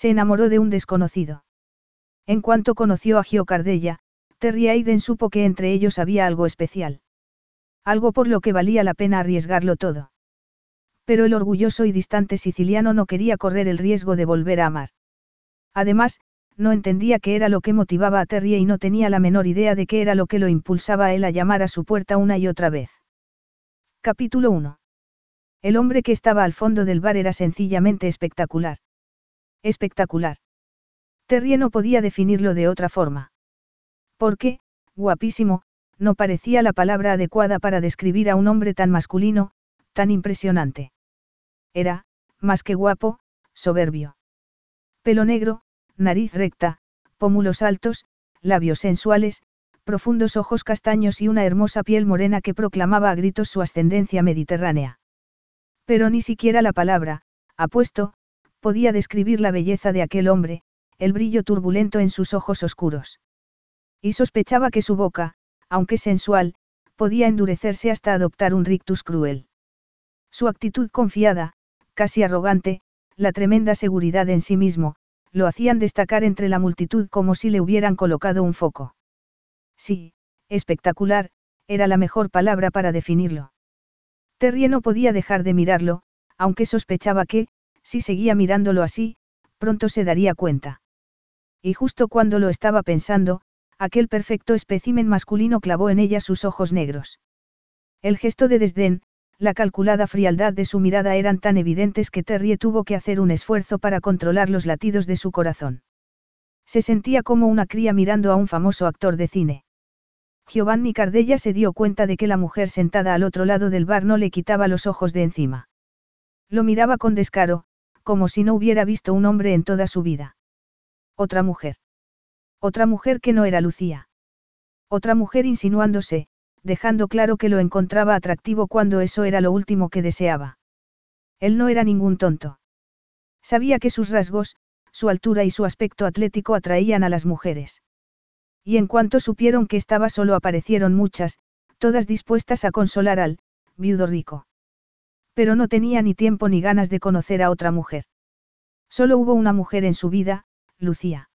Se enamoró de un desconocido. En cuanto conoció a Gio Cardella, Terry Aiden supo que entre ellos había algo especial. Algo por lo que valía la pena arriesgarlo todo. Pero el orgulloso y distante siciliano no quería correr el riesgo de volver a amar. Además, no entendía qué era lo que motivaba a Terry y no tenía la menor idea de qué era lo que lo impulsaba a él a llamar a su puerta una y otra vez. Capítulo 1. El hombre que estaba al fondo del bar era sencillamente espectacular. Espectacular. Terry no podía definirlo de otra forma. Porque, guapísimo, no parecía la palabra adecuada para describir a un hombre tan masculino, tan impresionante. Era, más que guapo, soberbio. Pelo negro, nariz recta, pómulos altos, labios sensuales, profundos ojos castaños y una hermosa piel morena que proclamaba a gritos su ascendencia mediterránea. Pero ni siquiera la palabra, apuesto, podía describir la belleza de aquel hombre, el brillo turbulento en sus ojos oscuros. Y sospechaba que su boca, aunque sensual, podía endurecerse hasta adoptar un rictus cruel. Su actitud confiada, casi arrogante, la tremenda seguridad en sí mismo, lo hacían destacar entre la multitud como si le hubieran colocado un foco. Sí, espectacular, era la mejor palabra para definirlo. Terry no podía dejar de mirarlo, aunque sospechaba que, si seguía mirándolo así, pronto se daría cuenta. Y justo cuando lo estaba pensando, aquel perfecto espécimen masculino clavó en ella sus ojos negros. El gesto de desdén, la calculada frialdad de su mirada eran tan evidentes que Terry tuvo que hacer un esfuerzo para controlar los latidos de su corazón. Se sentía como una cría mirando a un famoso actor de cine. Giovanni Cardella se dio cuenta de que la mujer sentada al otro lado del bar no le quitaba los ojos de encima. Lo miraba con descaro, como si no hubiera visto un hombre en toda su vida. Otra mujer. Otra mujer que no era Lucía. Otra mujer insinuándose, dejando claro que lo encontraba atractivo cuando eso era lo último que deseaba. Él no era ningún tonto. Sabía que sus rasgos, su altura y su aspecto atlético atraían a las mujeres. Y en cuanto supieron que estaba solo aparecieron muchas, todas dispuestas a consolar al, viudo rico. Pero no tenía ni tiempo ni ganas de conocer a otra mujer. Solo hubo una mujer en su vida, Lucía.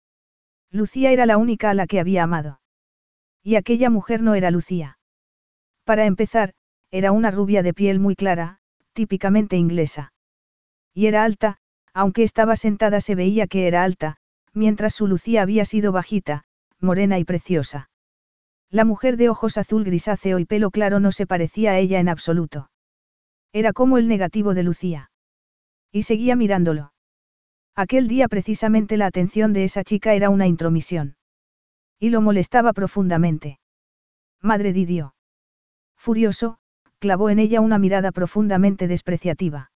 Lucía era la única a la que había amado. Y aquella mujer no era Lucía. Para empezar, era una rubia de piel muy clara, típicamente inglesa. Y era alta, aunque estaba sentada se veía que era alta, mientras su Lucía había sido bajita, morena y preciosa. La mujer de ojos azul grisáceo y pelo claro no se parecía a ella en absoluto. Era como el negativo de Lucía. Y seguía mirándolo. Aquel día precisamente la atención de esa chica era una intromisión. Y lo molestaba profundamente. Madre Didio. Furioso, clavó en ella una mirada profundamente despreciativa.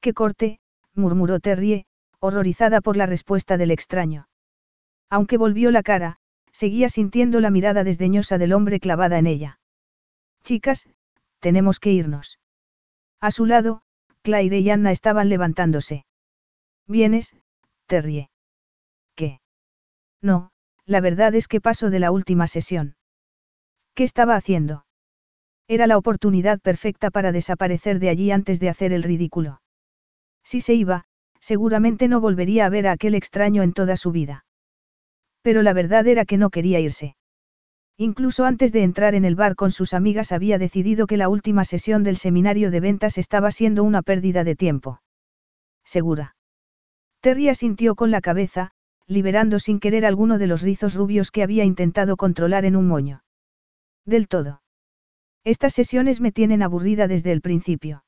¡Qué corte! murmuró Terrie, horrorizada por la respuesta del extraño. Aunque volvió la cara, seguía sintiendo la mirada desdeñosa del hombre clavada en ella. Chicas, tenemos que irnos. A su lado, Claire y Anna estaban levantándose. ¿Vienes, Terrie? ¿Qué? No, la verdad es que paso de la última sesión. ¿Qué estaba haciendo? Era la oportunidad perfecta para desaparecer de allí antes de hacer el ridículo. Si se iba, seguramente no volvería a ver a aquel extraño en toda su vida. Pero la verdad era que no quería irse. Incluso antes de entrar en el bar con sus amigas había decidido que la última sesión del seminario de ventas estaba siendo una pérdida de tiempo. Segura. Terry asintió con la cabeza, liberando sin querer alguno de los rizos rubios que había intentado controlar en un moño. Del todo. Estas sesiones me tienen aburrida desde el principio.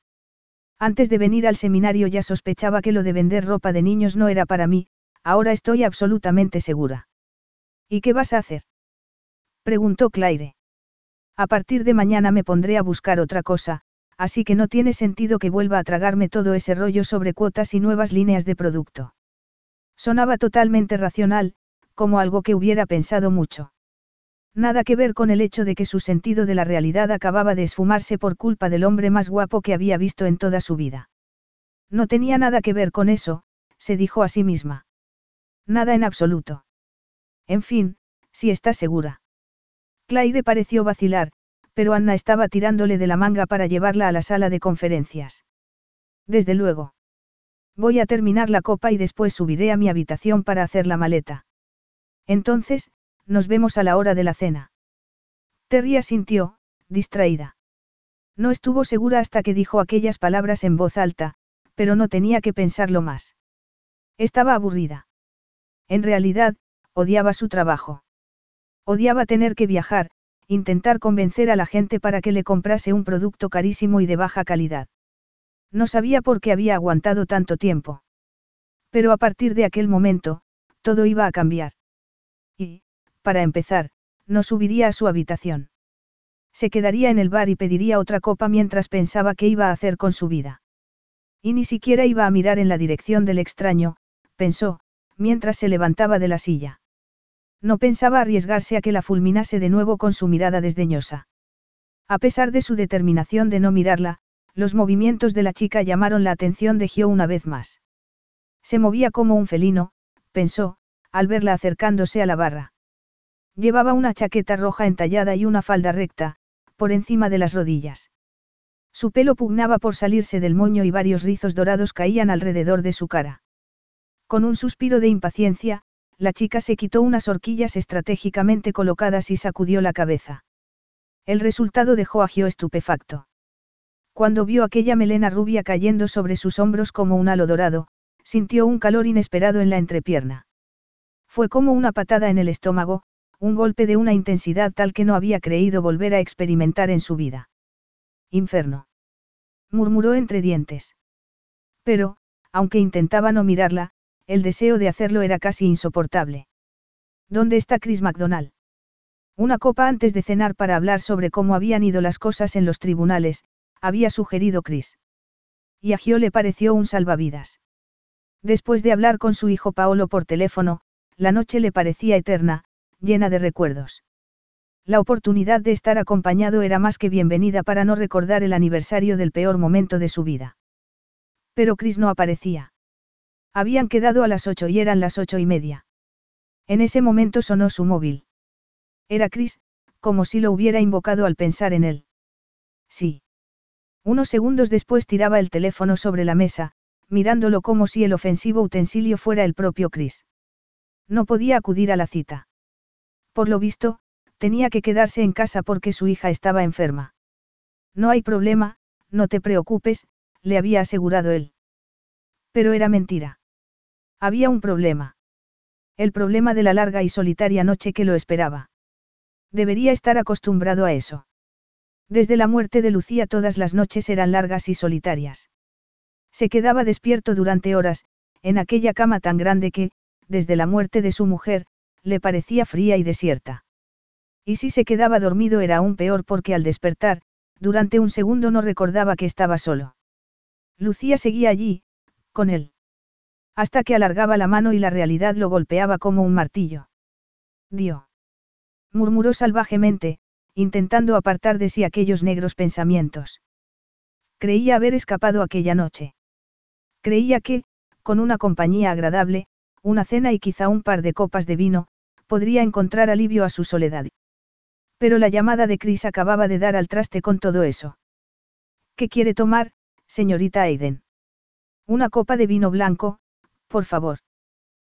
Antes de venir al seminario ya sospechaba que lo de vender ropa de niños no era para mí, ahora estoy absolutamente segura. ¿Y qué vas a hacer? Preguntó Claire. A partir de mañana me pondré a buscar otra cosa, así que no tiene sentido que vuelva a tragarme todo ese rollo sobre cuotas y nuevas líneas de producto. Sonaba totalmente racional, como algo que hubiera pensado mucho. Nada que ver con el hecho de que su sentido de la realidad acababa de esfumarse por culpa del hombre más guapo que había visto en toda su vida. No tenía nada que ver con eso, se dijo a sí misma. Nada en absoluto. En fin, si está segura. Claire pareció vacilar, pero Anna estaba tirándole de la manga para llevarla a la sala de conferencias. Desde luego. Voy a terminar la copa y después subiré a mi habitación para hacer la maleta. Entonces, nos vemos a la hora de la cena. Terry sintió, distraída. No estuvo segura hasta que dijo aquellas palabras en voz alta, pero no tenía que pensarlo más. Estaba aburrida. En realidad, odiaba su trabajo. Odiaba tener que viajar, intentar convencer a la gente para que le comprase un producto carísimo y de baja calidad. No sabía por qué había aguantado tanto tiempo. Pero a partir de aquel momento, todo iba a cambiar. Y, para empezar, no subiría a su habitación. Se quedaría en el bar y pediría otra copa mientras pensaba qué iba a hacer con su vida. Y ni siquiera iba a mirar en la dirección del extraño, pensó, mientras se levantaba de la silla. No pensaba arriesgarse a que la fulminase de nuevo con su mirada desdeñosa. A pesar de su determinación de no mirarla, los movimientos de la chica llamaron la atención de Gio una vez más. Se movía como un felino, pensó, al verla acercándose a la barra. Llevaba una chaqueta roja entallada y una falda recta, por encima de las rodillas. Su pelo pugnaba por salirse del moño y varios rizos dorados caían alrededor de su cara. Con un suspiro de impaciencia, la chica se quitó unas horquillas estratégicamente colocadas y sacudió la cabeza. El resultado dejó a Gio estupefacto. Cuando vio aquella melena rubia cayendo sobre sus hombros como un halo dorado, sintió un calor inesperado en la entrepierna. Fue como una patada en el estómago, un golpe de una intensidad tal que no había creído volver a experimentar en su vida. Inferno. murmuró entre dientes. Pero, aunque intentaba no mirarla, el deseo de hacerlo era casi insoportable. ¿Dónde está Chris McDonald? Una copa antes de cenar para hablar sobre cómo habían ido las cosas en los tribunales, había sugerido Chris. Y a Gio le pareció un salvavidas. Después de hablar con su hijo Paolo por teléfono, la noche le parecía eterna, llena de recuerdos. La oportunidad de estar acompañado era más que bienvenida para no recordar el aniversario del peor momento de su vida. Pero Chris no aparecía. Habían quedado a las ocho y eran las ocho y media. En ese momento sonó su móvil. Era Chris, como si lo hubiera invocado al pensar en él. Sí. Unos segundos después tiraba el teléfono sobre la mesa, mirándolo como si el ofensivo utensilio fuera el propio Chris. No podía acudir a la cita. Por lo visto, tenía que quedarse en casa porque su hija estaba enferma. No hay problema, no te preocupes, le había asegurado él. Pero era mentira. Había un problema. El problema de la larga y solitaria noche que lo esperaba. Debería estar acostumbrado a eso. Desde la muerte de Lucía todas las noches eran largas y solitarias. Se quedaba despierto durante horas, en aquella cama tan grande que, desde la muerte de su mujer, le parecía fría y desierta. Y si se quedaba dormido era aún peor porque al despertar, durante un segundo no recordaba que estaba solo. Lucía seguía allí, con él. Hasta que alargaba la mano y la realidad lo golpeaba como un martillo. Dio. Murmuró salvajemente, intentando apartar de sí aquellos negros pensamientos. Creía haber escapado aquella noche. Creía que, con una compañía agradable, una cena y quizá un par de copas de vino, podría encontrar alivio a su soledad. Pero la llamada de Chris acababa de dar al traste con todo eso. ¿Qué quiere tomar, señorita Aiden? Una copa de vino blanco, por favor.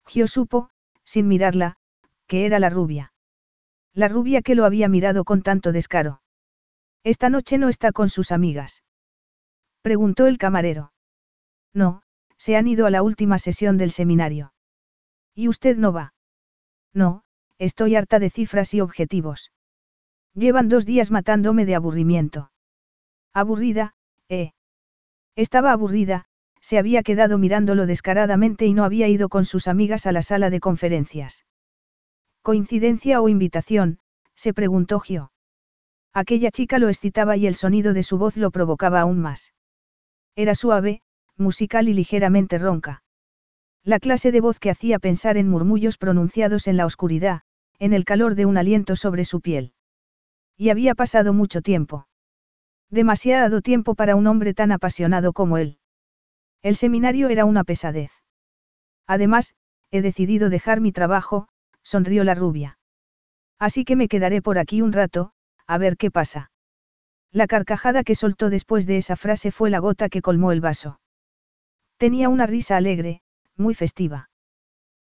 Gio supo, sin mirarla, que era la rubia. La rubia que lo había mirado con tanto descaro. Esta noche no está con sus amigas. Preguntó el camarero. No, se han ido a la última sesión del seminario. ¿Y usted no va? No, estoy harta de cifras y objetivos. Llevan dos días matándome de aburrimiento. Aburrida, eh. Estaba aburrida, se había quedado mirándolo descaradamente y no había ido con sus amigas a la sala de conferencias. ¿Coincidencia o invitación? se preguntó Gio. Aquella chica lo excitaba y el sonido de su voz lo provocaba aún más. Era suave, musical y ligeramente ronca. La clase de voz que hacía pensar en murmullos pronunciados en la oscuridad, en el calor de un aliento sobre su piel. Y había pasado mucho tiempo. Demasiado tiempo para un hombre tan apasionado como él. El seminario era una pesadez. Además, he decidido dejar mi trabajo, sonrió la rubia. Así que me quedaré por aquí un rato, a ver qué pasa. La carcajada que soltó después de esa frase fue la gota que colmó el vaso. Tenía una risa alegre, muy festiva.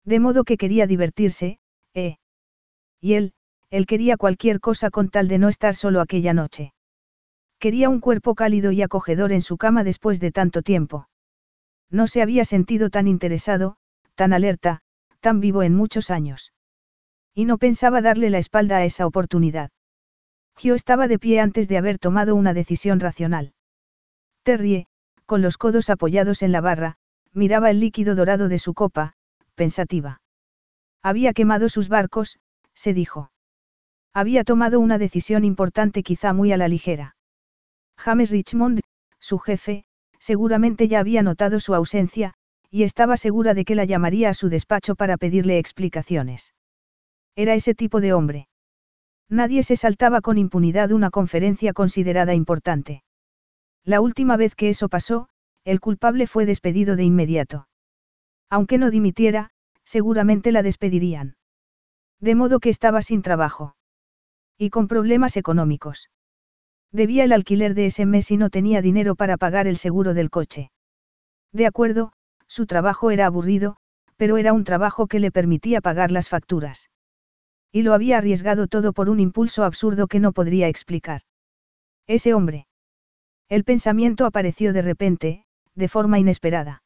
De modo que quería divertirse, ¿eh? Y él, él quería cualquier cosa con tal de no estar solo aquella noche. Quería un cuerpo cálido y acogedor en su cama después de tanto tiempo. No se había sentido tan interesado, tan alerta, tan vivo en muchos años. Y no pensaba darle la espalda a esa oportunidad. Gio estaba de pie antes de haber tomado una decisión racional. Terrie, con los codos apoyados en la barra, miraba el líquido dorado de su copa, pensativa. Había quemado sus barcos, se dijo. Había tomado una decisión importante quizá muy a la ligera. James Richmond, su jefe, seguramente ya había notado su ausencia, y estaba segura de que la llamaría a su despacho para pedirle explicaciones. Era ese tipo de hombre. Nadie se saltaba con impunidad una conferencia considerada importante. La última vez que eso pasó, el culpable fue despedido de inmediato. Aunque no dimitiera, seguramente la despedirían. De modo que estaba sin trabajo. Y con problemas económicos. Debía el alquiler de ese mes y no tenía dinero para pagar el seguro del coche. De acuerdo, su trabajo era aburrido, pero era un trabajo que le permitía pagar las facturas. Y lo había arriesgado todo por un impulso absurdo que no podría explicar. Ese hombre. El pensamiento apareció de repente, de forma inesperada.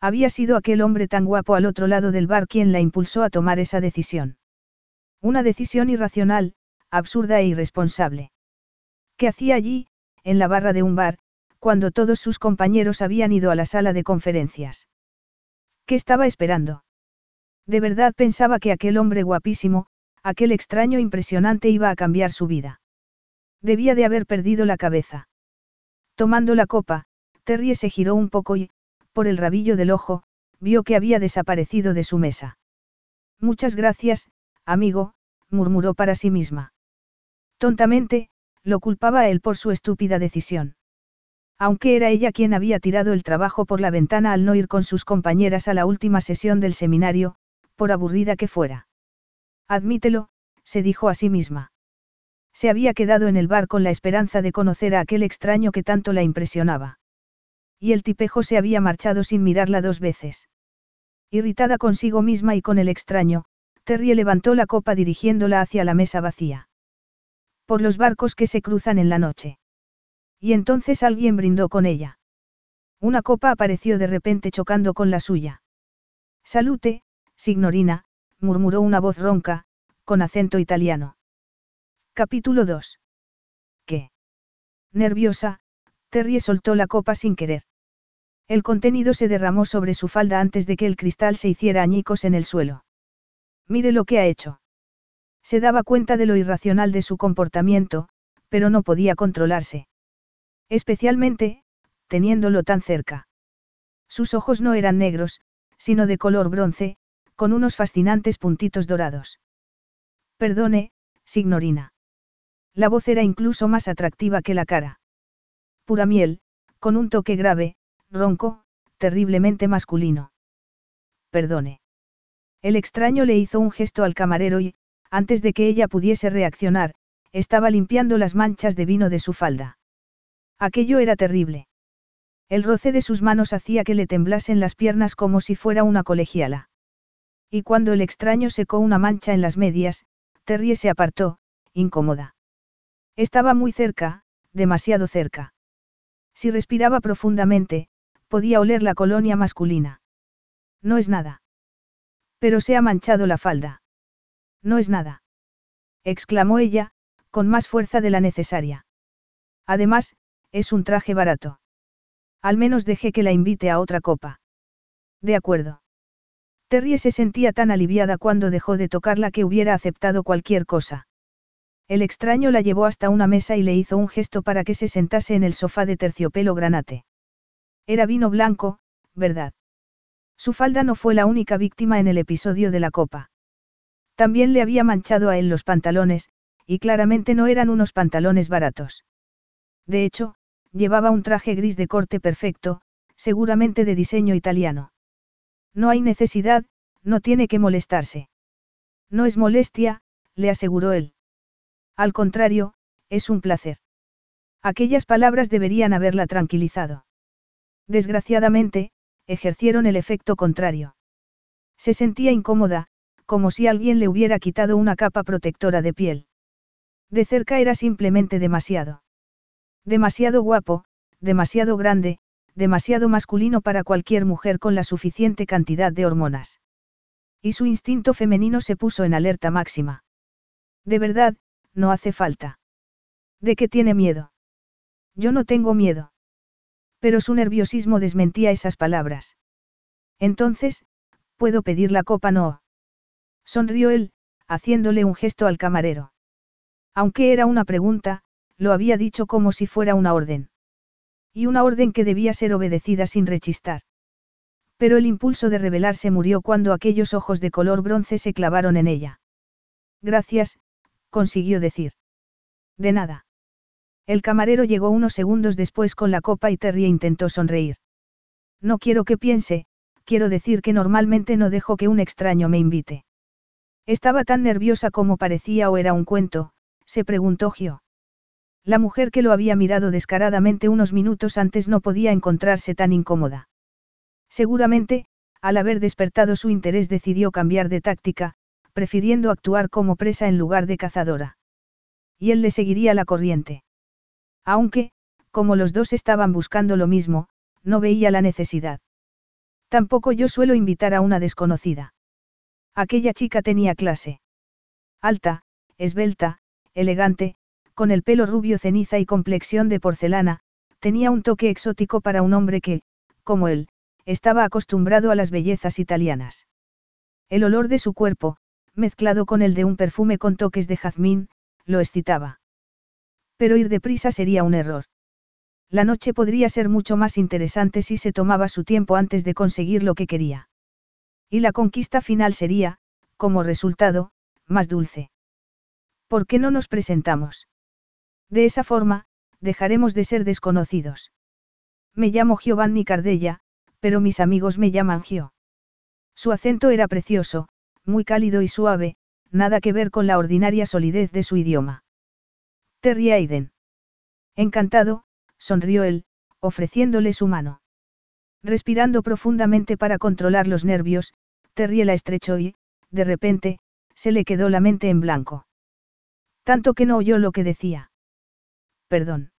Había sido aquel hombre tan guapo al otro lado del bar quien la impulsó a tomar esa decisión. Una decisión irracional, absurda e irresponsable. ¿Qué hacía allí, en la barra de un bar, cuando todos sus compañeros habían ido a la sala de conferencias? ¿Qué estaba esperando? De verdad pensaba que aquel hombre guapísimo, aquel extraño impresionante iba a cambiar su vida. Debía de haber perdido la cabeza. Tomando la copa, Terry se giró un poco y, por el rabillo del ojo, vio que había desaparecido de su mesa. Muchas gracias, amigo, murmuró para sí misma. Tontamente, lo culpaba a él por su estúpida decisión. Aunque era ella quien había tirado el trabajo por la ventana al no ir con sus compañeras a la última sesión del seminario, por aburrida que fuera. Admítelo, se dijo a sí misma. Se había quedado en el bar con la esperanza de conocer a aquel extraño que tanto la impresionaba. Y el tipejo se había marchado sin mirarla dos veces. Irritada consigo misma y con el extraño, Terry levantó la copa dirigiéndola hacia la mesa vacía. Por los barcos que se cruzan en la noche. Y entonces alguien brindó con ella. Una copa apareció de repente chocando con la suya. Salute, signorina, murmuró una voz ronca, con acento italiano. Capítulo 2. ¿Qué? Nerviosa, Terry soltó la copa sin querer. El contenido se derramó sobre su falda antes de que el cristal se hiciera añicos en el suelo. Mire lo que ha hecho. Se daba cuenta de lo irracional de su comportamiento, pero no podía controlarse. Especialmente, teniéndolo tan cerca. Sus ojos no eran negros, sino de color bronce, con unos fascinantes puntitos dorados. Perdone, signorina. La voz era incluso más atractiva que la cara. Pura miel, con un toque grave, ronco, terriblemente masculino. Perdone. El extraño le hizo un gesto al camarero y, antes de que ella pudiese reaccionar, estaba limpiando las manchas de vino de su falda. Aquello era terrible. El roce de sus manos hacía que le temblasen las piernas como si fuera una colegiala. Y cuando el extraño secó una mancha en las medias, Terry se apartó, incómoda. Estaba muy cerca, demasiado cerca. Si respiraba profundamente, podía oler la colonia masculina. No es nada. Pero se ha manchado la falda. No es nada. exclamó ella, con más fuerza de la necesaria. Además, es un traje barato. Al menos deje que la invite a otra copa. De acuerdo. Terry se sentía tan aliviada cuando dejó de tocarla que hubiera aceptado cualquier cosa. El extraño la llevó hasta una mesa y le hizo un gesto para que se sentase en el sofá de terciopelo granate. Era vino blanco, ¿verdad? Su falda no fue la única víctima en el episodio de la copa. También le había manchado a él los pantalones, y claramente no eran unos pantalones baratos. De hecho, llevaba un traje gris de corte perfecto, seguramente de diseño italiano. No hay necesidad, no tiene que molestarse. No es molestia, le aseguró él. Al contrario, es un placer. Aquellas palabras deberían haberla tranquilizado. Desgraciadamente, ejercieron el efecto contrario. Se sentía incómoda, como si alguien le hubiera quitado una capa protectora de piel. De cerca era simplemente demasiado. Demasiado guapo, demasiado grande, demasiado masculino para cualquier mujer con la suficiente cantidad de hormonas. Y su instinto femenino se puso en alerta máxima. De verdad, no hace falta. ¿De qué tiene miedo? Yo no tengo miedo. Pero su nerviosismo desmentía esas palabras. Entonces, ¿puedo pedir la copa no? Sonrió él, haciéndole un gesto al camarero. Aunque era una pregunta, lo había dicho como si fuera una orden. Y una orden que debía ser obedecida sin rechistar. Pero el impulso de rebelarse murió cuando aquellos ojos de color bronce se clavaron en ella. Gracias, consiguió decir. De nada. El camarero llegó unos segundos después con la copa y Terry intentó sonreír. No quiero que piense, quiero decir que normalmente no dejo que un extraño me invite. Estaba tan nerviosa como parecía o era un cuento, se preguntó Gio. La mujer que lo había mirado descaradamente unos minutos antes no podía encontrarse tan incómoda. Seguramente, al haber despertado su interés decidió cambiar de táctica, prefiriendo actuar como presa en lugar de cazadora. Y él le seguiría la corriente. Aunque, como los dos estaban buscando lo mismo, no veía la necesidad. Tampoco yo suelo invitar a una desconocida. Aquella chica tenía clase. Alta, esbelta, elegante, con el pelo rubio ceniza y complexión de porcelana, tenía un toque exótico para un hombre que, como él, estaba acostumbrado a las bellezas italianas. El olor de su cuerpo, mezclado con el de un perfume con toques de jazmín, lo excitaba. Pero ir deprisa sería un error. La noche podría ser mucho más interesante si se tomaba su tiempo antes de conseguir lo que quería. Y la conquista final sería, como resultado, más dulce. ¿Por qué no nos presentamos? De esa forma, dejaremos de ser desconocidos. Me llamo Giovanni Cardella, pero mis amigos me llaman Gio. Su acento era precioso, muy cálido y suave, nada que ver con la ordinaria solidez de su idioma. Terry Aiden. Encantado, sonrió él, ofreciéndole su mano. Respirando profundamente para controlar los nervios, Terry la estrechó y, de repente, se le quedó la mente en blanco. Tanto que no oyó lo que decía. Perdón.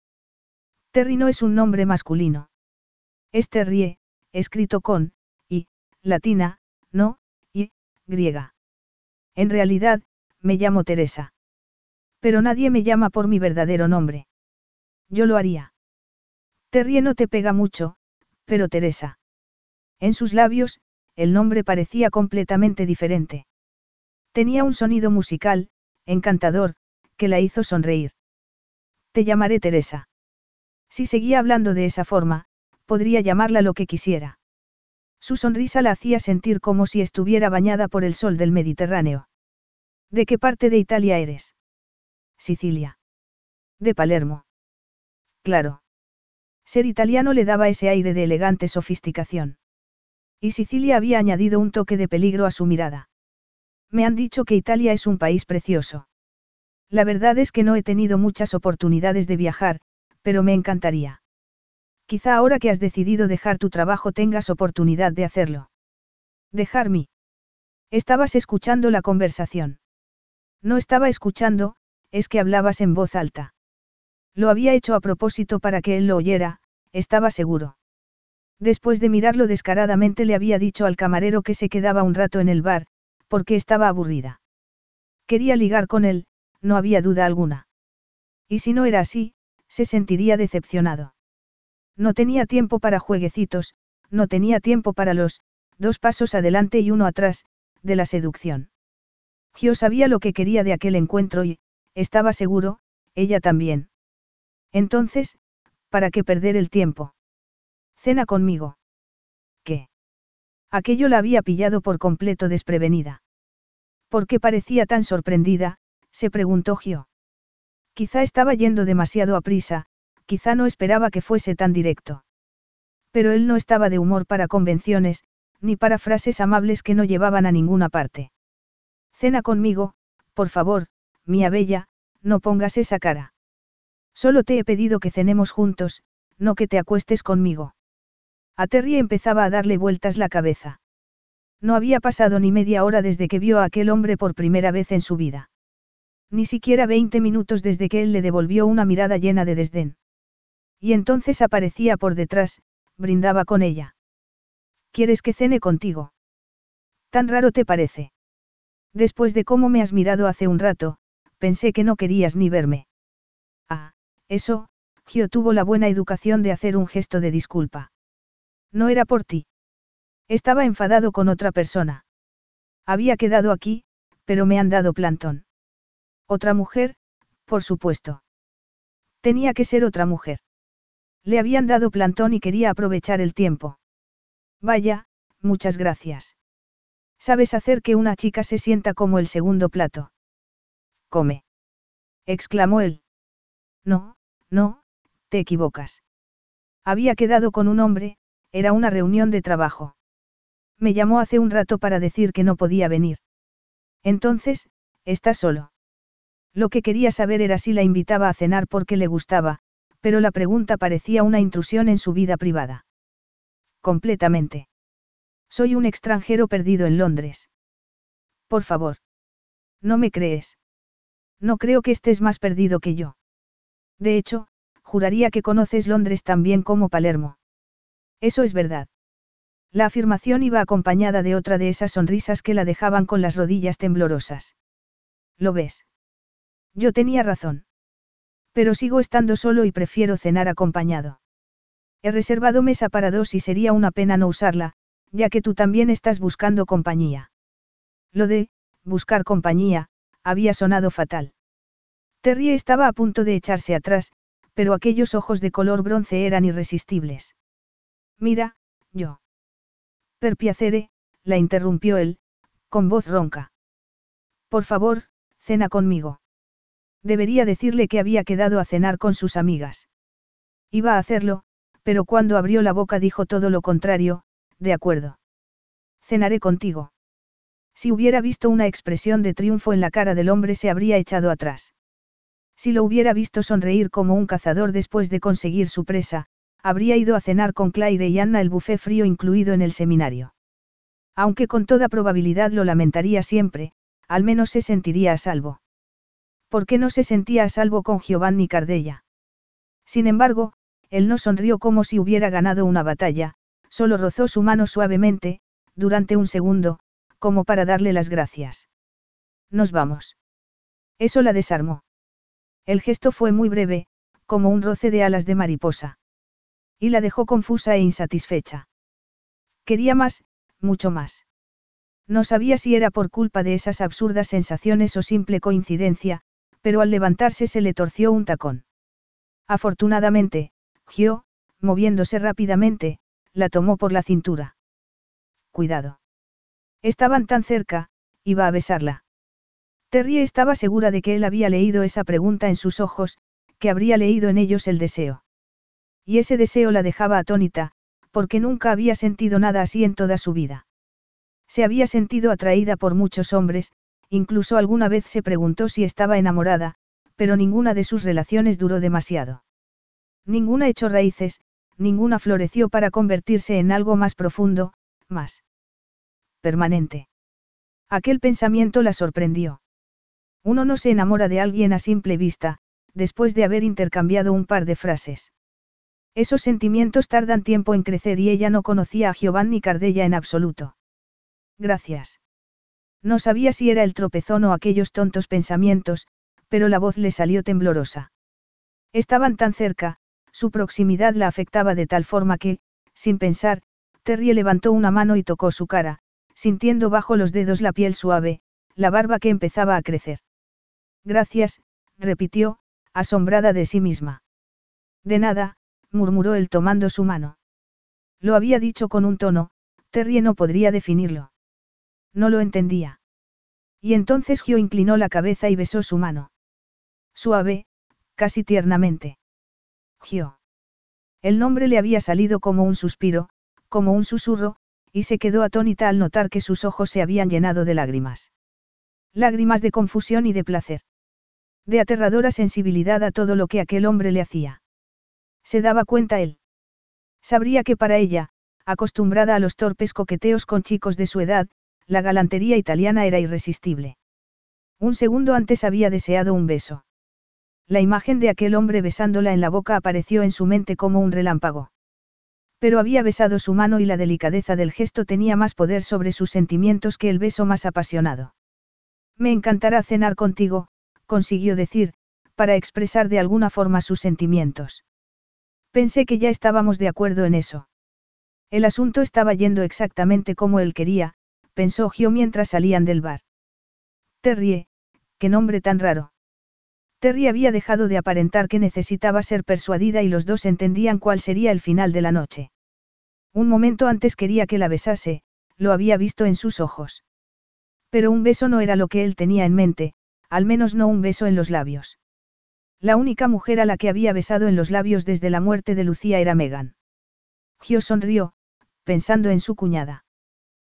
Terry no es un nombre masculino. Es Terrie, escrito con, y, latina, no, y, griega. En realidad, me llamo Teresa. Pero nadie me llama por mi verdadero nombre. Yo lo haría. Terrie no te pega mucho, pero Teresa. En sus labios, el nombre parecía completamente diferente. Tenía un sonido musical, encantador, que la hizo sonreír. Te llamaré Teresa. Si seguía hablando de esa forma, podría llamarla lo que quisiera. Su sonrisa la hacía sentir como si estuviera bañada por el sol del Mediterráneo. ¿De qué parte de Italia eres? Sicilia. De Palermo. Claro. Ser italiano le daba ese aire de elegante sofisticación. Y Sicilia había añadido un toque de peligro a su mirada. Me han dicho que Italia es un país precioso. La verdad es que no he tenido muchas oportunidades de viajar, pero me encantaría. Quizá ahora que has decidido dejar tu trabajo tengas oportunidad de hacerlo. Dejarme. Estabas escuchando la conversación. No estaba escuchando, es que hablabas en voz alta. Lo había hecho a propósito para que él lo oyera, estaba seguro. Después de mirarlo descaradamente le había dicho al camarero que se quedaba un rato en el bar, porque estaba aburrida. Quería ligar con él, no había duda alguna. Y si no era así, se sentiría decepcionado. No tenía tiempo para jueguecitos, no tenía tiempo para los, dos pasos adelante y uno atrás, de la seducción. Gio sabía lo que quería de aquel encuentro y, estaba seguro, ella también. Entonces, ¿para qué perder el tiempo? Cena conmigo. ¿Qué? Aquello la había pillado por completo desprevenida. ¿Por qué parecía tan sorprendida? se preguntó Gio. Quizá estaba yendo demasiado a prisa, quizá no esperaba que fuese tan directo. Pero él no estaba de humor para convenciones, ni para frases amables que no llevaban a ninguna parte. Cena conmigo, por favor, mía bella, no pongas esa cara. Solo te he pedido que cenemos juntos, no que te acuestes conmigo. A Terry empezaba a darle vueltas la cabeza. No había pasado ni media hora desde que vio a aquel hombre por primera vez en su vida. Ni siquiera veinte minutos desde que él le devolvió una mirada llena de desdén. Y entonces aparecía por detrás, brindaba con ella. ¿Quieres que cene contigo? ¿Tan raro te parece? Después de cómo me has mirado hace un rato, pensé que no querías ni verme. Eso, Gio tuvo la buena educación de hacer un gesto de disculpa. No era por ti. Estaba enfadado con otra persona. Había quedado aquí, pero me han dado plantón. Otra mujer, por supuesto. Tenía que ser otra mujer. Le habían dado plantón y quería aprovechar el tiempo. Vaya, muchas gracias. Sabes hacer que una chica se sienta como el segundo plato. Come. exclamó él. No, no, te equivocas. Había quedado con un hombre, era una reunión de trabajo. Me llamó hace un rato para decir que no podía venir. Entonces, está solo. Lo que quería saber era si la invitaba a cenar porque le gustaba, pero la pregunta parecía una intrusión en su vida privada. Completamente. Soy un extranjero perdido en Londres. Por favor. ¿No me crees? No creo que estés más perdido que yo. De hecho, juraría que conoces Londres tan bien como Palermo. Eso es verdad. La afirmación iba acompañada de otra de esas sonrisas que la dejaban con las rodillas temblorosas. ¿Lo ves? Yo tenía razón. Pero sigo estando solo y prefiero cenar acompañado. He reservado mesa para dos y sería una pena no usarla, ya que tú también estás buscando compañía. Lo de, buscar compañía, había sonado fatal. Terry estaba a punto de echarse atrás, pero aquellos ojos de color bronce eran irresistibles. Mira, yo. Per piacere, la interrumpió él, con voz ronca. Por favor, cena conmigo. Debería decirle que había quedado a cenar con sus amigas. Iba a hacerlo, pero cuando abrió la boca dijo todo lo contrario, de acuerdo. Cenaré contigo. Si hubiera visto una expresión de triunfo en la cara del hombre se habría echado atrás. Si lo hubiera visto sonreír como un cazador después de conseguir su presa, habría ido a cenar con Claire y Anna el buffet frío incluido en el seminario. Aunque con toda probabilidad lo lamentaría siempre, al menos se sentiría a salvo. ¿Por qué no se sentía a salvo con Giovanni Cardella? Sin embargo, él no sonrió como si hubiera ganado una batalla, solo rozó su mano suavemente, durante un segundo, como para darle las gracias. Nos vamos. Eso la desarmó. El gesto fue muy breve, como un roce de alas de mariposa. Y la dejó confusa e insatisfecha. Quería más, mucho más. No sabía si era por culpa de esas absurdas sensaciones o simple coincidencia, pero al levantarse se le torció un tacón. Afortunadamente, Gio, moviéndose rápidamente, la tomó por la cintura. Cuidado. Estaban tan cerca, iba a besarla. Terry estaba segura de que él había leído esa pregunta en sus ojos, que habría leído en ellos el deseo. Y ese deseo la dejaba atónita, porque nunca había sentido nada así en toda su vida. Se había sentido atraída por muchos hombres, Incluso alguna vez se preguntó si estaba enamorada, pero ninguna de sus relaciones duró demasiado. Ninguna echó raíces, ninguna floreció para convertirse en algo más profundo, más permanente. Aquel pensamiento la sorprendió. Uno no se enamora de alguien a simple vista, después de haber intercambiado un par de frases. Esos sentimientos tardan tiempo en crecer y ella no conocía a Giovanni Cardella en absoluto. Gracias. No sabía si era el tropezón o aquellos tontos pensamientos, pero la voz le salió temblorosa. Estaban tan cerca, su proximidad la afectaba de tal forma que, sin pensar, Terry levantó una mano y tocó su cara, sintiendo bajo los dedos la piel suave, la barba que empezaba a crecer. Gracias, repitió, asombrada de sí misma. De nada, murmuró él tomando su mano. Lo había dicho con un tono, Terry no podría definirlo. No lo entendía. Y entonces Gio inclinó la cabeza y besó su mano. Suave, casi tiernamente. Gio. El nombre le había salido como un suspiro, como un susurro, y se quedó atónita al notar que sus ojos se habían llenado de lágrimas. Lágrimas de confusión y de placer. De aterradora sensibilidad a todo lo que aquel hombre le hacía. Se daba cuenta él. Sabría que para ella, acostumbrada a los torpes coqueteos con chicos de su edad, la galantería italiana era irresistible. Un segundo antes había deseado un beso. La imagen de aquel hombre besándola en la boca apareció en su mente como un relámpago. Pero había besado su mano y la delicadeza del gesto tenía más poder sobre sus sentimientos que el beso más apasionado. Me encantará cenar contigo, consiguió decir, para expresar de alguna forma sus sentimientos. Pensé que ya estábamos de acuerdo en eso. El asunto estaba yendo exactamente como él quería, pensó Gio mientras salían del bar. Terrie, qué nombre tan raro. Terry había dejado de aparentar que necesitaba ser persuadida y los dos entendían cuál sería el final de la noche. Un momento antes quería que la besase, lo había visto en sus ojos. Pero un beso no era lo que él tenía en mente, al menos no un beso en los labios. La única mujer a la que había besado en los labios desde la muerte de Lucía era Megan. Gio sonrió, pensando en su cuñada.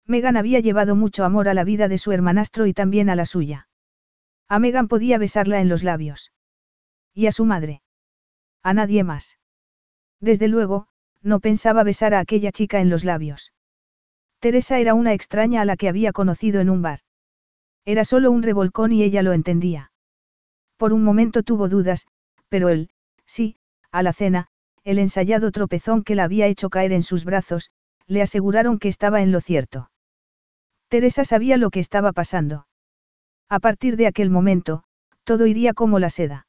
Megan había llevado mucho amor a la vida de su hermanastro y también a la suya. A Megan podía besarla en los labios. ¿Y a su madre? A nadie más. Desde luego, no pensaba besar a aquella chica en los labios. Teresa era una extraña a la que había conocido en un bar. Era solo un revolcón y ella lo entendía. Por un momento tuvo dudas, pero él, sí, a la cena, el ensayado tropezón que la había hecho caer en sus brazos, le aseguraron que estaba en lo cierto. Teresa sabía lo que estaba pasando. A partir de aquel momento, todo iría como la seda.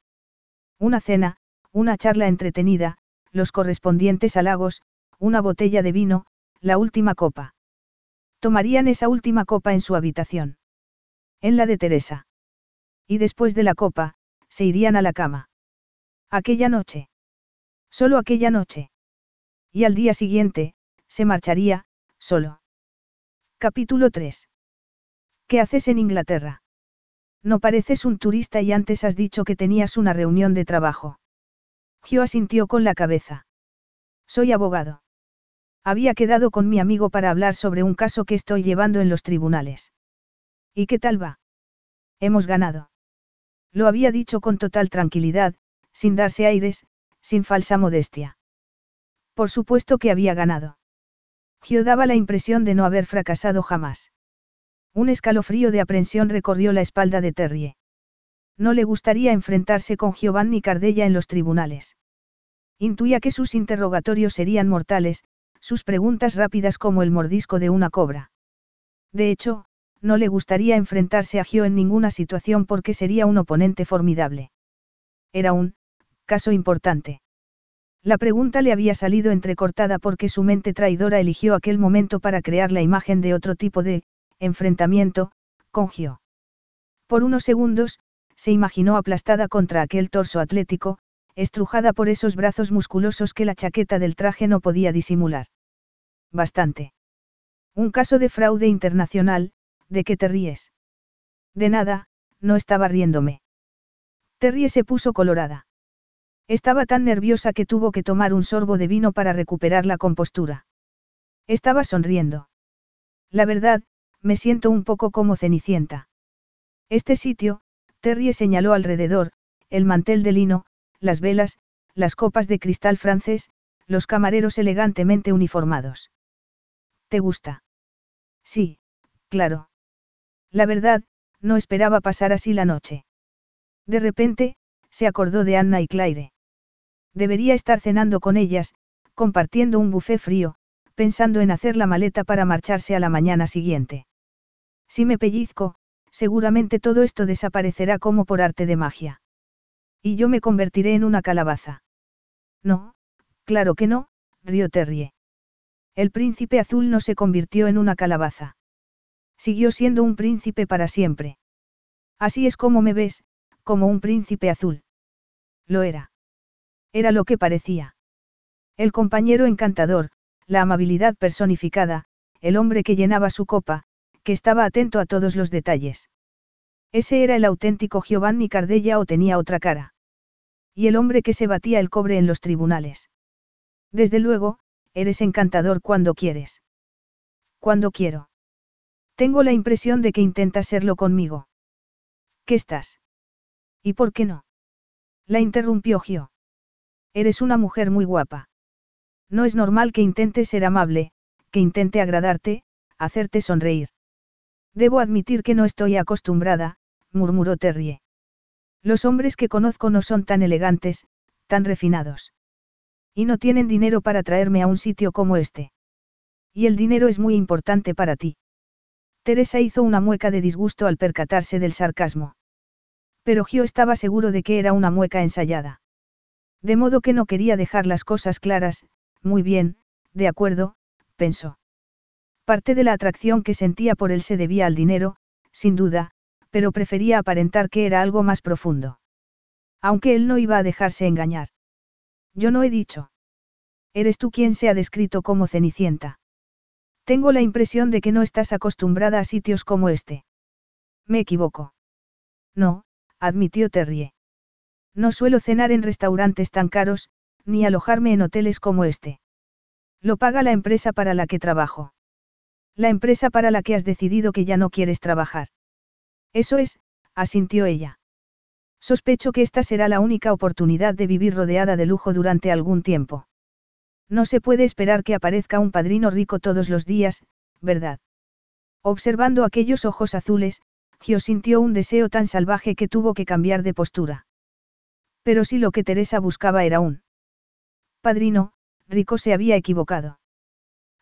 Una cena, una charla entretenida, los correspondientes halagos, una botella de vino, la última copa. Tomarían esa última copa en su habitación. En la de Teresa. Y después de la copa, se irían a la cama. Aquella noche. Solo aquella noche. Y al día siguiente, se marcharía, solo. Capítulo 3. ¿Qué haces en Inglaterra? No pareces un turista y antes has dicho que tenías una reunión de trabajo. Gio asintió con la cabeza. Soy abogado. Había quedado con mi amigo para hablar sobre un caso que estoy llevando en los tribunales. ¿Y qué tal va? Hemos ganado. Lo había dicho con total tranquilidad, sin darse aires, sin falsa modestia. Por supuesto que había ganado. Gio daba la impresión de no haber fracasado jamás. Un escalofrío de aprensión recorrió la espalda de Terrie. No le gustaría enfrentarse con Giovanni Cardella en los tribunales. Intuía que sus interrogatorios serían mortales, sus preguntas rápidas como el mordisco de una cobra. De hecho, no le gustaría enfrentarse a Gio en ninguna situación porque sería un oponente formidable. Era un caso importante. La pregunta le había salido entrecortada porque su mente traidora eligió aquel momento para crear la imagen de otro tipo de enfrentamiento, con Gio. Por unos segundos, se imaginó aplastada contra aquel torso atlético, estrujada por esos brazos musculosos que la chaqueta del traje no podía disimular. Bastante. Un caso de fraude internacional, ¿de qué te ríes? De nada, no estaba riéndome. Terrie se puso colorada. Estaba tan nerviosa que tuvo que tomar un sorbo de vino para recuperar la compostura. Estaba sonriendo. La verdad, me siento un poco como Cenicienta. Este sitio, Terry señaló alrededor, el mantel de lino, las velas, las copas de cristal francés, los camareros elegantemente uniformados. ¿Te gusta? Sí, claro. La verdad, no esperaba pasar así la noche. De repente, se acordó de Anna y Claire. Debería estar cenando con ellas, compartiendo un buffet frío, pensando en hacer la maleta para marcharse a la mañana siguiente. Si me pellizco, seguramente todo esto desaparecerá como por arte de magia. Y yo me convertiré en una calabaza. No, claro que no, rió Terrie. El príncipe azul no se convirtió en una calabaza. Siguió siendo un príncipe para siempre. Así es como me ves, como un príncipe azul. Lo era. Era lo que parecía. El compañero encantador, la amabilidad personificada, el hombre que llenaba su copa, que estaba atento a todos los detalles. Ese era el auténtico Giovanni Cardella o tenía otra cara. Y el hombre que se batía el cobre en los tribunales. Desde luego, eres encantador cuando quieres. Cuando quiero. Tengo la impresión de que intentas serlo conmigo. ¿Qué estás? ¿Y por qué no? La interrumpió Gio. Eres una mujer muy guapa. No es normal que intente ser amable, que intente agradarte, hacerte sonreír. Debo admitir que no estoy acostumbrada, murmuró Terrie. Los hombres que conozco no son tan elegantes, tan refinados. Y no tienen dinero para traerme a un sitio como este. Y el dinero es muy importante para ti. Teresa hizo una mueca de disgusto al percatarse del sarcasmo. Pero Gio estaba seguro de que era una mueca ensayada. De modo que no quería dejar las cosas claras, muy bien, de acuerdo, pensó. Parte de la atracción que sentía por él se debía al dinero, sin duda, pero prefería aparentar que era algo más profundo. Aunque él no iba a dejarse engañar. Yo no he dicho. Eres tú quien se ha descrito como Cenicienta. Tengo la impresión de que no estás acostumbrada a sitios como este. Me equivoco. No, admitió Terrie. No suelo cenar en restaurantes tan caros, ni alojarme en hoteles como este. Lo paga la empresa para la que trabajo. La empresa para la que has decidido que ya no quieres trabajar. Eso es, asintió ella. Sospecho que esta será la única oportunidad de vivir rodeada de lujo durante algún tiempo. No se puede esperar que aparezca un padrino rico todos los días, ¿verdad? Observando aquellos ojos azules, Gio sintió un deseo tan salvaje que tuvo que cambiar de postura. Pero si lo que Teresa buscaba era un padrino, Rico se había equivocado.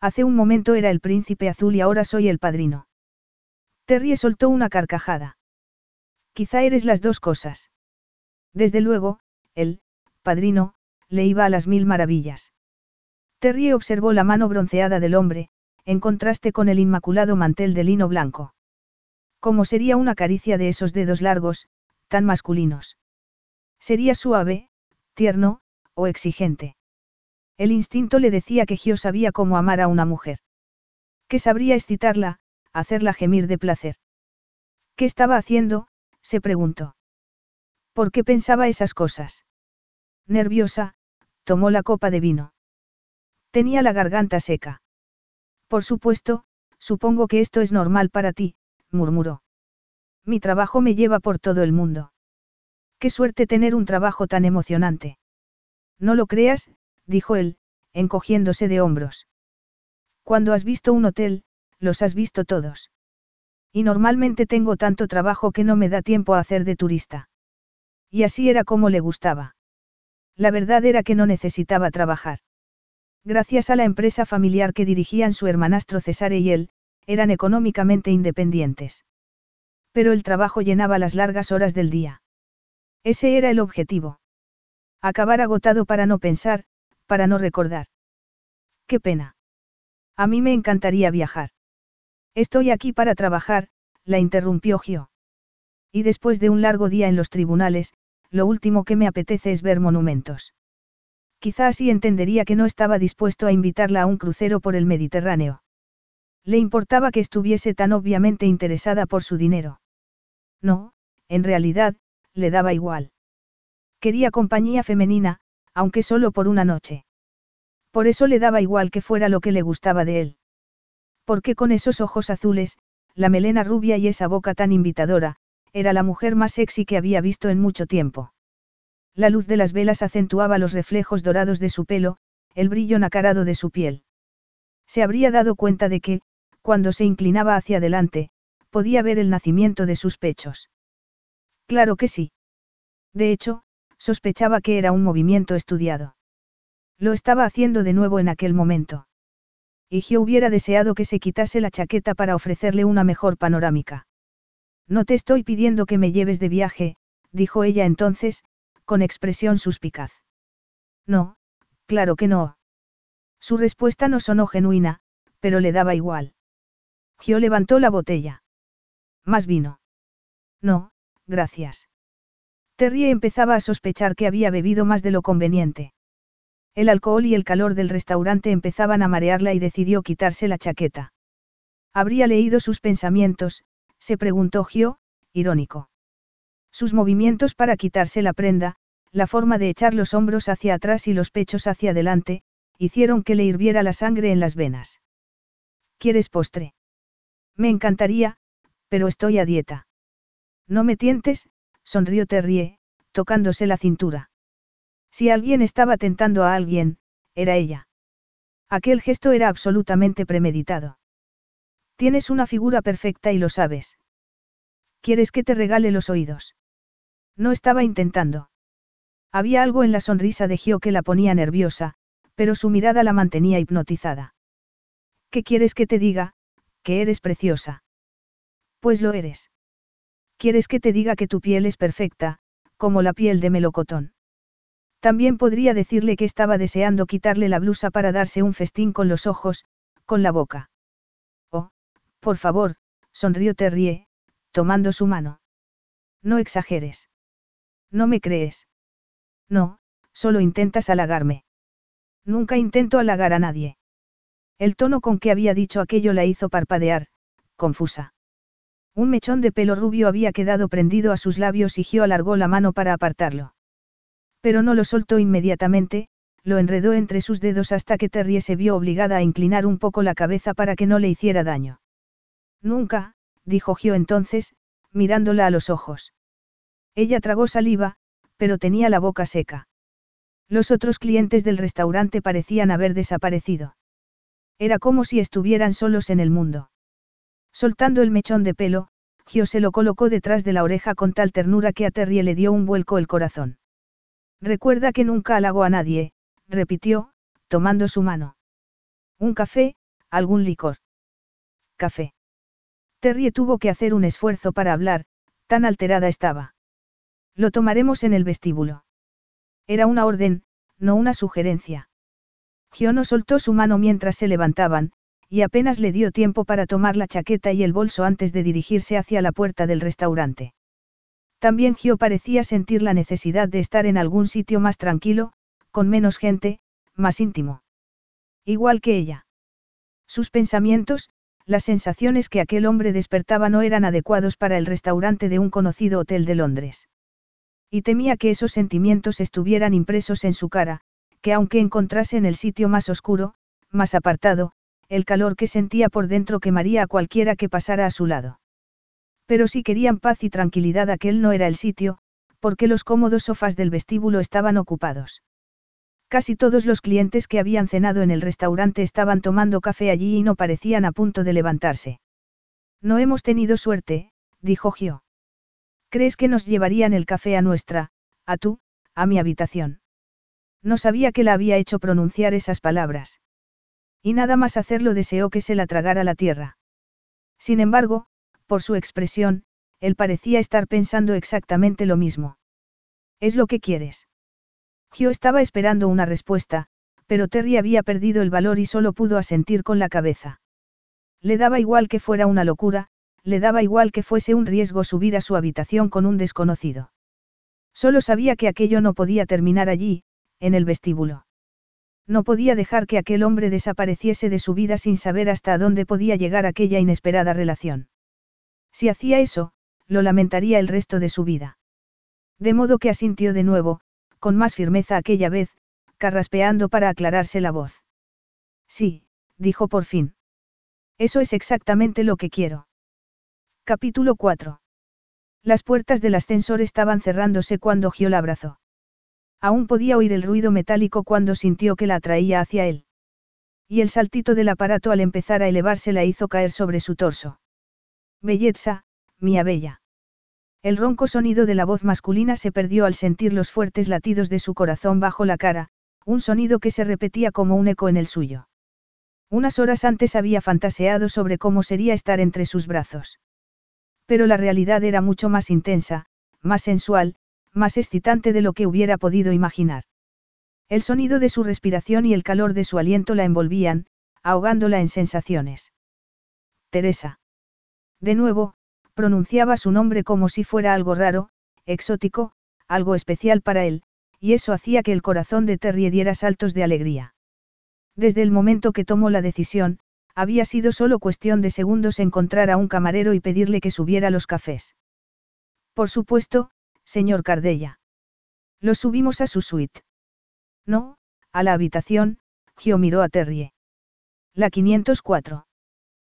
Hace un momento era el príncipe azul y ahora soy el padrino. Terry soltó una carcajada. Quizá eres las dos cosas. Desde luego, el, padrino, le iba a las mil maravillas. Terry observó la mano bronceada del hombre, en contraste con el inmaculado mantel de lino blanco. ¿Cómo sería una caricia de esos dedos largos, tan masculinos? Sería suave, tierno, o exigente. El instinto le decía que Gio sabía cómo amar a una mujer. Que sabría excitarla, hacerla gemir de placer. ¿Qué estaba haciendo? se preguntó. ¿Por qué pensaba esas cosas? Nerviosa, tomó la copa de vino. Tenía la garganta seca. Por supuesto, supongo que esto es normal para ti, murmuró. Mi trabajo me lleva por todo el mundo. Qué suerte tener un trabajo tan emocionante. No lo creas, dijo él, encogiéndose de hombros. Cuando has visto un hotel, los has visto todos. Y normalmente tengo tanto trabajo que no me da tiempo a hacer de turista. Y así era como le gustaba. La verdad era que no necesitaba trabajar. Gracias a la empresa familiar que dirigían su hermanastro Cesare y él, eran económicamente independientes. Pero el trabajo llenaba las largas horas del día. Ese era el objetivo. Acabar agotado para no pensar, para no recordar. Qué pena. A mí me encantaría viajar. Estoy aquí para trabajar, la interrumpió Gio. Y después de un largo día en los tribunales, lo último que me apetece es ver monumentos. Quizá así entendería que no estaba dispuesto a invitarla a un crucero por el Mediterráneo. Le importaba que estuviese tan obviamente interesada por su dinero. No, en realidad, le daba igual. Quería compañía femenina, aunque solo por una noche. Por eso le daba igual que fuera lo que le gustaba de él. Porque con esos ojos azules, la melena rubia y esa boca tan invitadora, era la mujer más sexy que había visto en mucho tiempo. La luz de las velas acentuaba los reflejos dorados de su pelo, el brillo nacarado de su piel. Se habría dado cuenta de que, cuando se inclinaba hacia adelante, podía ver el nacimiento de sus pechos. Claro que sí. De hecho, sospechaba que era un movimiento estudiado. Lo estaba haciendo de nuevo en aquel momento. Y Gio hubiera deseado que se quitase la chaqueta para ofrecerle una mejor panorámica. No te estoy pidiendo que me lleves de viaje, dijo ella entonces, con expresión suspicaz. No, claro que no. Su respuesta no sonó genuina, pero le daba igual. Gio levantó la botella. ¿Más vino? No, gracias. Terry empezaba a sospechar que había bebido más de lo conveniente. El alcohol y el calor del restaurante empezaban a marearla y decidió quitarse la chaqueta. Habría leído sus pensamientos, se preguntó Gio, irónico. Sus movimientos para quitarse la prenda, la forma de echar los hombros hacia atrás y los pechos hacia adelante, hicieron que le hirviera la sangre en las venas. ¿Quieres postre? Me encantaría, pero estoy a dieta. No me tientes, sonrió Terrie, tocándose la cintura. Si alguien estaba tentando a alguien, era ella. Aquel gesto era absolutamente premeditado. Tienes una figura perfecta y lo sabes. ¿Quieres que te regale los oídos? No estaba intentando. Había algo en la sonrisa de Gio que la ponía nerviosa, pero su mirada la mantenía hipnotizada. ¿Qué quieres que te diga? Que eres preciosa. Pues lo eres. ¿Quieres que te diga que tu piel es perfecta, como la piel de melocotón? También podría decirle que estaba deseando quitarle la blusa para darse un festín con los ojos, con la boca. Oh, por favor, sonrió Terrie, tomando su mano. No exageres. No me crees. No, solo intentas halagarme. Nunca intento halagar a nadie. El tono con que había dicho aquello la hizo parpadear, confusa. Un mechón de pelo rubio había quedado prendido a sus labios y Gio alargó la mano para apartarlo. Pero no lo soltó inmediatamente, lo enredó entre sus dedos hasta que Terry se vio obligada a inclinar un poco la cabeza para que no le hiciera daño. Nunca, dijo Gio entonces, mirándola a los ojos. Ella tragó saliva, pero tenía la boca seca. Los otros clientes del restaurante parecían haber desaparecido. Era como si estuvieran solos en el mundo. Soltando el mechón de pelo, Gio se lo colocó detrás de la oreja con tal ternura que a Terry le dio un vuelco el corazón. Recuerda que nunca halagó a nadie, repitió, tomando su mano. Un café, algún licor. Café. Terry tuvo que hacer un esfuerzo para hablar, tan alterada estaba. Lo tomaremos en el vestíbulo. Era una orden, no una sugerencia. Giono soltó su mano mientras se levantaban, y apenas le dio tiempo para tomar la chaqueta y el bolso antes de dirigirse hacia la puerta del restaurante. También Gio parecía sentir la necesidad de estar en algún sitio más tranquilo, con menos gente, más íntimo. Igual que ella. Sus pensamientos, las sensaciones que aquel hombre despertaba no eran adecuados para el restaurante de un conocido hotel de Londres. Y temía que esos sentimientos estuvieran impresos en su cara, que aunque encontrase en el sitio más oscuro, más apartado, el calor que sentía por dentro quemaría a cualquiera que pasara a su lado. Pero si querían paz y tranquilidad aquel no era el sitio, porque los cómodos sofás del vestíbulo estaban ocupados. Casi todos los clientes que habían cenado en el restaurante estaban tomando café allí y no parecían a punto de levantarse. No hemos tenido suerte, dijo Gio. ¿Crees que nos llevarían el café a nuestra, a tú, a mi habitación? No sabía que la había hecho pronunciar esas palabras. Y nada más hacerlo deseó que se la tragara la tierra. Sin embargo, por su expresión, él parecía estar pensando exactamente lo mismo. ¿Es lo que quieres? Gio estaba esperando una respuesta, pero Terry había perdido el valor y solo pudo asentir con la cabeza. Le daba igual que fuera una locura, le daba igual que fuese un riesgo subir a su habitación con un desconocido. Solo sabía que aquello no podía terminar allí, en el vestíbulo. No podía dejar que aquel hombre desapareciese de su vida sin saber hasta dónde podía llegar aquella inesperada relación. Si hacía eso, lo lamentaría el resto de su vida. De modo que asintió de nuevo, con más firmeza aquella vez, carraspeando para aclararse la voz. Sí, dijo por fin. Eso es exactamente lo que quiero. Capítulo 4. Las puertas del ascensor estaban cerrándose cuando Gio la abrazó. Aún podía oír el ruido metálico cuando sintió que la atraía hacia él. Y el saltito del aparato al empezar a elevarse la hizo caer sobre su torso. Belleza, mía bella. El ronco sonido de la voz masculina se perdió al sentir los fuertes latidos de su corazón bajo la cara, un sonido que se repetía como un eco en el suyo. Unas horas antes había fantaseado sobre cómo sería estar entre sus brazos. Pero la realidad era mucho más intensa, más sensual, más excitante de lo que hubiera podido imaginar. El sonido de su respiración y el calor de su aliento la envolvían, ahogándola en sensaciones. Teresa. De nuevo, pronunciaba su nombre como si fuera algo raro, exótico, algo especial para él, y eso hacía que el corazón de Terry diera saltos de alegría. Desde el momento que tomó la decisión, Había sido solo cuestión de segundos encontrar a un camarero y pedirle que subiera los cafés. Por supuesto, señor Cardella. Los subimos a su suite. No, a la habitación, Gio miró a Terrie. La 504.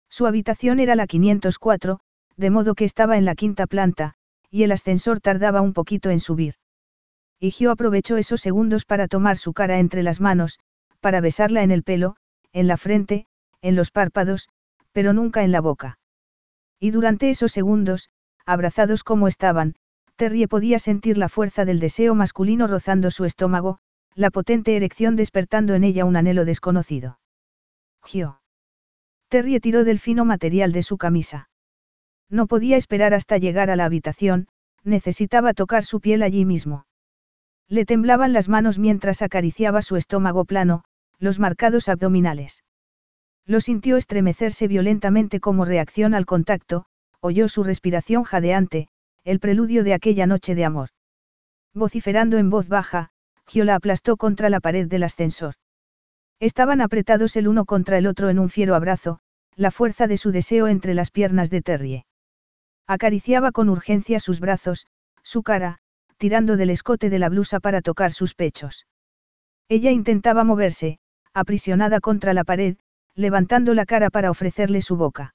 Su habitación era la 504, de modo que estaba en la quinta planta, y el ascensor tardaba un poquito en subir. Y Gio aprovechó esos segundos para tomar su cara entre las manos, para besarla en el pelo, en la frente, en los párpados, pero nunca en la boca. Y durante esos segundos, abrazados como estaban, Terrie podía sentir la fuerza del deseo masculino rozando su estómago, la potente erección despertando en ella un anhelo desconocido. Gio. Terry tiró del fino material de su camisa. No podía esperar hasta llegar a la habitación, necesitaba tocar su piel allí mismo. Le temblaban las manos mientras acariciaba su estómago plano, los marcados abdominales. Lo sintió estremecerse violentamente como reacción al contacto, oyó su respiración jadeante, el preludio de aquella noche de amor. Vociferando en voz baja, Gio la aplastó contra la pared del ascensor. Estaban apretados el uno contra el otro en un fiero abrazo, la fuerza de su deseo entre las piernas de Terrie. Acariciaba con urgencia sus brazos, su cara, tirando del escote de la blusa para tocar sus pechos. Ella intentaba moverse, aprisionada contra la pared, levantando la cara para ofrecerle su boca.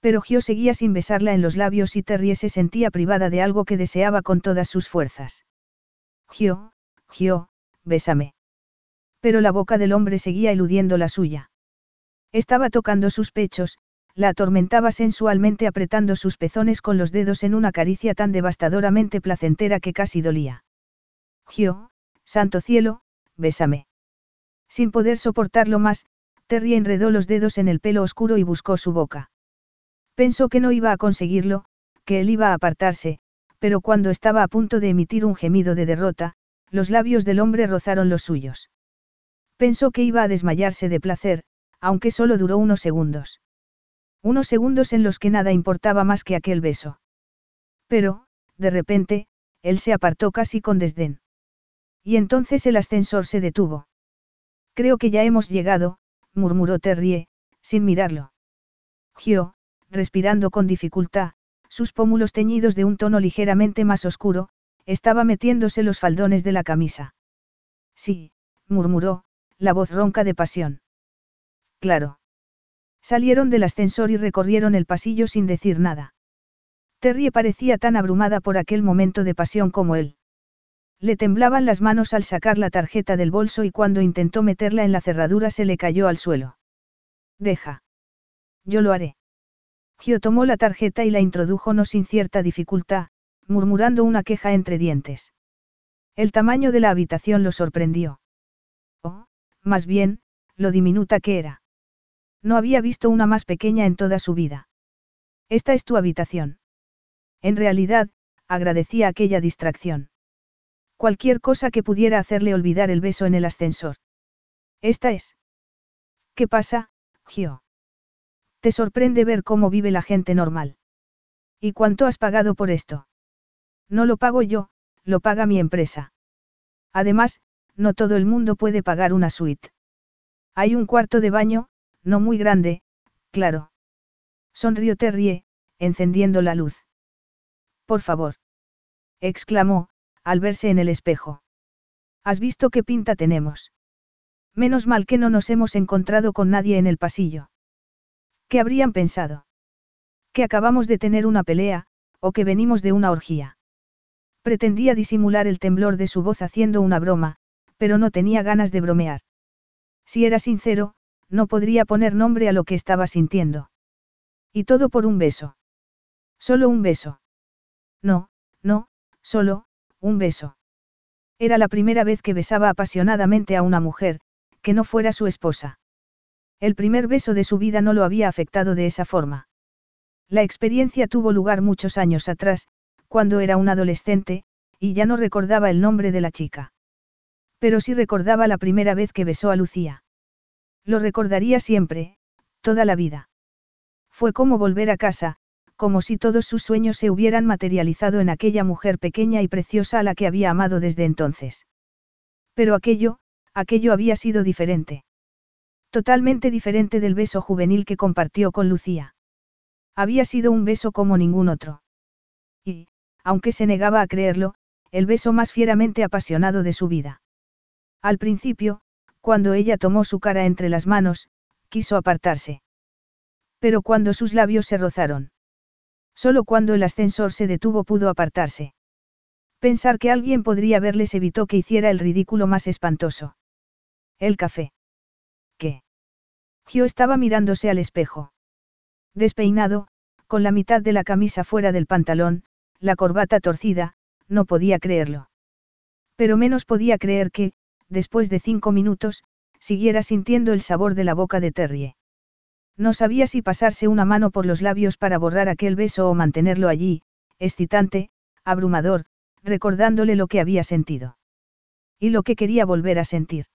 Pero Gio seguía sin besarla en los labios y Terrie se sentía privada de algo que deseaba con todas sus fuerzas. Gio, Gio, bésame. Pero la boca del hombre seguía eludiendo la suya. Estaba tocando sus pechos, la atormentaba sensualmente apretando sus pezones con los dedos en una caricia tan devastadoramente placentera que casi dolía. Gio, santo cielo, bésame. Sin poder soportarlo más, Terry enredó los dedos en el pelo oscuro y buscó su boca. Pensó que no iba a conseguirlo, que él iba a apartarse, pero cuando estaba a punto de emitir un gemido de derrota, los labios del hombre rozaron los suyos. Pensó que iba a desmayarse de placer, aunque solo duró unos segundos. Unos segundos en los que nada importaba más que aquel beso. Pero, de repente, él se apartó casi con desdén. Y entonces el ascensor se detuvo. Creo que ya hemos llegado, murmuró Terrie, sin mirarlo. Gio, respirando con dificultad, sus pómulos teñidos de un tono ligeramente más oscuro, estaba metiéndose los faldones de la camisa. Sí, murmuró, la voz ronca de pasión. Claro. Salieron del ascensor y recorrieron el pasillo sin decir nada. Terry parecía tan abrumada por aquel momento de pasión como él. Le temblaban las manos al sacar la tarjeta del bolso y cuando intentó meterla en la cerradura se le cayó al suelo. Deja. Yo lo haré. Gio tomó la tarjeta y la introdujo no sin cierta dificultad, murmurando una queja entre dientes. El tamaño de la habitación lo sorprendió. Oh, más bien, lo diminuta que era. No había visto una más pequeña en toda su vida. Esta es tu habitación. En realidad, agradecía aquella distracción. Cualquier cosa que pudiera hacerle olvidar el beso en el ascensor. Esta es. ¿Qué pasa, Gio? Te sorprende ver cómo vive la gente normal. ¿Y cuánto has pagado por esto? No lo pago yo, lo paga mi empresa. Además, no todo el mundo puede pagar una suite. Hay un cuarto de baño, no muy grande, claro. Sonrió Terrie, encendiendo la luz. Por favor. exclamó, al verse en el espejo. ¿Has visto qué pinta tenemos? Menos mal que no nos hemos encontrado con nadie en el pasillo. ¿Qué habrían pensado? Que acabamos de tener una pelea, o que venimos de una orgía. Pretendía disimular el temblor de su voz haciendo una broma, pero no tenía ganas de bromear. Si era sincero, no podría poner nombre a lo que estaba sintiendo. Y todo por un beso. Solo un beso. No, no, solo, un beso. Era la primera vez que besaba apasionadamente a una mujer, que no fuera su esposa. El primer beso de su vida no lo había afectado de esa forma. La experiencia tuvo lugar muchos años atrás, cuando era un adolescente, y ya no recordaba el nombre de la chica. Pero sí recordaba la primera vez que besó a Lucía. Lo recordaría siempre, toda la vida. Fue como volver a casa, como si todos sus sueños se hubieran materializado en aquella mujer pequeña y preciosa a la que había amado desde entonces. Pero aquello, aquello había sido diferente. Totalmente diferente del beso juvenil que compartió con Lucía. Había sido un beso como ningún otro. Y, aunque se negaba a creerlo, el beso más fieramente apasionado de su vida. Al principio, cuando ella tomó su cara entre las manos, quiso apartarse. Pero cuando sus labios se rozaron. Solo cuando el ascensor se detuvo pudo apartarse. Pensar que alguien podría verles evitó que hiciera el ridículo más espantoso. El café. ¿Qué? Gio estaba mirándose al espejo. Despeinado, con la mitad de la camisa fuera del pantalón, la corbata torcida, no podía creerlo. Pero menos podía creer que, después de cinco minutos, siguiera sintiendo el sabor de la boca de Terrie. No sabía si pasarse una mano por los labios para borrar aquel beso o mantenerlo allí, excitante, abrumador, recordándole lo que había sentido. Y lo que quería volver a sentir.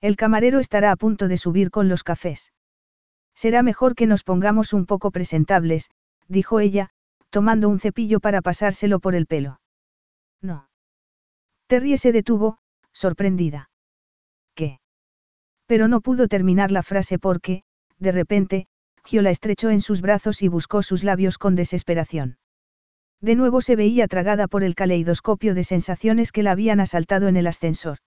El camarero estará a punto de subir con los cafés. Será mejor que nos pongamos un poco presentables, dijo ella, tomando un cepillo para pasárselo por el pelo. No. Terry se detuvo, sorprendida. ¿Qué? Pero no pudo terminar la frase porque, de repente, Gio la estrechó en sus brazos y buscó sus labios con desesperación. De nuevo se veía tragada por el caleidoscopio de sensaciones que la habían asaltado en el ascensor.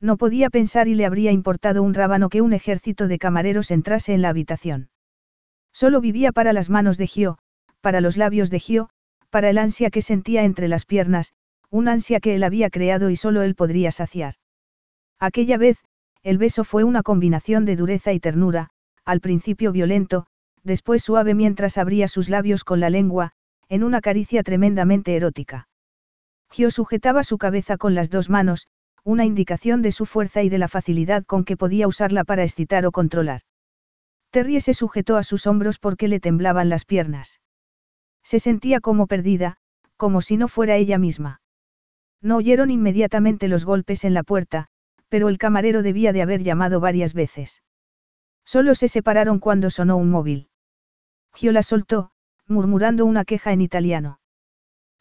No podía pensar y le habría importado un rábano que un ejército de camareros entrase en la habitación. Solo vivía para las manos de Gio, para los labios de Gio, para el ansia que sentía entre las piernas, un ansia que él había creado y solo él podría saciar. Aquella vez, el beso fue una combinación de dureza y ternura, al principio violento, después suave mientras abría sus labios con la lengua, en una caricia tremendamente erótica. Gio sujetaba su cabeza con las dos manos, una indicación de su fuerza y de la facilidad con que podía usarla para excitar o controlar. Terry se sujetó a sus hombros porque le temblaban las piernas. Se sentía como perdida, como si no fuera ella misma. No oyeron inmediatamente los golpes en la puerta, pero el camarero debía de haber llamado varias veces. Solo se separaron cuando sonó un móvil. Gio la soltó, murmurando una queja en italiano.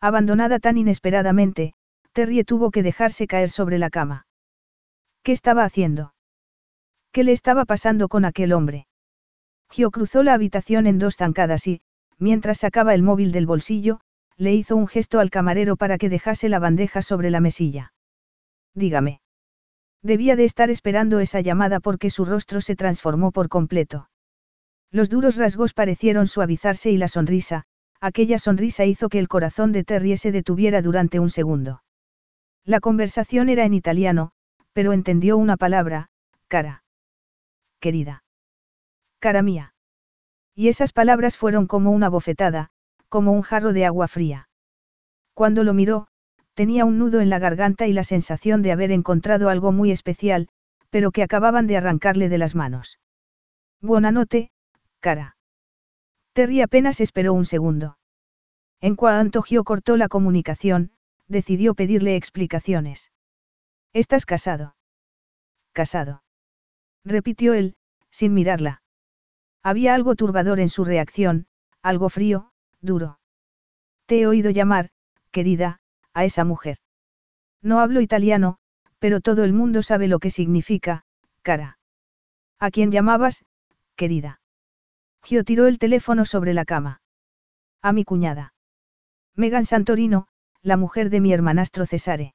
Abandonada tan inesperadamente, Terry tuvo que dejarse caer sobre la cama. ¿Qué estaba haciendo? ¿Qué le estaba pasando con aquel hombre? Gio cruzó la habitación en dos zancadas y, mientras sacaba el móvil del bolsillo, le hizo un gesto al camarero para que dejase la bandeja sobre la mesilla. Dígame. Debía de estar esperando esa llamada porque su rostro se transformó por completo. Los duros rasgos parecieron suavizarse y la sonrisa, aquella sonrisa hizo que el corazón de Terry se detuviera durante un segundo. La conversación era en italiano, pero entendió una palabra, cara. Querida. Cara mía. Y esas palabras fueron como una bofetada, como un jarro de agua fría. Cuando lo miró, tenía un nudo en la garganta y la sensación de haber encontrado algo muy especial, pero que acababan de arrancarle de las manos. Buena noche, cara. Terry apenas esperó un segundo. En cuanto Gio cortó la comunicación, decidió pedirle explicaciones. ¿Estás casado? Casado. Repitió él, sin mirarla. Había algo turbador en su reacción, algo frío, duro. Te he oído llamar, querida, a esa mujer. No hablo italiano, pero todo el mundo sabe lo que significa, cara. ¿A quién llamabas, querida? Gio tiró el teléfono sobre la cama. A mi cuñada. Megan Santorino, la mujer de mi hermanastro Cesare.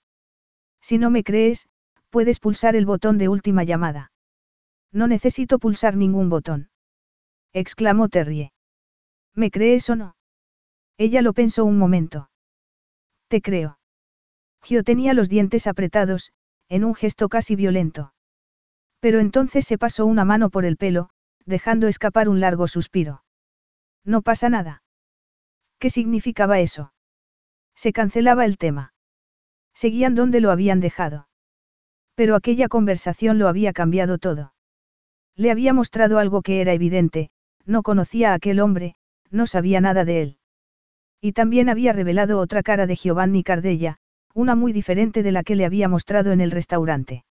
Si no me crees, puedes pulsar el botón de última llamada. No necesito pulsar ningún botón. Exclamó Terrie. ¿Me crees o no? Ella lo pensó un momento. Te creo. Gio tenía los dientes apretados, en un gesto casi violento. Pero entonces se pasó una mano por el pelo, dejando escapar un largo suspiro. No pasa nada. ¿Qué significaba eso? Se cancelaba el tema. Seguían donde lo habían dejado. Pero aquella conversación lo había cambiado todo. Le había mostrado algo que era evidente, no conocía a aquel hombre, no sabía nada de él. Y también había revelado otra cara de Giovanni Cardella, una muy diferente de la que le había mostrado en el restaurante.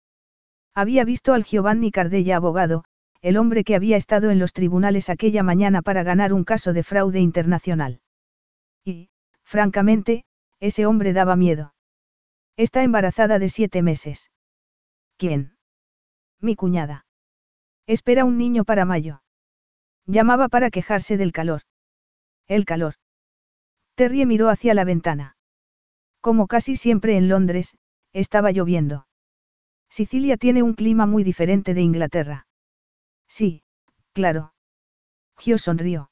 Había visto al Giovanni Cardella abogado, el hombre que había estado en los tribunales aquella mañana para ganar un caso de fraude internacional. Y, francamente, ese hombre daba miedo. Está embarazada de siete meses. ¿Quién? Mi cuñada. Espera un niño para mayo. Llamaba para quejarse del calor. El calor. Terry miró hacia la ventana. Como casi siempre en Londres, estaba lloviendo. Sicilia tiene un clima muy diferente de Inglaterra. Sí, claro. Gio sonrió.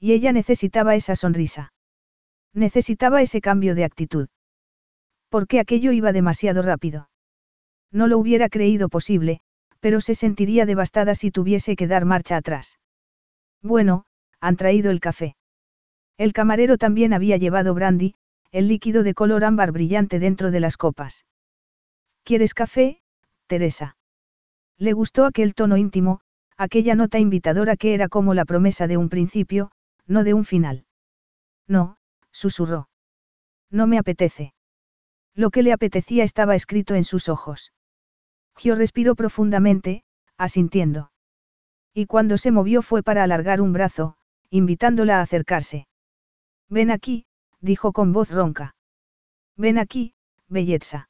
Y ella necesitaba esa sonrisa. Necesitaba ese cambio de actitud. Porque aquello iba demasiado rápido. No lo hubiera creído posible, pero se sentiría devastada si tuviese que dar marcha atrás. Bueno, han traído el café. El camarero también había llevado brandy, el líquido de color ámbar brillante dentro de las copas. ¿Quieres café, Teresa? Le gustó aquel tono íntimo, aquella nota invitadora que era como la promesa de un principio, no de un final. No, susurró. No me apetece. Lo que le apetecía estaba escrito en sus ojos. Gio respiró profundamente, asintiendo. Y cuando se movió fue para alargar un brazo, invitándola a acercarse. Ven aquí, dijo con voz ronca. Ven aquí, belleza.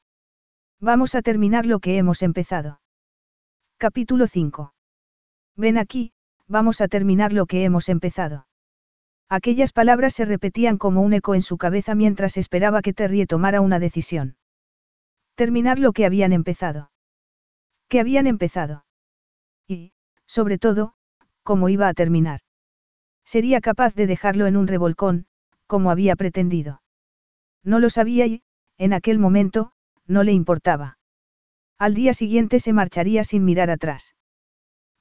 Vamos a terminar lo que hemos empezado. Capítulo 5. Ven aquí, vamos a terminar lo que hemos empezado. Aquellas palabras se repetían como un eco en su cabeza mientras esperaba que Terry tomara una decisión. Terminar lo que habían empezado. Que habían empezado. Y, sobre todo, cómo iba a terminar. Sería capaz de dejarlo en un revolcón, como había pretendido. No lo sabía y, en aquel momento, no le importaba. Al día siguiente se marcharía sin mirar atrás.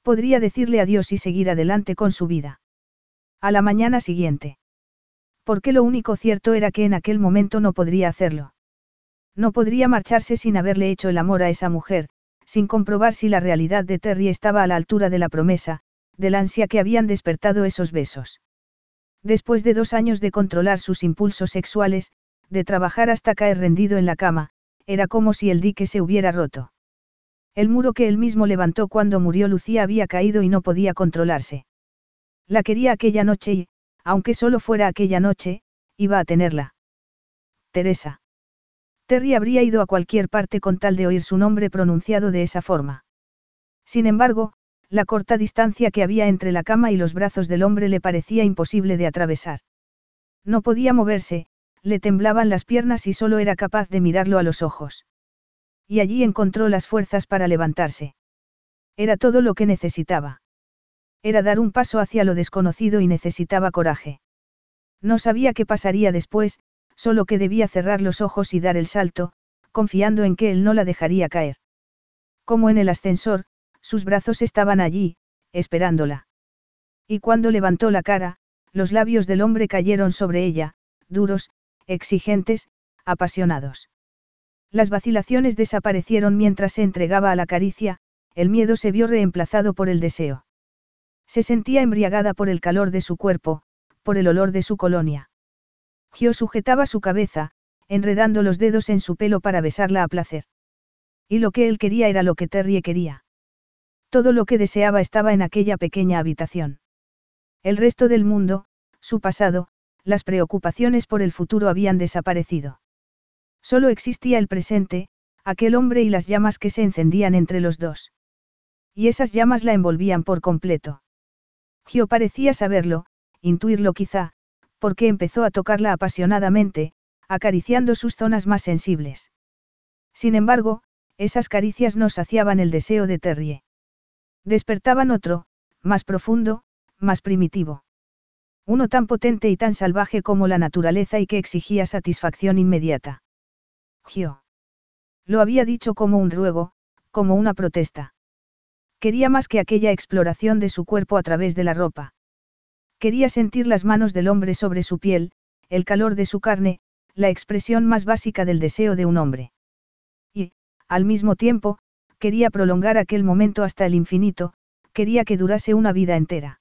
Podría decirle adiós y seguir adelante con su vida. A la mañana siguiente. Porque lo único cierto era que en aquel momento no podría hacerlo. No podría marcharse sin haberle hecho el amor a esa mujer, sin comprobar si la realidad de Terry estaba a la altura de la promesa, del ansia que habían despertado esos besos. Después de dos años de controlar sus impulsos sexuales, de trabajar hasta caer rendido en la cama, era como si el dique se hubiera roto. El muro que él mismo levantó cuando murió Lucía había caído y no podía controlarse. La quería aquella noche y, aunque solo fuera aquella noche, iba a tenerla. Teresa. Terry habría ido a cualquier parte con tal de oír su nombre pronunciado de esa forma. Sin embargo, la corta distancia que había entre la cama y los brazos del hombre le parecía imposible de atravesar. No podía moverse, le temblaban las piernas y solo era capaz de mirarlo a los ojos. Y allí encontró las fuerzas para levantarse. Era todo lo que necesitaba. Era dar un paso hacia lo desconocido y necesitaba coraje. No sabía qué pasaría después, solo que debía cerrar los ojos y dar el salto, confiando en que él no la dejaría caer. Como en el ascensor, sus brazos estaban allí, esperándola. Y cuando levantó la cara, los labios del hombre cayeron sobre ella, duros, exigentes, apasionados. Las vacilaciones desaparecieron mientras se entregaba a la caricia, el miedo se vio reemplazado por el deseo. Se sentía embriagada por el calor de su cuerpo, por el olor de su colonia. Gio sujetaba su cabeza, enredando los dedos en su pelo para besarla a placer. Y lo que él quería era lo que Terry quería. Todo lo que deseaba estaba en aquella pequeña habitación. El resto del mundo, su pasado, las preocupaciones por el futuro habían desaparecido. Solo existía el presente, aquel hombre y las llamas que se encendían entre los dos. Y esas llamas la envolvían por completo. Gio parecía saberlo, intuirlo quizá, porque empezó a tocarla apasionadamente, acariciando sus zonas más sensibles. Sin embargo, esas caricias no saciaban el deseo de Terrie. Despertaban otro, más profundo, más primitivo. Uno tan potente y tan salvaje como la naturaleza y que exigía satisfacción inmediata. Gio. Lo había dicho como un ruego, como una protesta. Quería más que aquella exploración de su cuerpo a través de la ropa. Quería sentir las manos del hombre sobre su piel, el calor de su carne, la expresión más básica del deseo de un hombre. Y, al mismo tiempo, quería prolongar aquel momento hasta el infinito, quería que durase una vida entera.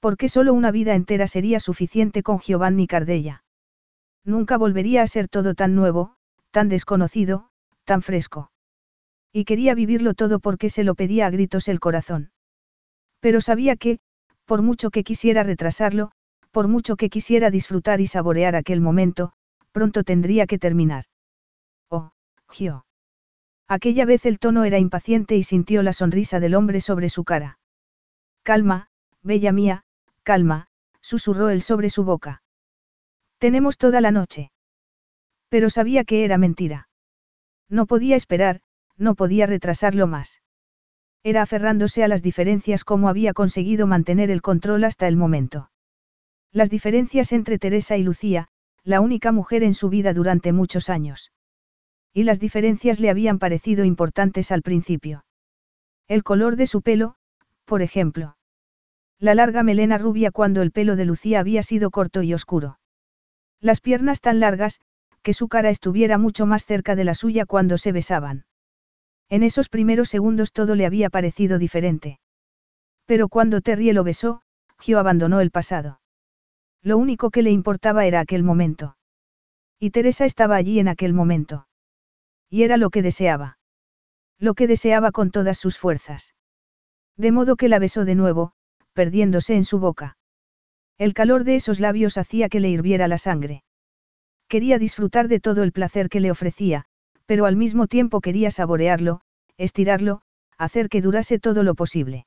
Porque solo una vida entera sería suficiente con Giovanni Cardella. Nunca volvería a ser todo tan nuevo, tan desconocido, tan fresco. Y quería vivirlo todo porque se lo pedía a gritos el corazón. Pero sabía que, por mucho que quisiera retrasarlo, por mucho que quisiera disfrutar y saborear aquel momento, pronto tendría que terminar. Oh, Gio. Aquella vez el tono era impaciente y sintió la sonrisa del hombre sobre su cara. Calma, bella mía, calma, susurró él sobre su boca. Tenemos toda la noche. Pero sabía que era mentira. No podía esperar, no podía retrasarlo más. Era aferrándose a las diferencias como había conseguido mantener el control hasta el momento. Las diferencias entre Teresa y Lucía, la única mujer en su vida durante muchos años. Y las diferencias le habían parecido importantes al principio. El color de su pelo, por ejemplo. La larga melena rubia cuando el pelo de Lucía había sido corto y oscuro. Las piernas tan largas, que su cara estuviera mucho más cerca de la suya cuando se besaban. En esos primeros segundos todo le había parecido diferente. Pero cuando Terry lo besó, Gio abandonó el pasado. Lo único que le importaba era aquel momento. Y Teresa estaba allí en aquel momento. Y era lo que deseaba. Lo que deseaba con todas sus fuerzas. De modo que la besó de nuevo, perdiéndose en su boca. El calor de esos labios hacía que le hirviera la sangre. Quería disfrutar de todo el placer que le ofrecía, pero al mismo tiempo quería saborearlo, estirarlo, hacer que durase todo lo posible.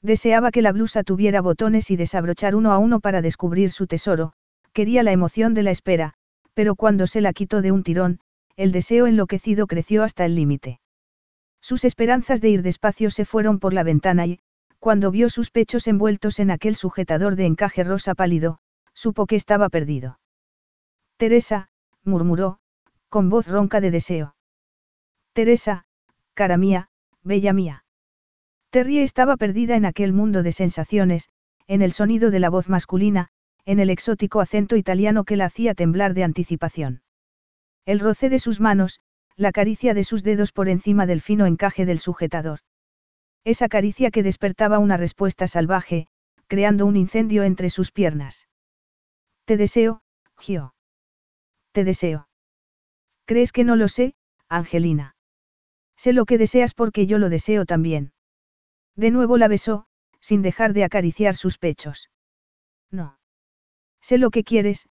Deseaba que la blusa tuviera botones y desabrochar uno a uno para descubrir su tesoro, quería la emoción de la espera, pero cuando se la quitó de un tirón, el deseo enloquecido creció hasta el límite. Sus esperanzas de ir despacio se fueron por la ventana y, cuando vio sus pechos envueltos en aquel sujetador de encaje rosa pálido, supo que estaba perdido. Teresa, murmuró, con voz ronca de deseo. Teresa, cara mía, bella mía. Terry estaba perdida en aquel mundo de sensaciones, en el sonido de la voz masculina, en el exótico acento italiano que la hacía temblar de anticipación. El roce de sus manos, la caricia de sus dedos por encima del fino encaje del sujetador. Esa caricia que despertaba una respuesta salvaje, creando un incendio entre sus piernas. Te deseo, Gio. Te deseo. ¿Crees que no lo sé, Angelina? Sé lo que deseas porque yo lo deseo también. De nuevo la besó, sin dejar de acariciar sus pechos. No. Sé lo que quieres,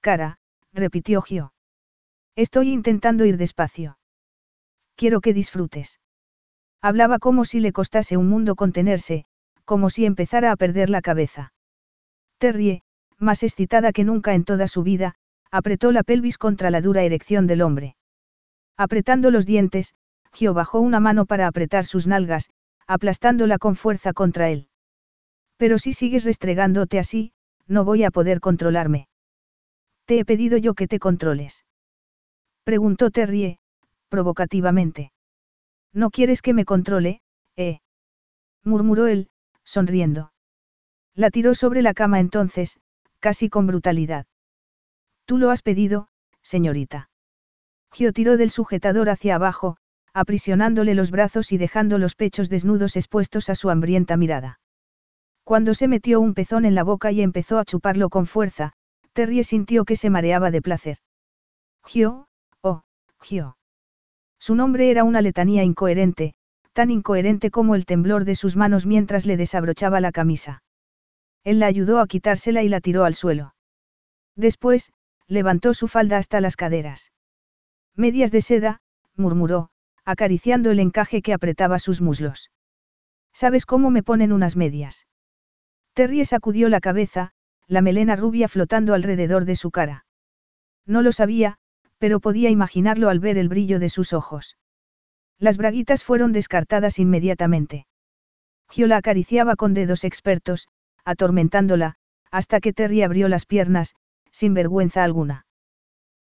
cara, repitió Gio. Estoy intentando ir despacio. Quiero que disfrutes. Hablaba como si le costase un mundo contenerse, como si empezara a perder la cabeza. Terrie, más excitada que nunca en toda su vida, apretó la pelvis contra la dura erección del hombre. Apretando los dientes, Gio bajó una mano para apretar sus nalgas, aplastándola con fuerza contra él. Pero si sigues restregándote así, no voy a poder controlarme. Te he pedido yo que te controles. Preguntó Terrie, provocativamente. ¿No quieres que me controle, eh? murmuró él, sonriendo. La tiró sobre la cama entonces, casi con brutalidad. Tú lo has pedido, señorita. Gio tiró del sujetador hacia abajo, aprisionándole los brazos y dejando los pechos desnudos expuestos a su hambrienta mirada. Cuando se metió un pezón en la boca y empezó a chuparlo con fuerza, Terry sintió que se mareaba de placer. Gio, Su nombre era una letanía incoherente, tan incoherente como el temblor de sus manos mientras le desabrochaba la camisa. Él la ayudó a quitársela y la tiró al suelo. Después, levantó su falda hasta las caderas. Medias de seda, murmuró, acariciando el encaje que apretaba sus muslos. ¿Sabes cómo me ponen unas medias? Terry sacudió la cabeza, la melena rubia flotando alrededor de su cara. No lo sabía, pero podía imaginarlo al ver el brillo de sus ojos. Las braguitas fueron descartadas inmediatamente. Gio la acariciaba con dedos expertos, atormentándola, hasta que Terry abrió las piernas, sin vergüenza alguna.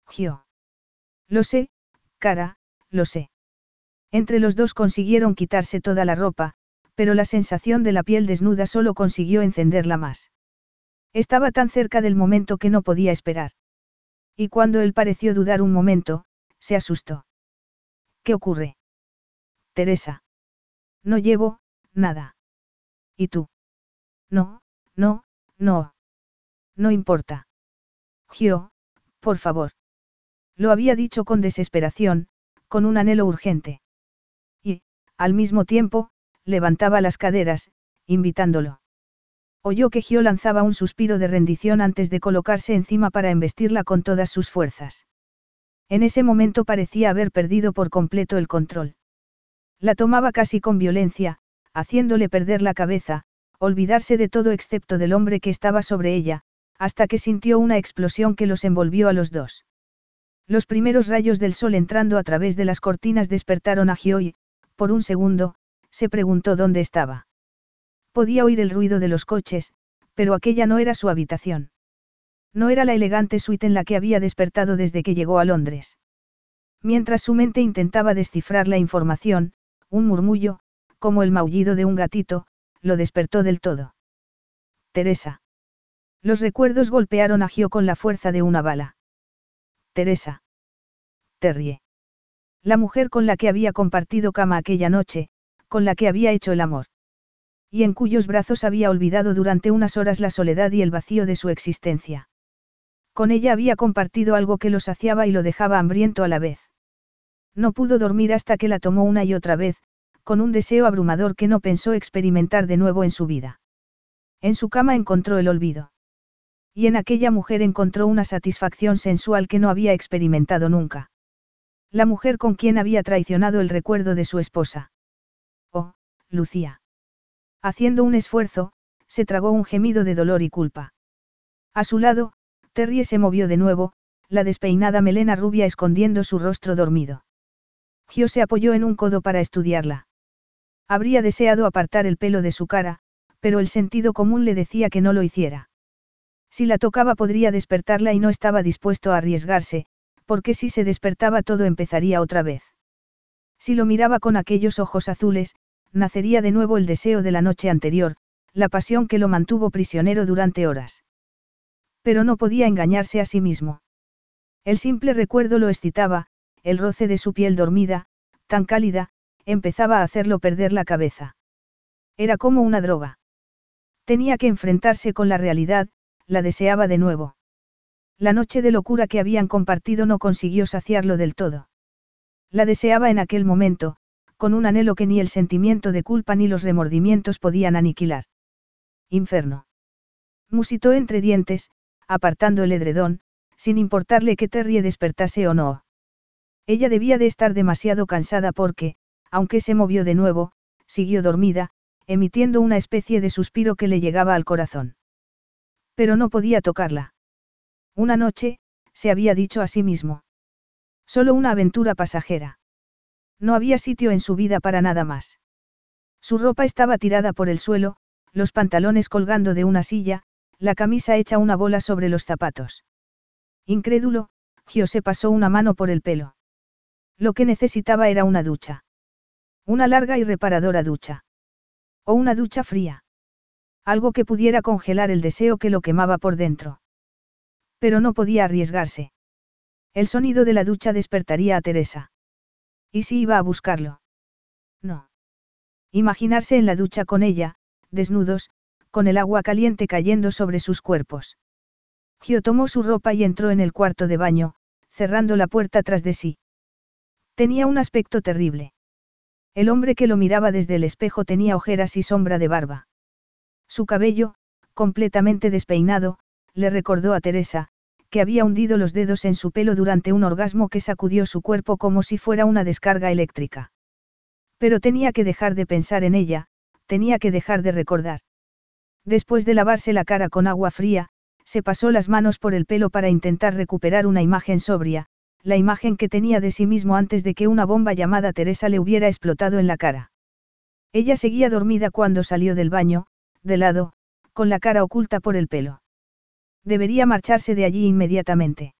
Gio. Lo sé, cara, lo sé. Entre los dos consiguieron quitarse toda la ropa, pero la sensación de la piel desnuda solo consiguió encenderla más. Estaba tan cerca del momento que no podía esperar. Y cuando él pareció dudar un momento, se asustó. ¿Qué ocurre? Teresa. No llevo, nada. ¿Y tú? No, no, no. No importa. Gio, por favor. Lo había dicho con desesperación, con un anhelo urgente. Y, al mismo tiempo, levantaba las caderas, invitándolo. Oyó que Gio lanzaba un suspiro de rendición antes de colocarse encima para embestirla con todas sus fuerzas. En ese momento parecía haber perdido por completo el control. La tomaba casi con violencia, haciéndole perder la cabeza, olvidarse de todo excepto del hombre que estaba sobre ella, hasta que sintió una explosión que los envolvió a los dos. Los primeros rayos del sol entrando a través de las cortinas despertaron a Gio y, por un segundo, se preguntó dónde estaba. Podía oír el ruido de los coches, pero aquella no era su habitación. No era la elegante suite en la que había despertado desde que llegó a Londres. Mientras su mente intentaba descifrar la información, un murmullo, como el maullido de un gatito, lo despertó del todo. Teresa. Los recuerdos golpearon a Gio con la fuerza de una bala. Teresa. Terrie. La mujer con la que había compartido cama aquella noche, con la que había hecho el amor. Y en cuyos brazos había olvidado durante unas horas la soledad y el vacío de su existencia. Con ella había compartido algo que lo saciaba y lo dejaba hambriento a la vez. No pudo dormir hasta que la tomó una y otra vez, con un deseo abrumador que no pensó experimentar de nuevo en su vida. En su cama encontró el olvido. Y en aquella mujer encontró una satisfacción sensual que no había experimentado nunca. La mujer con quien había traicionado el recuerdo de su esposa. Oh, Lucía. Haciendo un esfuerzo, se tragó un gemido de dolor y culpa. A su lado, Terry se movió de nuevo, la despeinada melena rubia escondiendo su rostro dormido. Gio se apoyó en un codo para estudiarla. Habría deseado apartar el pelo de su cara, pero el sentido común le decía que no lo hiciera. Si la tocaba podría despertarla y no estaba dispuesto a arriesgarse, porque si se despertaba todo empezaría otra vez. Si lo miraba con aquellos ojos azules, nacería de nuevo el deseo de la noche anterior, la pasión que lo mantuvo prisionero durante horas. Pero no podía engañarse a sí mismo. El simple recuerdo lo excitaba, el roce de su piel dormida, tan cálida, empezaba a hacerlo perder la cabeza. Era como una droga. Tenía que enfrentarse con la realidad, la deseaba de nuevo. La noche de locura que habían compartido no consiguió saciarlo del todo. La deseaba en aquel momento, con un anhelo que ni el sentimiento de culpa ni los remordimientos podían aniquilar. Inferno. Musitó entre dientes, apartando el edredón, sin importarle que Terry despertase o no. Ella debía de estar demasiado cansada porque, aunque se movió de nuevo, siguió dormida, emitiendo una especie de suspiro que le llegaba al corazón. Pero no podía tocarla. Una noche, se había dicho a sí mismo. Solo una aventura pasajera. No había sitio en su vida para nada más. Su ropa estaba tirada por el suelo, los pantalones colgando de una silla, la camisa hecha una bola sobre los zapatos. Incrédulo, Gio se pasó una mano por el pelo. Lo que necesitaba era una ducha. Una larga y reparadora ducha. O una ducha fría. Algo que pudiera congelar el deseo que lo quemaba por dentro. Pero no podía arriesgarse. El sonido de la ducha despertaría a Teresa. ¿Y si iba a buscarlo? No. Imaginarse en la ducha con ella, desnudos, con el agua caliente cayendo sobre sus cuerpos. Gio tomó su ropa y entró en el cuarto de baño, cerrando la puerta tras de sí. Tenía un aspecto terrible. El hombre que lo miraba desde el espejo tenía ojeras y sombra de barba. Su cabello, completamente despeinado, le recordó a Teresa, que había hundido los dedos en su pelo durante un orgasmo que sacudió su cuerpo como si fuera una descarga eléctrica. Pero tenía que dejar de pensar en ella, tenía que dejar de recordar. Después de lavarse la cara con agua fría, se pasó las manos por el pelo para intentar recuperar una imagen sobria, la imagen que tenía de sí mismo antes de que una bomba llamada Teresa le hubiera explotado en la cara. Ella seguía dormida cuando salió del baño, de lado, con la cara oculta por el pelo. Debería marcharse de allí inmediatamente.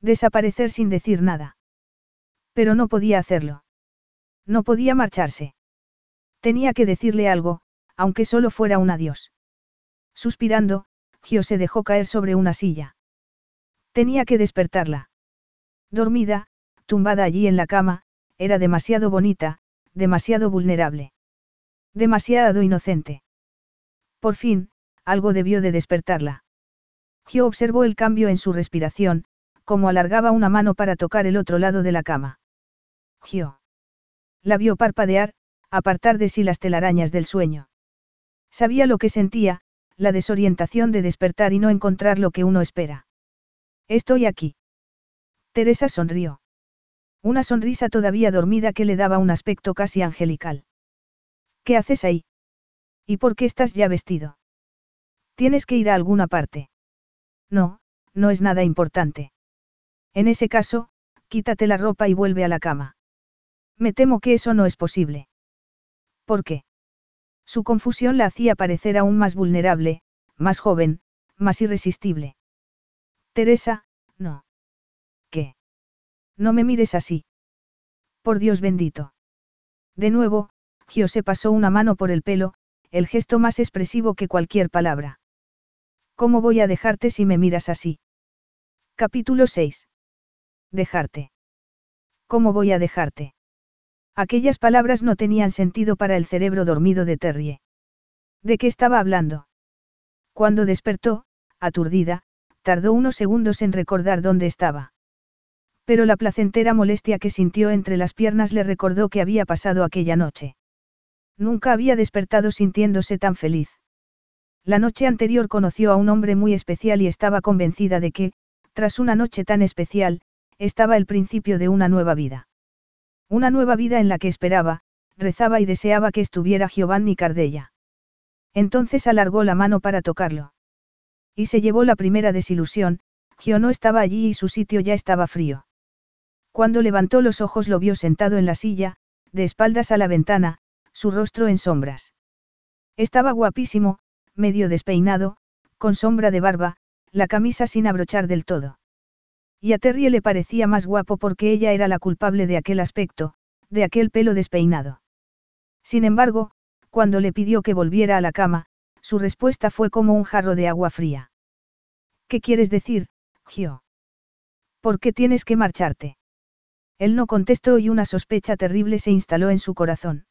Desaparecer sin decir nada. Pero no podía hacerlo. No podía marcharse. Tenía que decirle algo, aunque solo fuera un adiós. Suspirando, Gio se dejó caer sobre una silla. Tenía que despertarla. Dormida, tumbada allí en la cama, era demasiado bonita, demasiado vulnerable. Demasiado inocente. Por fin, algo debió de despertarla. Gio observó el cambio en su respiración, como alargaba una mano para tocar el otro lado de la cama. Gio. La vio parpadear, apartar de sí las telarañas del sueño. Sabía lo que sentía, la desorientación de despertar y no encontrar lo que uno espera. Estoy aquí. Teresa sonrió. Una sonrisa todavía dormida que le daba un aspecto casi angelical. ¿Qué haces ahí? ¿Y por qué estás ya vestido? ¿Tienes que ir a alguna parte? No, no es nada importante. En ese caso, quítate la ropa y vuelve a la cama. Me temo que eso no es posible. ¿Por qué? Su confusión la hacía parecer aún más vulnerable, más joven, más irresistible. Teresa, no. ¿Qué? No me mires así. Por Dios bendito. De nuevo, Gio pasó una mano por el pelo, el gesto más expresivo que cualquier palabra. ¿Cómo voy a dejarte si me miras así? Capítulo 6. Dejarte. ¿Cómo voy a dejarte? Aquellas palabras no tenían sentido para el cerebro dormido de Terrie. ¿De qué estaba hablando? Cuando despertó, aturdida, tardó unos segundos en recordar dónde estaba. Pero la placentera molestia que sintió entre las piernas le recordó que había pasado aquella noche. Nunca había despertado sintiéndose tan feliz. La noche anterior conoció a un hombre muy especial y estaba convencida de que, tras una noche tan especial, estaba el principio de una nueva vida. Una nueva vida en la que esperaba, rezaba y deseaba que estuviera Giovanni Cardella. Entonces alargó la mano para tocarlo. Y se llevó la primera desilusión, Gio no estaba allí y su sitio ya estaba frío. Cuando levantó los ojos lo vio sentado en la silla, de espaldas a la ventana, su rostro en sombras. Estaba guapísimo, medio despeinado, con sombra de barba, la camisa sin abrochar del todo. Y a Terry le parecía más guapo porque ella era la culpable de aquel aspecto, de aquel pelo despeinado. Sin embargo, cuando le pidió que volviera a la cama, su respuesta fue como un jarro de agua fría. ¿Qué quieres decir, Gio? ¿Por qué tienes que marcharte? Él no contestó y una sospecha terrible se instaló en su corazón.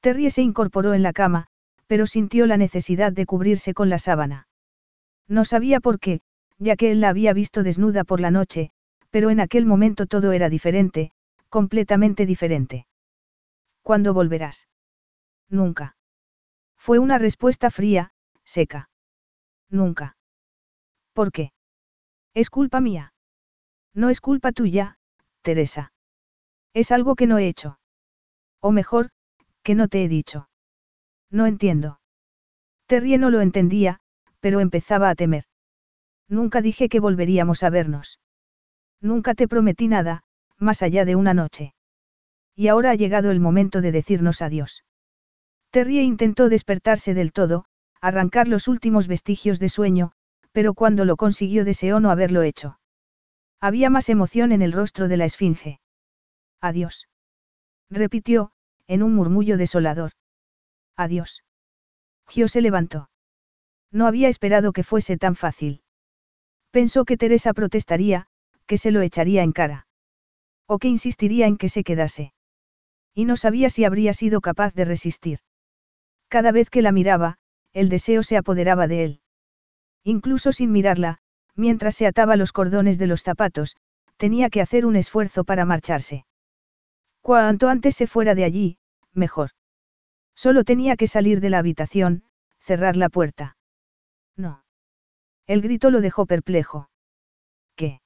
Terry se incorporó en la cama, pero sintió la necesidad de cubrirse con la sábana. No sabía por qué, ya que él la había visto desnuda por la noche, pero en aquel momento todo era diferente, completamente diferente. ¿Cuándo volverás? Nunca. Fue una respuesta fría, seca. Nunca. ¿Por qué? Es culpa mía. No es culpa tuya, Teresa. Es algo que no he hecho. O mejor, que no te he dicho. No entiendo. Terrie no lo entendía, pero empezaba a temer. Nunca dije que volveríamos a vernos. Nunca te prometí nada, más allá de una noche. Y ahora ha llegado el momento de decirnos adiós. Terrie intentó despertarse del todo, arrancar los últimos vestigios de sueño, pero cuando lo consiguió deseó no haberlo hecho. Había más emoción en el rostro de la esfinge. Adiós. Repitió, en un murmullo desolador. Adiós. Gio se levantó. No había esperado que fuese tan fácil. Pensó que Teresa protestaría, que se lo echaría en cara. O que insistiría en que se quedase. Y no sabía si habría sido capaz de resistir. Cada vez que la miraba, el deseo se apoderaba de él. Incluso sin mirarla, mientras se ataba los cordones de los zapatos, tenía que hacer un esfuerzo para marcharse. Cuanto antes se fuera de allí, mejor. Solo tenía que salir de la habitación, cerrar la puerta. No. El grito lo dejó perplejo. ¿Qué?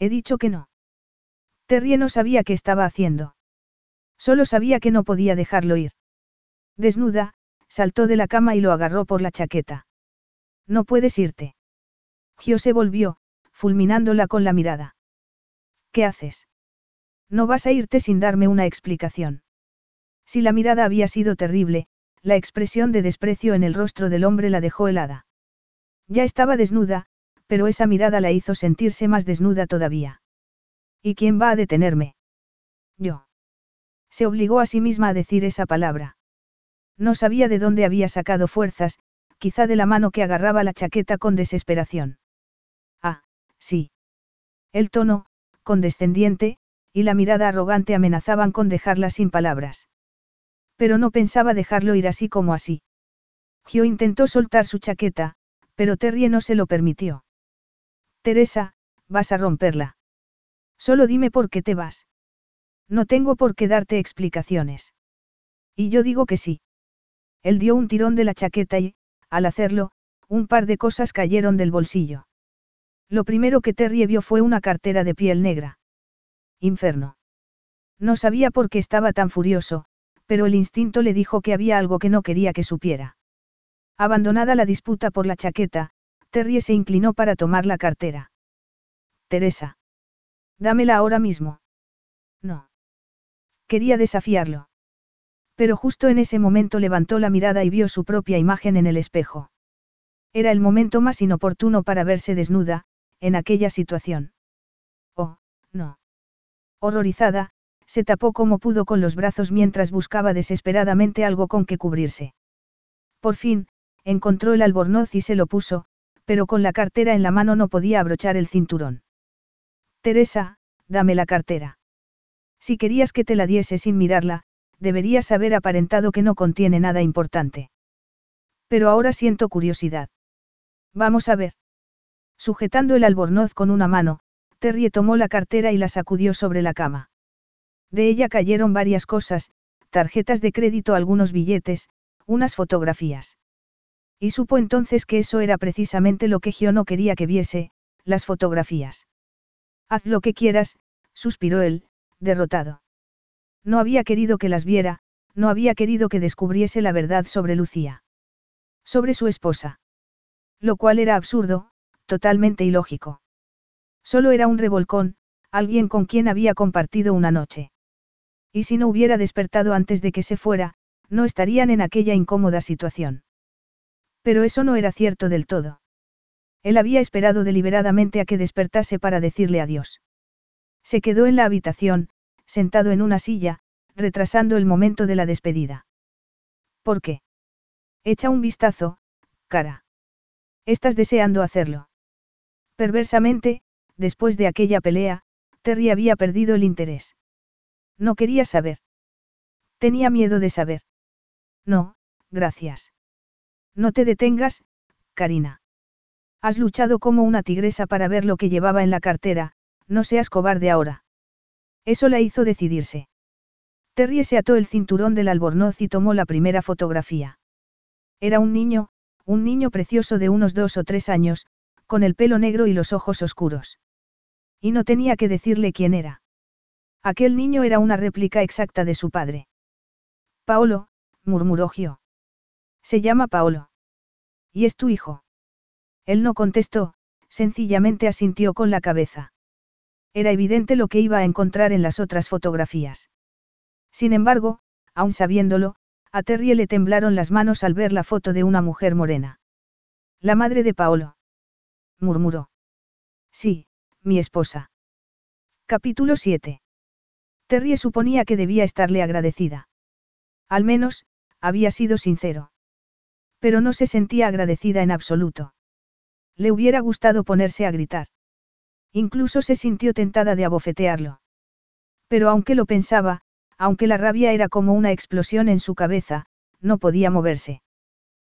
He dicho que no. Terry no sabía qué estaba haciendo. Solo sabía que no podía dejarlo ir. Desnuda, saltó de la cama y lo agarró por la chaqueta. No puedes irte. Gio se volvió, fulminándola con la mirada. ¿Qué haces? No vas a irte sin darme una explicación. Si la mirada había sido terrible, la expresión de desprecio en el rostro del hombre la dejó helada. Ya estaba desnuda, pero esa mirada la hizo sentirse más desnuda todavía. ¿Y quién va a detenerme? Yo. Se obligó a sí misma a decir esa palabra. No sabía de dónde había sacado fuerzas, quizá de la mano que agarraba la chaqueta con desesperación. Ah, sí. El tono, condescendiente, y la mirada arrogante amenazaban con dejarla sin palabras. Pero no pensaba dejarlo ir así como así. Gio intentó soltar su chaqueta, pero Terry no se lo permitió. Teresa, vas a romperla. Solo dime por qué te vas. No tengo por qué darte explicaciones. Y yo digo que sí. Él dio un tirón de la chaqueta y, al hacerlo, un par de cosas cayeron del bolsillo. Lo primero que Terry vio fue una cartera de piel negra. Inferno. No sabía por qué estaba tan furioso, pero el instinto le dijo que había algo que no quería que supiera. Abandonada la disputa por la chaqueta, Terry se inclinó para tomar la cartera. Teresa. Dámela ahora mismo. No. Quería desafiarlo. Pero justo en ese momento levantó la mirada y vio su propia imagen en el espejo. Era el momento más inoportuno para verse desnuda, en aquella situación. Oh, no. Horrorizada, se tapó como pudo con los brazos mientras buscaba desesperadamente algo con que cubrirse. Por fin, encontró el albornoz y se lo puso, pero con la cartera en la mano no podía abrochar el cinturón. Teresa, dame la cartera. Si querías que te la diese sin mirarla, deberías haber aparentado que no contiene nada importante. Pero ahora siento curiosidad. Vamos a ver. Sujetando el albornoz con una mano, Terry tomó la cartera y la sacudió sobre la cama. De ella cayeron varias cosas, tarjetas de crédito, algunos billetes, unas fotografías. Y supo entonces que eso era precisamente lo que Gio no quería que viese, las fotografías. Haz lo que quieras, suspiró él, derrotado. No había querido que las viera, no había querido que descubriese la verdad sobre Lucía. Sobre su esposa. Lo cual era absurdo, totalmente ilógico. Solo era un revolcón, alguien con quien había compartido una noche. Y si no hubiera despertado antes de que se fuera, no estarían en aquella incómoda situación. Pero eso no era cierto del todo. Él había esperado deliberadamente a que despertase para decirle adiós. Se quedó en la habitación, sentado en una silla, retrasando el momento de la despedida. ¿Por qué? Echa un vistazo, cara. Estás deseando hacerlo. Perversamente, después de aquella pelea, Terry había perdido el interés. No quería saber. Tenía miedo de saber. No, gracias. No te detengas, Karina. Has luchado como una tigresa para ver lo que llevaba en la cartera, no seas cobarde ahora. Eso la hizo decidirse. Terry se ató el cinturón del albornoz y tomó la primera fotografía. Era un niño, un niño precioso de unos dos o tres años, con el pelo negro y los ojos oscuros. Y no tenía que decirle quién era. Aquel niño era una réplica exacta de su padre. Paolo, murmuró Gio. Se llama Paolo. ¿Y es tu hijo? Él no contestó, sencillamente asintió con la cabeza. Era evidente lo que iba a encontrar en las otras fotografías. Sin embargo, aun sabiéndolo, a Terry le temblaron las manos al ver la foto de una mujer morena. La madre de Paolo. murmuró. Sí, mi esposa. Capítulo 7. Terry suponía que debía estarle agradecida. Al menos, había sido sincero. Pero no se sentía agradecida en absoluto. Le hubiera gustado ponerse a gritar. Incluso se sintió tentada de abofetearlo. Pero aunque lo pensaba, aunque la rabia era como una explosión en su cabeza, no podía moverse.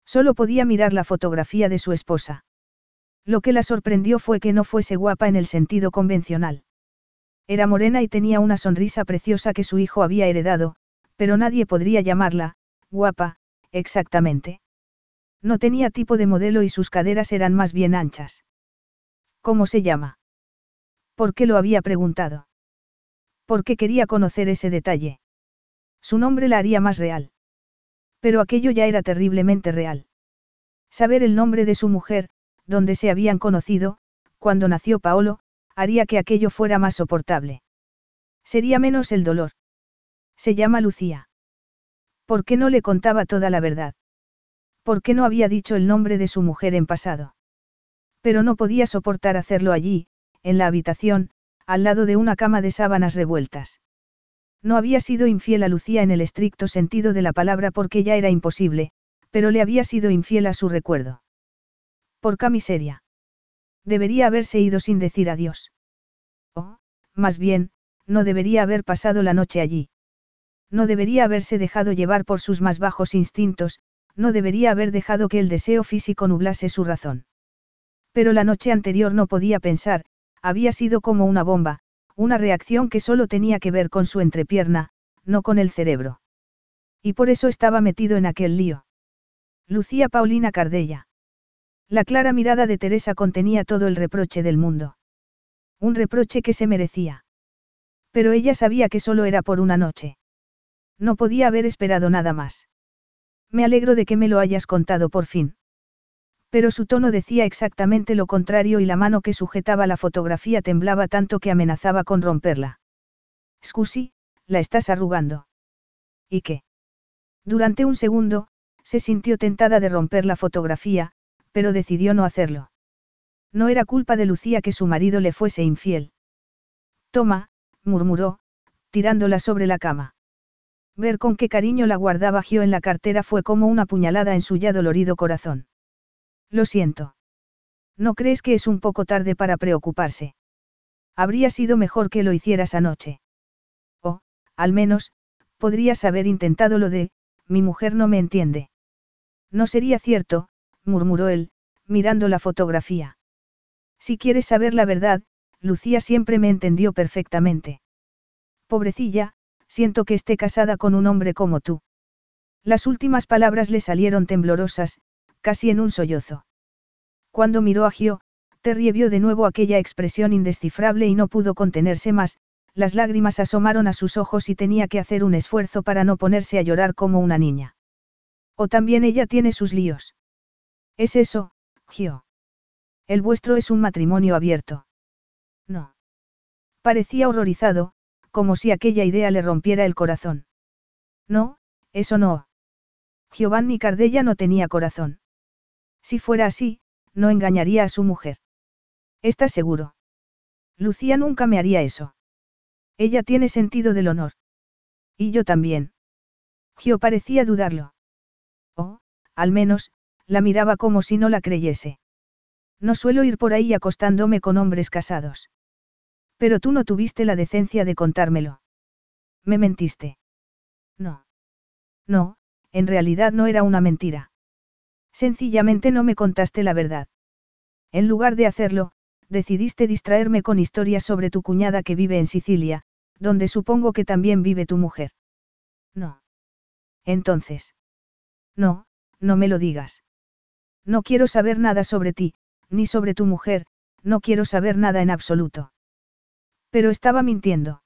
Solo podía mirar la fotografía de su esposa. Lo que la sorprendió fue que no fuese guapa en el sentido convencional. Era morena y tenía una sonrisa preciosa que su hijo había heredado, pero nadie podría llamarla, guapa, exactamente. No tenía tipo de modelo y sus caderas eran más bien anchas. ¿Cómo se llama? ¿Por qué lo había preguntado? ¿Por qué quería conocer ese detalle? Su nombre la haría más real. Pero aquello ya era terriblemente real. Saber el nombre de su mujer, donde se habían conocido, cuando nació Paolo, haría que aquello fuera más soportable. Sería menos el dolor. Se llama Lucía. ¿Por qué no le contaba toda la verdad? ¿Por qué no había dicho el nombre de su mujer en pasado? Pero no podía soportar hacerlo allí, en la habitación, al lado de una cama de sábanas revueltas. No había sido infiel a Lucía en el estricto sentido de la palabra porque ya era imposible, pero le había sido infiel a su recuerdo. Por miseria. Debería haberse ido sin decir adiós. O, más bien, no debería haber pasado la noche allí. No debería haberse dejado llevar por sus más bajos instintos, no debería haber dejado que el deseo físico nublase su razón. Pero la noche anterior no podía pensar, había sido como una bomba, una reacción que solo tenía que ver con su entrepierna, no con el cerebro. Y por eso estaba metido en aquel lío. Lucía Paulina Cardella. La clara mirada de Teresa contenía todo el reproche del mundo. Un reproche que se merecía. Pero ella sabía que solo era por una noche. No podía haber esperado nada más. Me alegro de que me lo hayas contado por fin. Pero su tono decía exactamente lo contrario y la mano que sujetaba la fotografía temblaba tanto que amenazaba con romperla. Scusi, la estás arrugando. ¿Y qué? Durante un segundo, se sintió tentada de romper la fotografía, pero decidió no hacerlo. No era culpa de Lucía que su marido le fuese infiel. Toma, murmuró, tirándola sobre la cama. Ver con qué cariño la guardaba Gio en la cartera fue como una puñalada en su ya dolorido corazón. Lo siento. ¿No crees que es un poco tarde para preocuparse? Habría sido mejor que lo hicieras anoche. O, al menos, podrías haber intentado lo de, mi mujer no me entiende. No sería cierto, murmuró él, mirando la fotografía. Si quieres saber la verdad, Lucía siempre me entendió perfectamente. Pobrecilla, siento que esté casada con un hombre como tú. Las últimas palabras le salieron temblorosas, casi en un sollozo. Cuando miró a Gio, Terry vio de nuevo aquella expresión indescifrable y no pudo contenerse más, las lágrimas asomaron a sus ojos y tenía que hacer un esfuerzo para no ponerse a llorar como una niña. O también ella tiene sus líos. Es eso, Gio. El vuestro es un matrimonio abierto. No. Parecía horrorizado, como si aquella idea le rompiera el corazón. No, eso no. Giovanni Cardella no tenía corazón. Si fuera así, no engañaría a su mujer. ¿Estás seguro? Lucía nunca me haría eso. Ella tiene sentido del honor. Y yo también. Gio parecía dudarlo. O, al menos, la miraba como si no la creyese. No suelo ir por ahí acostándome con hombres casados. Pero tú no tuviste la decencia de contármelo. Me mentiste. No. No, en realidad no era una mentira. Sencillamente no me contaste la verdad. En lugar de hacerlo, decidiste distraerme con historias sobre tu cuñada que vive en Sicilia, donde supongo que también vive tu mujer. No. Entonces. No, no me lo digas. No quiero saber nada sobre ti, ni sobre tu mujer, no quiero saber nada en absoluto. Pero estaba mintiendo.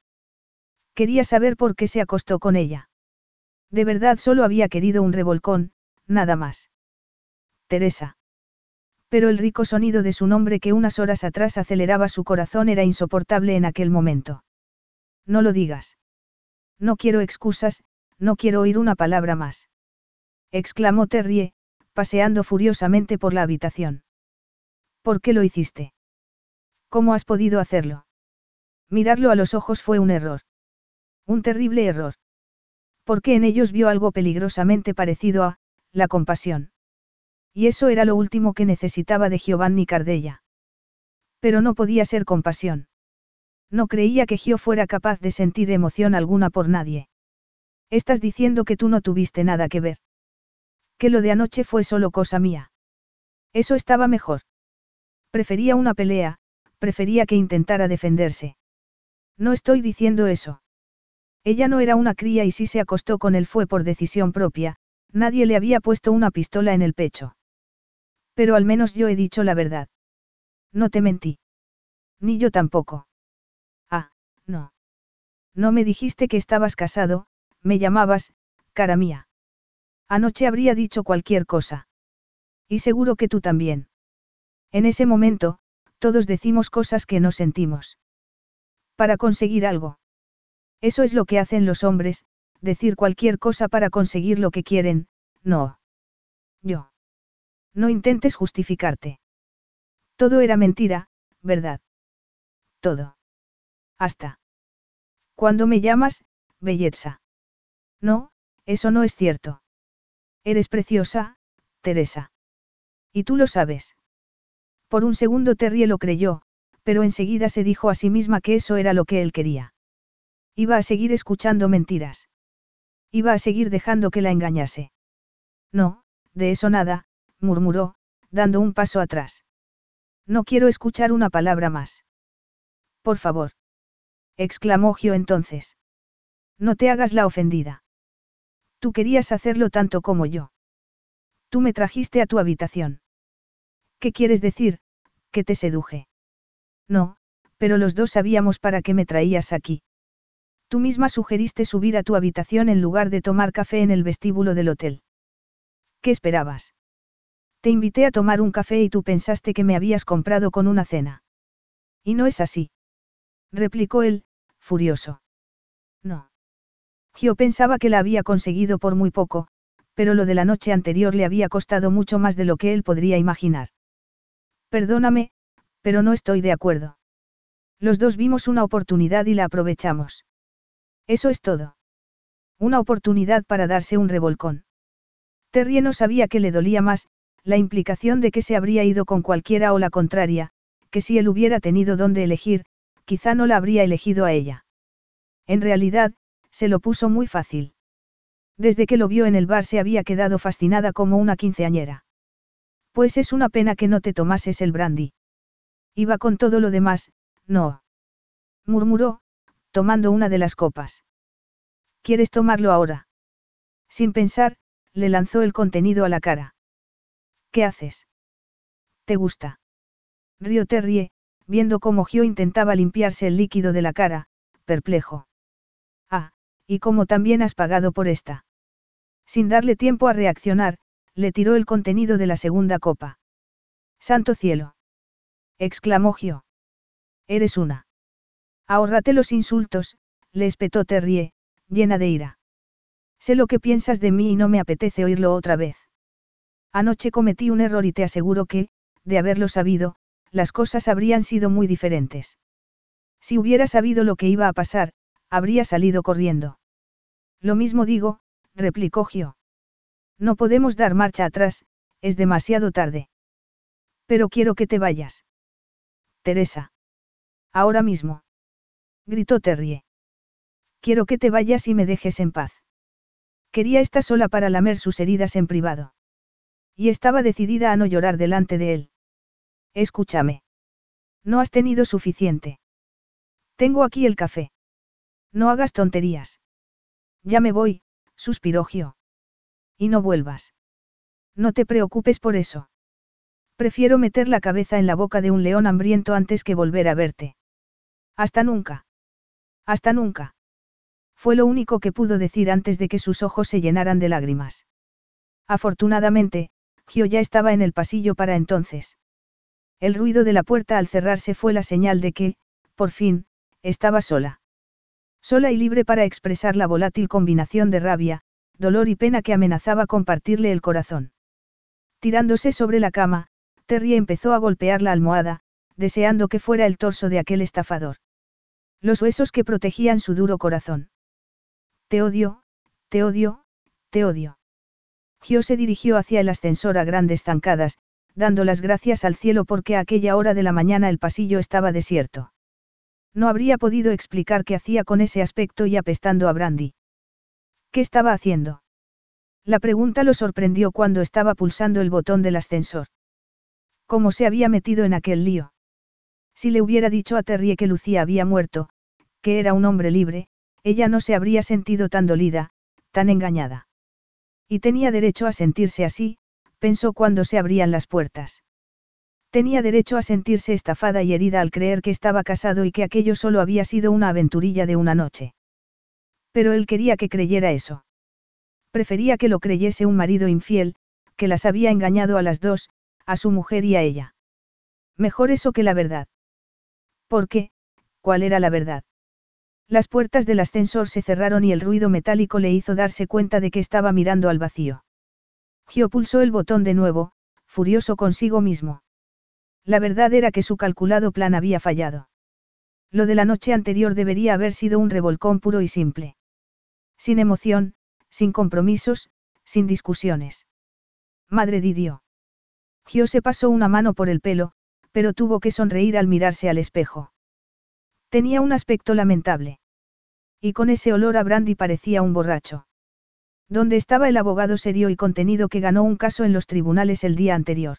Quería saber por qué se acostó con ella. De verdad solo había querido un revolcón, nada más. Teresa. Pero el rico sonido de su nombre que unas horas atrás aceleraba su corazón era insoportable en aquel momento. No lo digas. No quiero excusas, no quiero oír una palabra más. Exclamó Terrie, paseando furiosamente por la habitación. ¿Por qué lo hiciste? ¿Cómo has podido hacerlo? Mirarlo a los ojos fue un error. Un terrible error. Porque en ellos vio algo peligrosamente parecido a, la compasión. Y eso era lo último que necesitaba de Giovanni Cardella. Pero no podía ser compasión. No creía que Gio fuera capaz de sentir emoción alguna por nadie. Estás diciendo que tú no tuviste nada que ver. Que lo de anoche fue solo cosa mía. Eso estaba mejor. Prefería una pelea, prefería que intentara defenderse. No estoy diciendo eso. Ella no era una cría y si se acostó con él fue por decisión propia, nadie le había puesto una pistola en el pecho. Pero al menos yo he dicho la verdad. No te mentí. Ni yo tampoco. Ah, no. No me dijiste que estabas casado, me llamabas, cara mía. Anoche habría dicho cualquier cosa. Y seguro que tú también. En ese momento, todos decimos cosas que no sentimos. Para conseguir algo. Eso es lo que hacen los hombres, decir cualquier cosa para conseguir lo que quieren, no. Yo. No intentes justificarte. Todo era mentira, ¿verdad? Todo. Hasta. Cuando me llamas, belleza. No, eso no es cierto. Eres preciosa, Teresa. Y tú lo sabes. Por un segundo Terry lo creyó, pero enseguida se dijo a sí misma que eso era lo que él quería. Iba a seguir escuchando mentiras. Iba a seguir dejando que la engañase. No, de eso nada, murmuró, dando un paso atrás. No quiero escuchar una palabra más. Por favor. exclamó Gio entonces. No te hagas la ofendida. Tú querías hacerlo tanto como yo. Tú me trajiste a tu habitación. ¿Qué quieres decir? Que te seduje. No, pero los dos sabíamos para qué me traías aquí. Tú misma sugeriste subir a tu habitación en lugar de tomar café en el vestíbulo del hotel. ¿Qué esperabas? Te invité a tomar un café y tú pensaste que me habías comprado con una cena. Y no es así. Replicó él, furioso. No. Gio pensaba que la había conseguido por muy poco, pero lo de la noche anterior le había costado mucho más de lo que él podría imaginar. Perdóname, pero no estoy de acuerdo. Los dos vimos una oportunidad y la aprovechamos. Eso es todo. Una oportunidad para darse un revolcón. Terry no sabía que le dolía más, la implicación de que se habría ido con cualquiera o la contraria, que si él hubiera tenido dónde elegir, quizá no la habría elegido a ella. En realidad, se lo puso muy fácil. Desde que lo vio en el bar se había quedado fascinada como una quinceañera. Pues es una pena que no te tomases el brandy. Iba con todo lo demás, no. Murmuró, tomando una de las copas. ¿Quieres tomarlo ahora? Sin pensar, le lanzó el contenido a la cara. ¿Qué haces? ¿Te gusta? Río Terrie, viendo cómo Gio intentaba limpiarse el líquido de la cara, perplejo. Y cómo también has pagado por esta. Sin darle tiempo a reaccionar, le tiró el contenido de la segunda copa. Santo cielo. exclamó Gio. Eres una. Ahórrate los insultos, le espetó Terrie, llena de ira. Sé lo que piensas de mí y no me apetece oírlo otra vez. Anoche cometí un error y te aseguro que, de haberlo sabido, las cosas habrían sido muy diferentes. Si hubiera sabido lo que iba a pasar, habría salido corriendo. Lo mismo digo, replicó Gio. No podemos dar marcha atrás, es demasiado tarde. Pero quiero que te vayas. Teresa. Ahora mismo gritó Terrie. Quiero que te vayas y me dejes en paz. Quería estar sola para lamer sus heridas en privado. Y estaba decidida a no llorar delante de él. Escúchame. No has tenido suficiente. Tengo aquí el café. No hagas tonterías. Ya me voy, suspiró Gio. Y no vuelvas. No te preocupes por eso. Prefiero meter la cabeza en la boca de un león hambriento antes que volver a verte. Hasta nunca. Hasta nunca. Fue lo único que pudo decir antes de que sus ojos se llenaran de lágrimas. Afortunadamente, Gio ya estaba en el pasillo para entonces. El ruido de la puerta al cerrarse fue la señal de que, por fin, estaba sola. Sola y libre para expresar la volátil combinación de rabia, dolor y pena que amenazaba compartirle el corazón. Tirándose sobre la cama, Terry empezó a golpear la almohada, deseando que fuera el torso de aquel estafador. Los huesos que protegían su duro corazón. Te odio, te odio, te odio. Gio se dirigió hacia el ascensor a grandes zancadas, dando las gracias al cielo porque a aquella hora de la mañana el pasillo estaba desierto. No habría podido explicar qué hacía con ese aspecto y apestando a Brandy. ¿Qué estaba haciendo? La pregunta lo sorprendió cuando estaba pulsando el botón del ascensor. ¿Cómo se había metido en aquel lío? Si le hubiera dicho a Terry que Lucía había muerto, que era un hombre libre, ella no se habría sentido tan dolida, tan engañada. Y tenía derecho a sentirse así, pensó cuando se abrían las puertas. Tenía derecho a sentirse estafada y herida al creer que estaba casado y que aquello solo había sido una aventurilla de una noche. Pero él quería que creyera eso. Prefería que lo creyese un marido infiel, que las había engañado a las dos, a su mujer y a ella. Mejor eso que la verdad. ¿Por qué? ¿Cuál era la verdad? Las puertas del ascensor se cerraron y el ruido metálico le hizo darse cuenta de que estaba mirando al vacío. Gio pulsó el botón de nuevo, furioso consigo mismo. La verdad era que su calculado plan había fallado. Lo de la noche anterior debería haber sido un revolcón puro y simple. Sin emoción, sin compromisos, sin discusiones. Madre Didio. Gio se pasó una mano por el pelo, pero tuvo que sonreír al mirarse al espejo. Tenía un aspecto lamentable. Y con ese olor a brandy parecía un borracho. ¿Dónde estaba el abogado serio y contenido que ganó un caso en los tribunales el día anterior?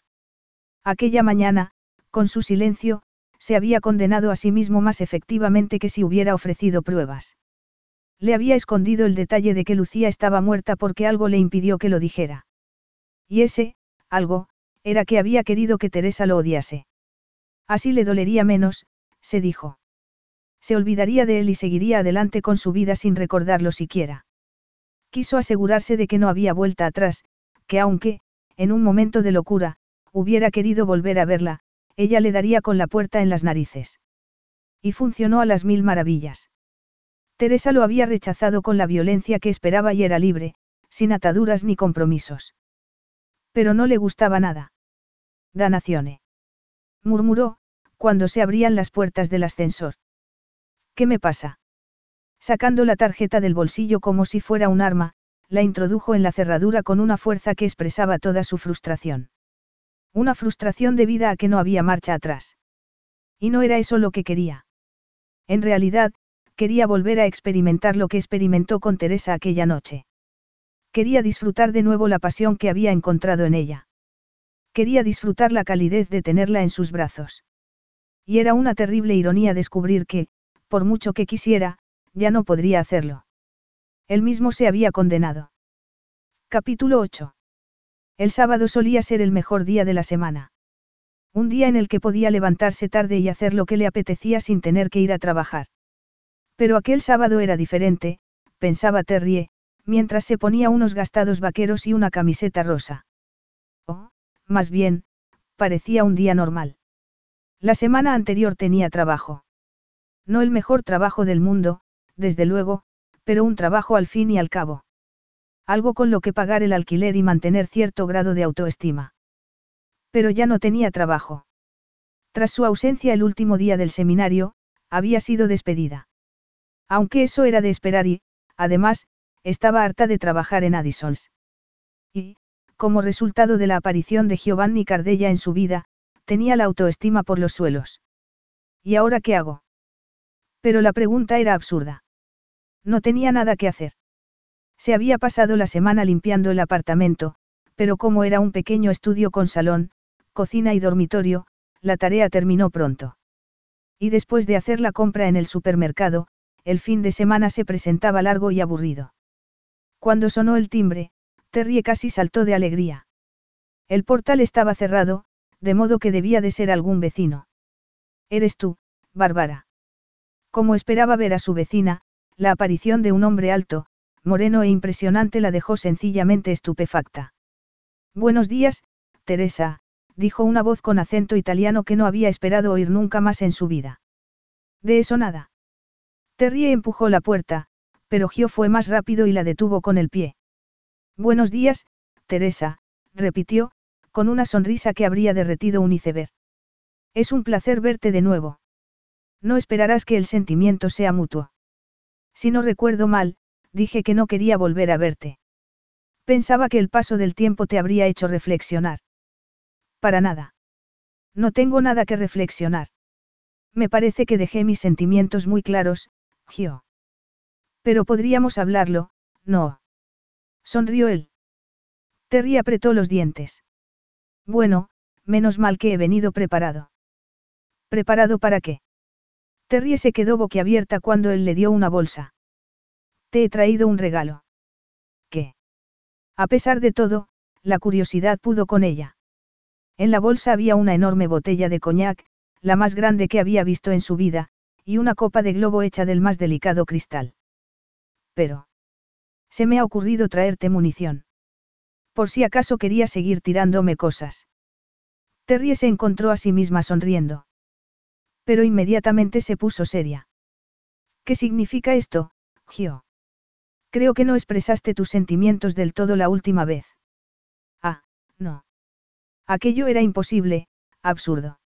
Aquella mañana, con su silencio, se había condenado a sí mismo más efectivamente que si hubiera ofrecido pruebas. Le había escondido el detalle de que Lucía estaba muerta porque algo le impidió que lo dijera. Y ese, algo, Era que había querido que Teresa lo odiase. Así le dolería menos, se dijo. Se olvidaría de él y seguiría adelante con su vida sin recordarlo siquiera. Quiso asegurarse de que no había vuelta atrás, que aunque, en un momento de locura, hubiera querido volver a verla, ella le daría con la puerta en las narices. Y funcionó a las mil maravillas. Teresa lo había rechazado con la violencia que esperaba y era libre, sin ataduras ni compromisos. Pero no le gustaba nada. Danazione. Murmuró, cuando se abrían las puertas del ascensor. ¿Qué me pasa? Sacando la tarjeta del bolsillo como si fuera un arma, la introdujo en la cerradura con una fuerza que expresaba toda su frustración. Una frustración debida a que no había marcha atrás. Y no era eso lo que quería. En realidad, quería volver a experimentar lo que experimentó con Teresa aquella noche. Quería disfrutar de nuevo la pasión que había encontrado en ella. Quería disfrutar la calidez de tenerla en sus brazos. Y era una terrible ironía descubrir que, por mucho que quisiera, ya no podría hacerlo. Él mismo se había condenado. Capítulo 8. El sábado solía ser el mejor día de la semana. Un día en el que podía levantarse tarde y hacer lo que le apetecía sin tener que ir a trabajar. Pero aquel sábado era diferente, pensaba Terrie, mientras se ponía unos gastados vaqueros y una camiseta rosa. Oh, más bien, parecía un día normal. La semana anterior tenía trabajo. No el mejor trabajo del mundo, desde luego, pero un trabajo al fin y al cabo. Algo con lo que pagar el alquiler y mantener cierto grado de autoestima. Pero ya no tenía trabajo. Tras su ausencia el último día del seminario, había sido despedida. Aunque eso era de esperar y, además, estaba harta de trabajar en Addisons. Y, como resultado de la aparición de Giovanni Cardella en su vida, tenía la autoestima por los suelos. ¿Y ahora qué hago? Pero la pregunta era absurda. No tenía nada que hacer. Se había pasado la semana limpiando el apartamento, pero como era un pequeño estudio con salón, cocina y dormitorio, la tarea terminó pronto. Y después de hacer la compra en el supermercado, el fin de semana se presentaba largo y aburrido. Cuando sonó el timbre, Terry casi saltó de alegría. El portal estaba cerrado, de modo que debía de ser algún vecino. Eres tú, Bárbara. Como esperaba ver a su vecina, la aparición de un hombre alto, moreno e impresionante la dejó sencillamente estupefacta. Buenos días, Teresa, dijo una voz con acento italiano que no había esperado oír nunca más en su vida. De eso nada. Terry empujó la puerta, pero Gio fue más rápido y la detuvo con el pie. Buenos días, Teresa, repitió, con una sonrisa que habría derretido un iceberg. Es un placer verte de nuevo. No esperarás que el sentimiento sea mutuo. Si no recuerdo mal, dije que no quería volver a verte. Pensaba que el paso del tiempo te habría hecho reflexionar. Para nada. No tengo nada que reflexionar. Me parece que dejé mis sentimientos muy claros, Gio. Pero podríamos hablarlo, no. Sonrió él. Terry apretó los dientes. Bueno, menos mal que he venido preparado. ¿Preparado para qué? Terry se quedó boquiabierta cuando él le dio una bolsa. Te he traído un regalo. ¿Qué? A pesar de todo, la curiosidad pudo con ella. En la bolsa había una enorme botella de coñac, la más grande que había visto en su vida, y una copa de globo hecha del más delicado cristal. Pero. Se me ha ocurrido traerte munición. Por si acaso quería seguir tirándome cosas. Terry se encontró a sí misma sonriendo. Pero inmediatamente se puso seria. ¿Qué significa esto, Gio? Creo que no expresaste tus sentimientos del todo la última vez. Ah, no. Aquello era imposible, absurdo.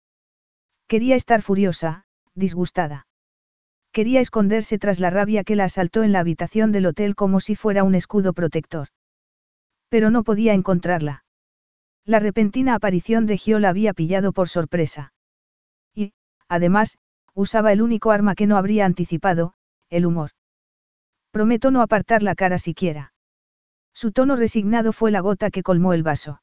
Quería estar furiosa, disgustada. Quería esconderse tras la rabia que la asaltó en la habitación del hotel como si fuera un escudo protector. Pero no podía encontrarla. La repentina aparición de Gio la había pillado por sorpresa. Y, además, usaba el único arma que no habría anticipado, el humor. Prometo no apartar la cara siquiera. Su tono resignado fue la gota que colmó el vaso.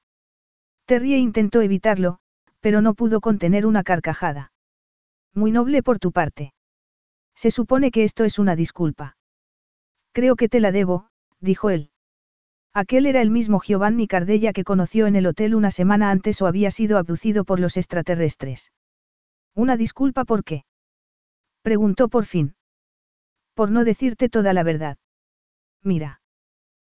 Terry intentó evitarlo, pero no pudo contener una carcajada. Muy noble por tu parte. Se supone que esto es una disculpa. Creo que te la debo, dijo él. Aquel era el mismo Giovanni Cardella que conoció en el hotel una semana antes o había sido abducido por los extraterrestres. Una disculpa por qué. Preguntó por fin. Por no decirte toda la verdad. Mira.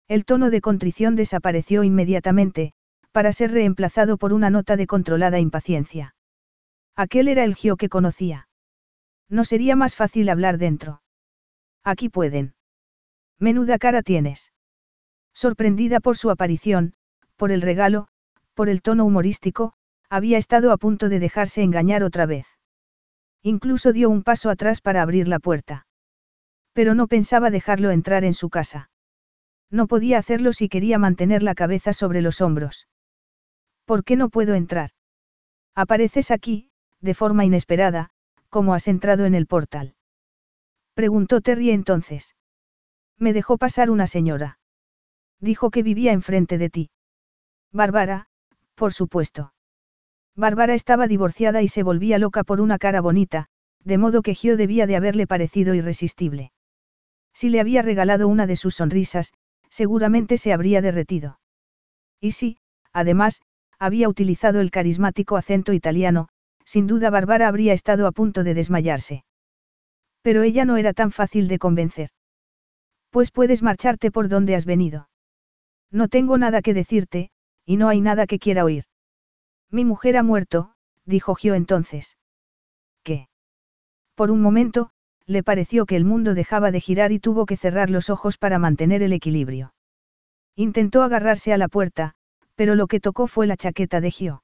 El tono de contrición desapareció inmediatamente, para ser reemplazado por una nota de controlada impaciencia. Aquel era el Gio que conocía. No sería más fácil hablar dentro. Aquí pueden. Menuda cara tienes. Sorprendida por su aparición, por el regalo, por el tono humorístico, había estado a punto de dejarse engañar otra vez. Incluso dio un paso atrás para abrir la puerta. Pero no pensaba dejarlo entrar en su casa. No podía hacerlo si quería mantener la cabeza sobre los hombros. ¿Por qué no puedo entrar? Apareces aquí, de forma inesperada, como has entrado en el portal. Preguntó Terry entonces. Me dejó pasar una señora. Dijo que vivía enfrente de ti. Bárbara, por supuesto. Bárbara estaba divorciada y se volvía loca por una cara bonita, de modo que Gio debía de haberle parecido irresistible. Si le había regalado una de sus sonrisas, seguramente se habría derretido. Y si, además, había utilizado el carismático acento italiano, sin duda Bárbara habría estado a punto de desmayarse. Pero ella no era tan fácil de convencer. Pues puedes marcharte por donde has venido. No tengo nada que decirte, y no hay nada que quiera oír. Mi mujer ha muerto, dijo Gio entonces. ¿Qué? Por un momento, le pareció que el mundo dejaba de girar y tuvo que cerrar los ojos para mantener el equilibrio. Intentó agarrarse a la puerta, pero lo que tocó fue la chaqueta de Gio.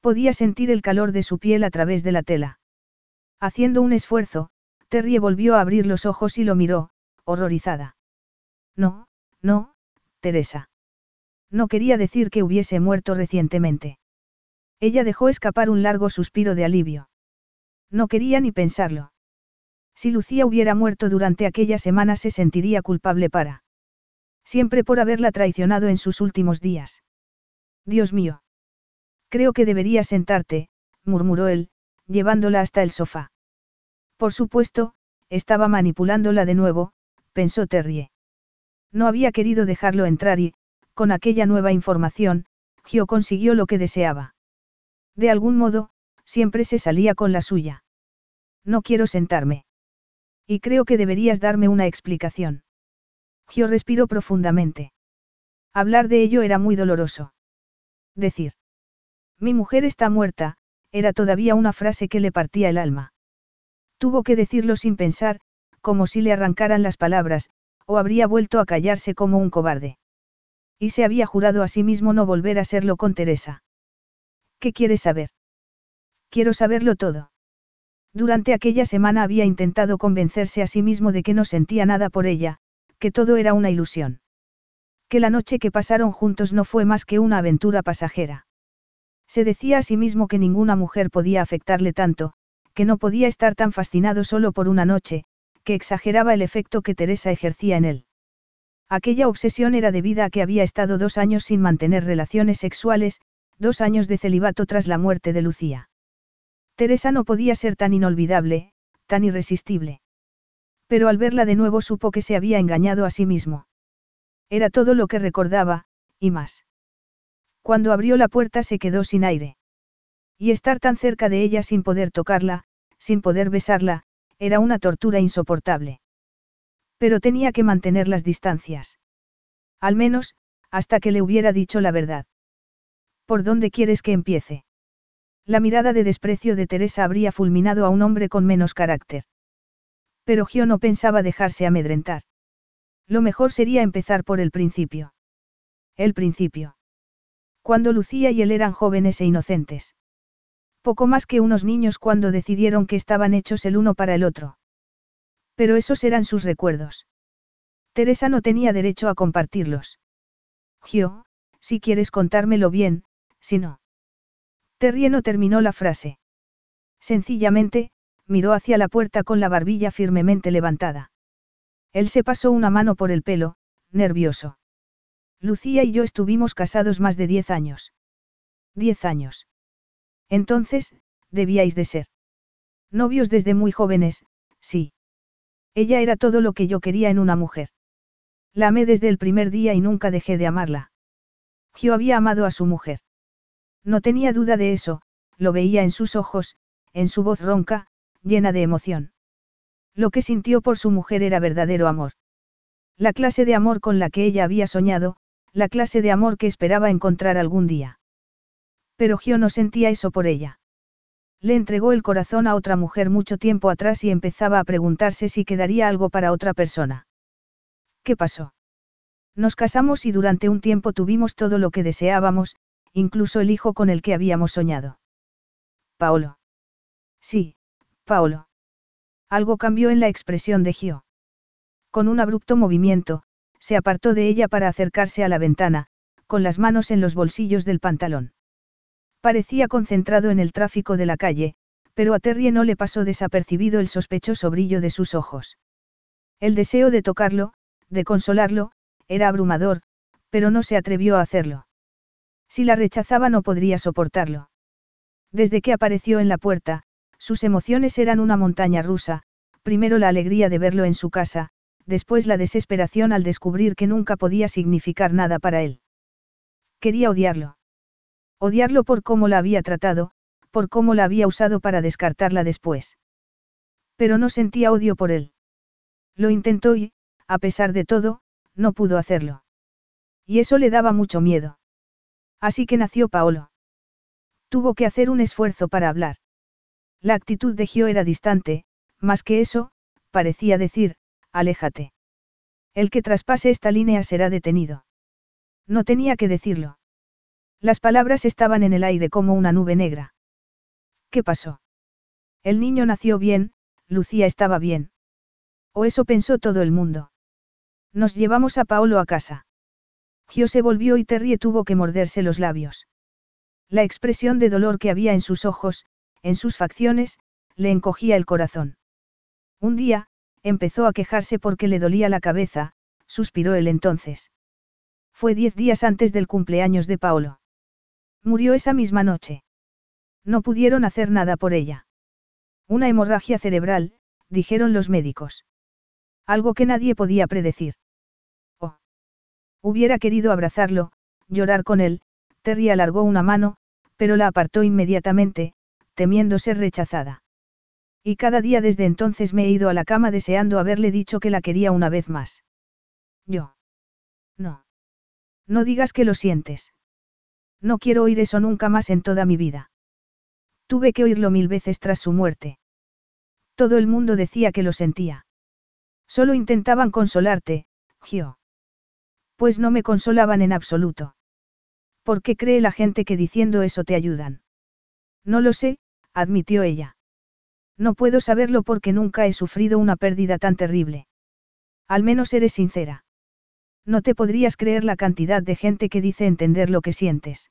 Podía sentir el calor de su piel a través de la tela. Haciendo un esfuerzo, Terry volvió a abrir los ojos y lo miró, horrorizada. No, no, Teresa. No quería decir que hubiese muerto recientemente. Ella dejó escapar un largo suspiro de alivio. No quería ni pensarlo. Si Lucía hubiera muerto durante aquella semana se sentiría culpable para. Siempre por haberla traicionado en sus últimos días. Dios mío. Creo que deberías sentarte, murmuró él, llevándola hasta el sofá. Por supuesto, estaba manipulándola de nuevo, pensó Terrie. No había querido dejarlo entrar y, con aquella nueva información, Gio consiguió lo que deseaba. De algún modo, siempre se salía con la suya. No quiero sentarme. Y creo que deberías darme una explicación. Gio respiró profundamente. Hablar de ello era muy doloroso. Decir. Mi mujer está muerta, era todavía una frase que le partía el alma. Tuvo que decirlo sin pensar, como si le arrancaran las palabras, o habría vuelto a callarse como un cobarde. Y se había jurado a sí mismo no volver a serlo con Teresa. ¿Qué quieres saber? Quiero saberlo todo. Durante aquella semana había intentado convencerse a sí mismo de que no sentía nada por ella, que todo era una ilusión. Que la noche que pasaron juntos no fue más que una aventura pasajera. Se decía a sí mismo que ninguna mujer podía afectarle tanto, que no podía estar tan fascinado solo por una noche, que exageraba el efecto que Teresa ejercía en él. Aquella obsesión era debida a que había estado dos años sin mantener relaciones sexuales, dos años de celibato tras la muerte de Lucía. Teresa no podía ser tan inolvidable, tan irresistible. Pero al verla de nuevo supo que se había engañado a sí mismo. Era todo lo que recordaba, y más. Cuando abrió la puerta se quedó sin aire. Y estar tan cerca de ella sin poder tocarla, sin poder besarla, era una tortura insoportable. Pero tenía que mantener las distancias. Al menos, hasta que le hubiera dicho la verdad. ¿Por dónde quieres que empiece? La mirada de desprecio de Teresa habría fulminado a un hombre con menos carácter. Pero Gio no pensaba dejarse amedrentar. Lo mejor sería empezar por el principio. El principio. Cuando Lucía y él eran jóvenes e inocentes. Poco más que unos niños cuando decidieron que estaban hechos el uno para el otro. Pero esos eran sus recuerdos. Teresa no tenía derecho a compartirlos. Gio, si quieres contármelo bien, si no. Terrie no terminó la frase. Sencillamente, miró hacia la puerta con la barbilla firmemente levantada. Él se pasó una mano por el pelo, nervioso. Lucía y yo estuvimos casados más de diez años. Diez años. Entonces, debíais de ser. Novios desde muy jóvenes, sí. Ella era todo lo que yo quería en una mujer. La amé desde el primer día y nunca dejé de amarla. Gio había amado a su mujer. No tenía duda de eso, lo veía en sus ojos, en su voz ronca, llena de emoción. Lo que sintió por su mujer era verdadero amor. La clase de amor con la que ella había soñado, la clase de amor que esperaba encontrar algún día. Pero Gio no sentía eso por ella. Le entregó el corazón a otra mujer mucho tiempo atrás y empezaba a preguntarse si quedaría algo para otra persona. ¿Qué pasó? Nos casamos y durante un tiempo tuvimos todo lo que deseábamos, incluso el hijo con el que habíamos soñado. Paolo. Sí, Paolo. Algo cambió en la expresión de Gio. Con un abrupto movimiento, se apartó de ella para acercarse a la ventana, con las manos en los bolsillos del pantalón. Parecía concentrado en el tráfico de la calle, pero a Terry no le pasó desapercibido el sospechoso brillo de sus ojos. El deseo de tocarlo, de consolarlo, era abrumador, pero no se atrevió a hacerlo. Si la rechazaba no podría soportarlo. Desde que apareció en la puerta, sus emociones eran una montaña rusa, primero la alegría de verlo en su casa, después la desesperación al descubrir que nunca podía significar nada para él. Quería odiarlo. Odiarlo por cómo la había tratado, por cómo la había usado para descartarla después. Pero no sentía odio por él. Lo intentó y, a pesar de todo, no pudo hacerlo. Y eso le daba mucho miedo. Así que nació Paolo. Tuvo que hacer un esfuerzo para hablar. La actitud de Gio era distante, más que eso, parecía decir, aléjate. El que traspase esta línea será detenido. No tenía que decirlo. Las palabras estaban en el aire como una nube negra. ¿Qué pasó? El niño nació bien, Lucía estaba bien. O eso pensó todo el mundo. Nos llevamos a Paolo a casa. Gio se volvió y Terry tuvo que morderse los labios. La expresión de dolor que había en sus ojos, en sus facciones, le encogía el corazón. Un día, empezó a quejarse porque le dolía la cabeza, suspiró él entonces. Fue diez días antes del cumpleaños de Paolo. Murió esa misma noche. No pudieron hacer nada por ella. Una hemorragia cerebral, dijeron los médicos. Algo que nadie podía predecir. Hubiera querido abrazarlo, llorar con él, Terry alargó una mano, pero la apartó inmediatamente, temiendo ser rechazada. Y cada día desde entonces me he ido a la cama deseando haberle dicho que la quería una vez más. Yo. No. No digas que lo sientes. No quiero oír eso nunca más en toda mi vida. Tuve que oírlo mil veces tras su muerte. Todo el mundo decía que lo sentía. Solo intentaban consolarte, Gio. Pues no me consolaban en absoluto. ¿Por qué cree la gente que diciendo eso te ayudan? No lo sé, admitió ella. No puedo saberlo porque nunca he sufrido una pérdida tan terrible. Al menos eres sincera. No te podrías creer la cantidad de gente que dice entender lo que sientes.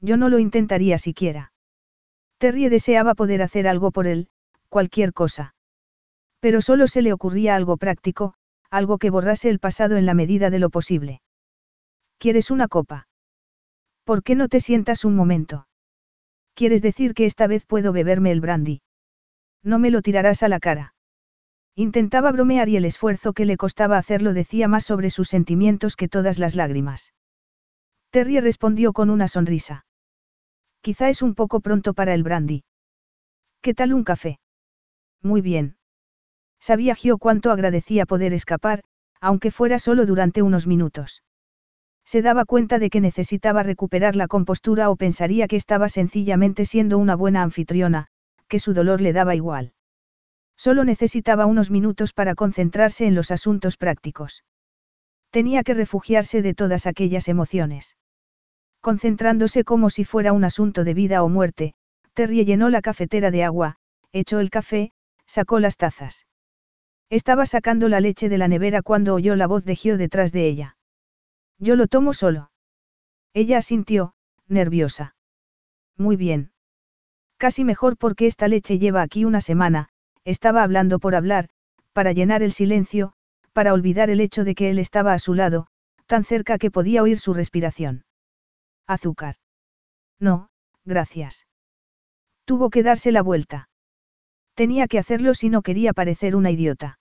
Yo no lo intentaría siquiera. Terry deseaba poder hacer algo por él, cualquier cosa. Pero solo se le ocurría algo práctico, algo que borrase el pasado en la medida de lo posible. ¿Quieres una copa? ¿Por qué no te sientas un momento? ¿Quieres decir que esta vez puedo beberme el brandy? No me lo tirarás a la cara. Intentaba bromear y el esfuerzo que le costaba hacerlo decía más sobre sus sentimientos que todas las lágrimas. Terry respondió con una sonrisa. Quizá es un poco pronto para el brandy. ¿Qué tal un café? Muy bien. Sabía Gio cuánto agradecía poder escapar, aunque fuera solo durante unos minutos. Se daba cuenta de que necesitaba recuperar la compostura o pensaría que estaba sencillamente siendo una buena anfitriona, que su dolor le daba igual. Solo necesitaba unos minutos para concentrarse en los asuntos prácticos. Tenía que refugiarse de todas aquellas emociones. Concentrándose como si fuera un asunto de vida o muerte, Terry llenó la cafetera de agua, echó el café, sacó las tazas. Estaba sacando la leche de la nevera cuando oyó la voz de Gio detrás de ella. Yo lo tomo solo. Ella asintió, nerviosa. Muy bien. Casi mejor porque esta leche lleva aquí una semana, estaba hablando por hablar, para llenar el silencio, para olvidar el hecho de que él estaba a su lado, tan cerca que podía oír su respiración. Azúcar. No, gracias. Tuvo que darse la vuelta. Tenía que hacerlo si no quería parecer una idiota.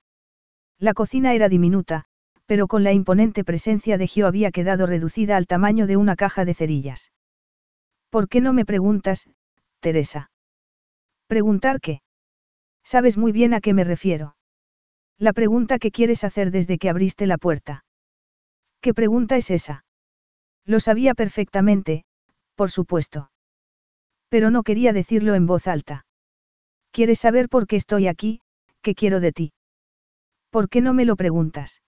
La cocina era diminuta, pero con la imponente presencia de Gio había quedado reducida al tamaño de una caja de cerillas. ¿Por qué no me preguntas, Teresa? ¿Preguntar qué? Sabes muy bien a qué me refiero. La pregunta que quieres hacer desde que abriste la puerta. ¿Qué pregunta es esa? Lo sabía perfectamente, por supuesto. Pero no quería decirlo en voz alta. ¿Quieres saber por qué estoy aquí? ¿Qué quiero de ti? ¿Por qué no me lo preguntas?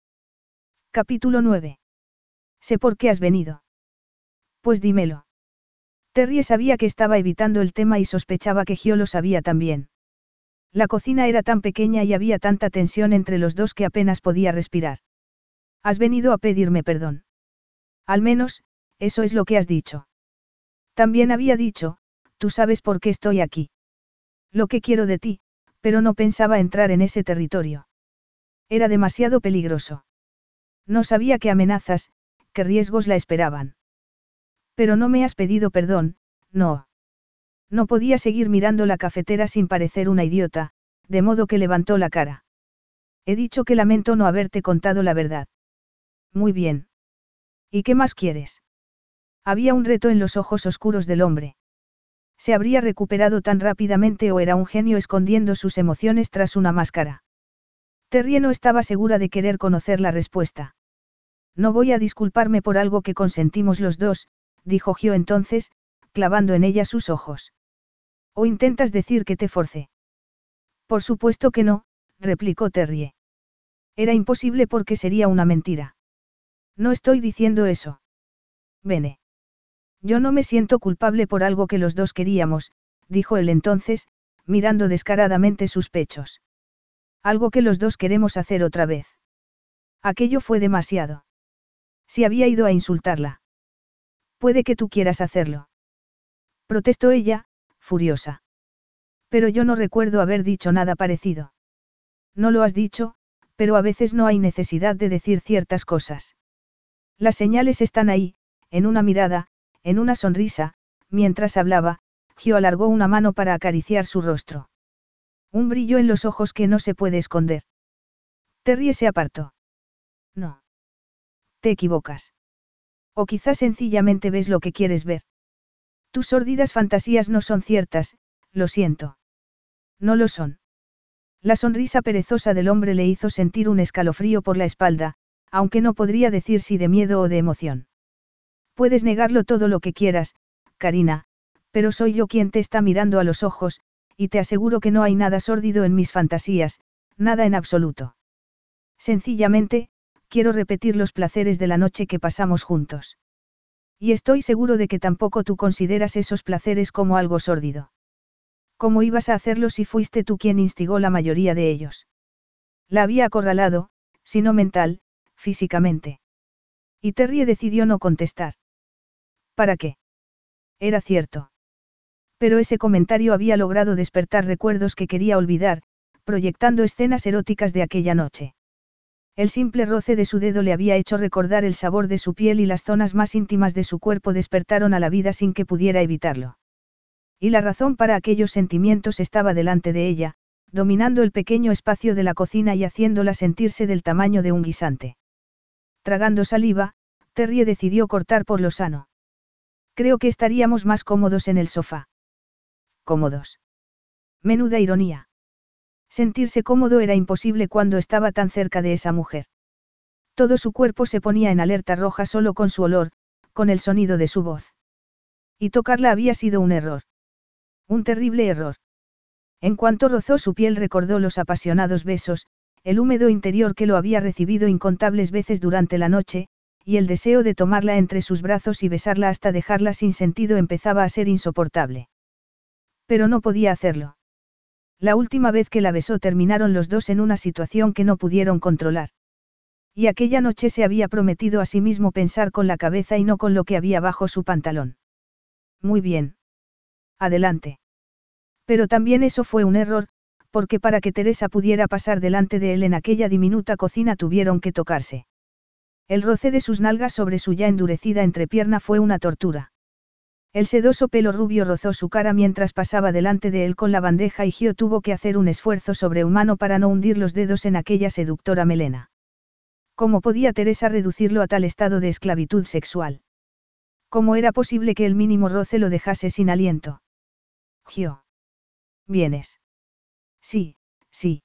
Capítulo 9. Sé por qué has venido. Pues dímelo. Terry sabía que estaba evitando el tema y sospechaba que Gio lo sabía también. La cocina era tan pequeña y había tanta tensión entre los dos que apenas podía respirar. Has venido a pedirme perdón. Al menos, eso es lo que has dicho. También había dicho, tú sabes por qué estoy aquí. Lo que quiero de ti, pero no pensaba entrar en ese territorio. Era demasiado peligroso. No sabía qué amenazas, qué riesgos la esperaban. Pero no me has pedido perdón, no. No podía seguir mirando la cafetera sin parecer una idiota, de modo que levantó la cara. He dicho que lamento no haberte contado la verdad. Muy bien. ¿Y qué más quieres? Había un reto en los ojos oscuros del hombre. ¿Se habría recuperado tan rápidamente o era un genio escondiendo sus emociones tras una máscara? Terry no estaba segura de querer conocer la respuesta. No voy a disculparme por algo que consentimos los dos, dijo Gio entonces, clavando en ella sus ojos. ¿O intentas decir que te forcé? Por supuesto que no, replicó Terry. Era imposible porque sería una mentira. No estoy diciendo eso. Vene. Yo no me siento culpable por algo que los dos queríamos, dijo él entonces, mirando descaradamente sus pechos. Algo que los dos queremos hacer otra vez. Aquello fue demasiado. Si había ido a insultarla. Puede que tú quieras hacerlo. Protestó ella, furiosa. Pero yo no recuerdo haber dicho nada parecido. No lo has dicho, pero a veces no hay necesidad de decir ciertas cosas. Las señales están ahí, en una mirada, en una sonrisa, mientras hablaba, Gio alargó una mano para acariciar su rostro. Un brillo en los ojos que no se puede esconder. Terry se apartó. No. Te equivocas. O quizás sencillamente ves lo que quieres ver. Tus sórdidas fantasías no son ciertas, lo siento. No lo son. La sonrisa perezosa del hombre le hizo sentir un escalofrío por la espalda, aunque no podría decir si de miedo o de emoción. Puedes negarlo todo lo que quieras, Karina, pero soy yo quien te está mirando a los ojos, y te aseguro que no hay nada sórdido en mis fantasías, nada en absoluto. Sencillamente, quiero repetir los placeres de la noche que pasamos juntos. Y estoy seguro de que tampoco tú consideras esos placeres como algo sórdido. ¿Cómo ibas a hacerlo si fuiste tú quien instigó la mayoría de ellos? La había acorralado, si no mental, físicamente. Y Terry decidió no contestar. ¿Para qué? Era cierto. Pero ese comentario había logrado despertar recuerdos que quería olvidar, proyectando escenas eróticas de aquella noche. El simple roce de su dedo le había hecho recordar el sabor de su piel y las zonas más íntimas de su cuerpo despertaron a la vida sin que pudiera evitarlo. Y la razón para aquellos sentimientos estaba delante de ella, dominando el pequeño espacio de la cocina y haciéndola sentirse del tamaño de un guisante. Tragando saliva, Terry decidió cortar por lo sano. Creo que estaríamos más cómodos en el sofá. Cómodos. Menuda ironía. Sentirse cómodo era imposible cuando estaba tan cerca de esa mujer. Todo su cuerpo se ponía en alerta roja solo con su olor, con el sonido de su voz. Y tocarla había sido un error. Un terrible error. En cuanto rozó su piel recordó los apasionados besos, el húmedo interior que lo había recibido incontables veces durante la noche, y el deseo de tomarla entre sus brazos y besarla hasta dejarla sin sentido empezaba a ser insoportable. Pero no podía hacerlo. La última vez que la besó terminaron los dos en una situación que no pudieron controlar. Y aquella noche se había prometido a sí mismo pensar con la cabeza y no con lo que había bajo su pantalón. Muy bien. Adelante. Pero también eso fue un error, porque para que Teresa pudiera pasar delante de él en aquella diminuta cocina tuvieron que tocarse. El roce de sus nalgas sobre su ya endurecida entrepierna fue una tortura. El sedoso pelo rubio rozó su cara mientras pasaba delante de él con la bandeja y Gio tuvo que hacer un esfuerzo sobrehumano para no hundir los dedos en aquella seductora melena. ¿Cómo podía Teresa reducirlo a tal estado de esclavitud sexual? ¿Cómo era posible que el mínimo roce lo dejase sin aliento? Gio. ¿Vienes? Sí, sí.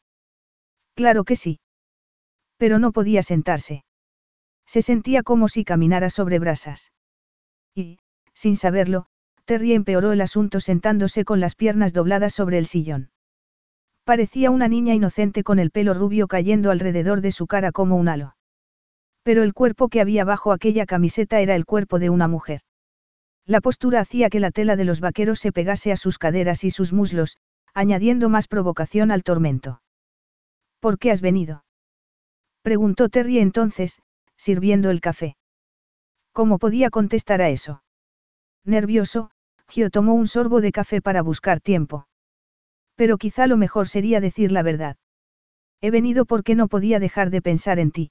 Claro que sí. Pero no podía sentarse. Se sentía como si caminara sobre brasas. Y, sin saberlo, Terry empeoró el asunto sentándose con las piernas dobladas sobre el sillón. Parecía una niña inocente con el pelo rubio cayendo alrededor de su cara como un halo. Pero el cuerpo que había bajo aquella camiseta era el cuerpo de una mujer. La postura hacía que la tela de los vaqueros se pegase a sus caderas y sus muslos, añadiendo más provocación al tormento. ¿Por qué has venido? Preguntó Terry entonces, sirviendo el café. ¿Cómo podía contestar a eso? Nervioso, Gio tomó un sorbo de café para buscar tiempo. Pero quizá lo mejor sería decir la verdad. He venido porque no podía dejar de pensar en ti.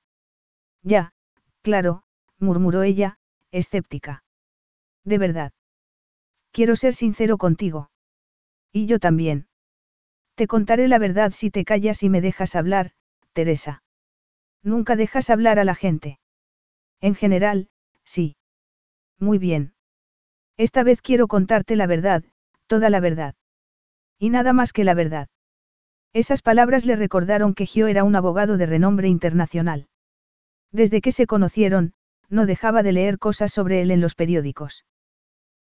Ya, claro, murmuró ella, escéptica. De verdad. Quiero ser sincero contigo. Y yo también. Te contaré la verdad si te callas y me dejas hablar, Teresa. Nunca dejas hablar a la gente. En general, sí. Muy bien. Esta vez quiero contarte la verdad, toda la verdad. Y nada más que la verdad. Esas palabras le recordaron que Gio era un abogado de renombre internacional. Desde que se conocieron, no dejaba de leer cosas sobre él en los periódicos.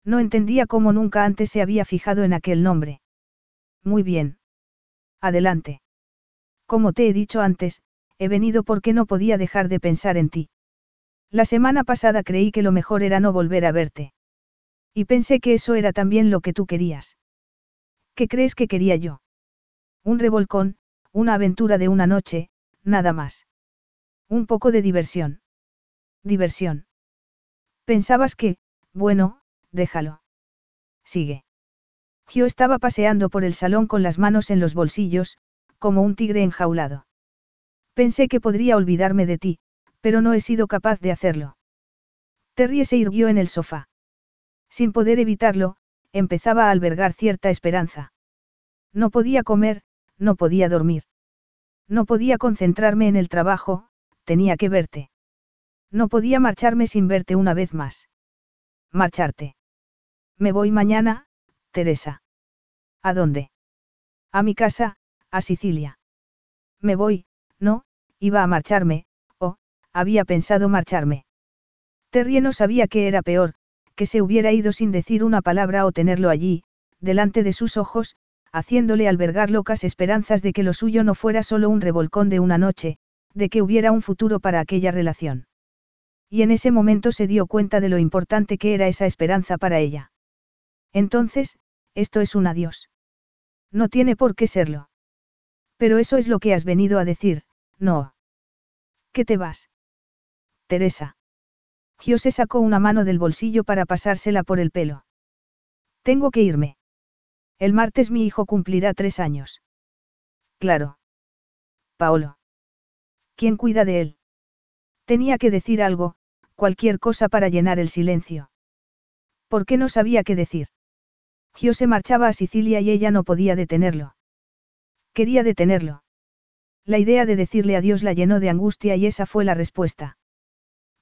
No entendía cómo nunca antes se había fijado en aquel nombre. Muy bien. Adelante. Como te he dicho antes, he venido porque no podía dejar de pensar en ti. La semana pasada creí que lo mejor era no volver a verte. Y pensé que eso era también lo que tú querías. ¿Qué crees que quería yo? Un revolcón, una aventura de una noche, nada más. Un poco de diversión. Diversión. Pensabas que, bueno, déjalo. Sigue. Gio estaba paseando por el salón con las manos en los bolsillos, como un tigre enjaulado. Pensé que podría olvidarme de ti, pero no he sido capaz de hacerlo. Terry se irguió en el sofá. Sin poder evitarlo, empezaba a albergar cierta esperanza. No podía comer, no podía dormir. No podía concentrarme en el trabajo, tenía que verte. No podía marcharme sin verte una vez más. Marcharte. Me voy mañana, Teresa. ¿A dónde? A mi casa, a Sicilia. Me voy, no, iba a marcharme, o, había pensado marcharme. Terry no sabía qué era peor, que se hubiera ido sin decir una palabra o tenerlo allí, delante de sus ojos, haciéndole albergar locas esperanzas de que lo suyo no fuera solo un revolcón de una noche, de que hubiera un futuro para aquella relación. Y en ese momento se dio cuenta de lo importante que era esa esperanza para ella. Entonces, esto es un adiós. No tiene por qué serlo. Pero eso es lo que has venido a decir, no. ¿Qué te vas? Teresa. Giose sacó una mano del bolsillo para pasársela por el pelo. Tengo que irme. El martes mi hijo cumplirá tres años. Claro. Paolo. ¿Quién cuida de él? Tenía que decir algo, cualquier cosa para llenar el silencio. ¿Por qué no sabía qué decir? Gio se marchaba a Sicilia y ella no podía detenerlo. Quería detenerlo. La idea de decirle adiós la llenó de angustia y esa fue la respuesta.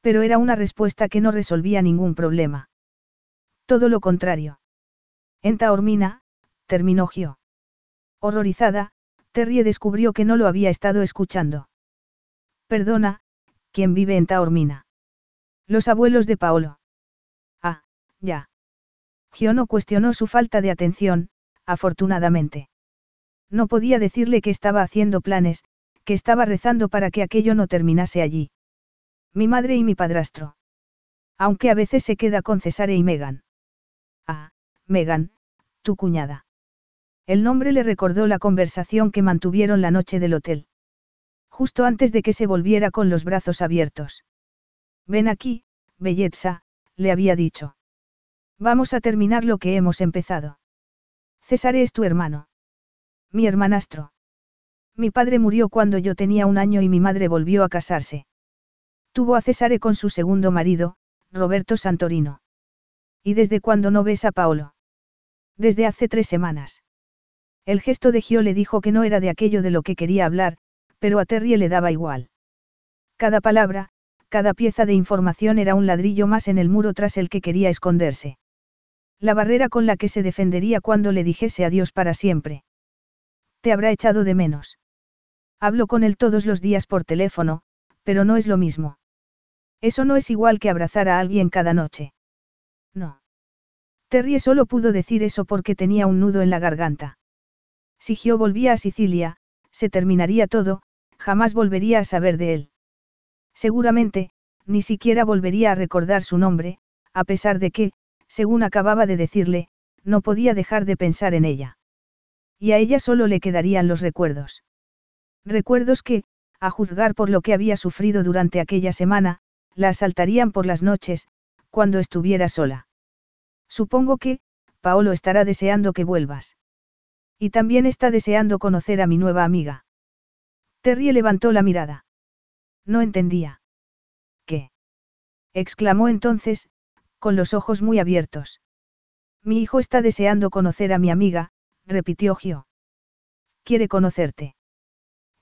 Pero era una respuesta que no resolvía ningún problema. Todo lo contrario. En Taormina, terminó Gio. Horrorizada, Terry descubrió que no lo había estado escuchando. Perdona, ¿quién vive en Taormina? Los abuelos de Paolo. Ah, ya. Gio no cuestionó su falta de atención, afortunadamente. No podía decirle que estaba haciendo planes, que estaba rezando para que aquello no terminase allí. Mi madre y mi padrastro. Aunque a veces se queda con Cesare y Megan. Ah, Megan, tu cuñada. El nombre le recordó la conversación que mantuvieron la noche del hotel. Justo antes de que se volviera con los brazos abiertos. Ven aquí, belleza, le había dicho. Vamos a terminar lo que hemos empezado. César es tu hermano. Mi hermanastro. Mi padre murió cuando yo tenía un año y mi madre volvió a casarse. Tuvo a Cesare con su segundo marido, Roberto Santorino. ¿Y desde cuándo no ves a Paolo? Desde hace tres semanas. El gesto de Gio le dijo que no era de aquello de lo que quería hablar, pero a Terry le daba igual. Cada palabra, cada pieza de información era un ladrillo más en el muro tras el que quería esconderse. La barrera con la que se defendería cuando le dijese adiós para siempre. Te habrá echado de menos. Hablo con él todos los días por teléfono, pero no es lo mismo. Eso no es igual que abrazar a alguien cada noche. No. Terry solo pudo decir eso porque tenía un nudo en la garganta. Si Gio volvía a Sicilia, se terminaría todo, jamás volvería a saber de él. Seguramente, ni siquiera volvería a recordar su nombre, a pesar de que, según acababa de decirle, no podía dejar de pensar en ella. Y a ella solo le quedarían los recuerdos. Recuerdos que, a juzgar por lo que había sufrido durante aquella semana, la asaltarían por las noches, cuando estuviera sola. Supongo que, Paolo estará deseando que vuelvas. Y también está deseando conocer a mi nueva amiga. Terry levantó la mirada. No entendía. ¿Qué? exclamó entonces, con los ojos muy abiertos. Mi hijo está deseando conocer a mi amiga, repitió Gio. Quiere conocerte.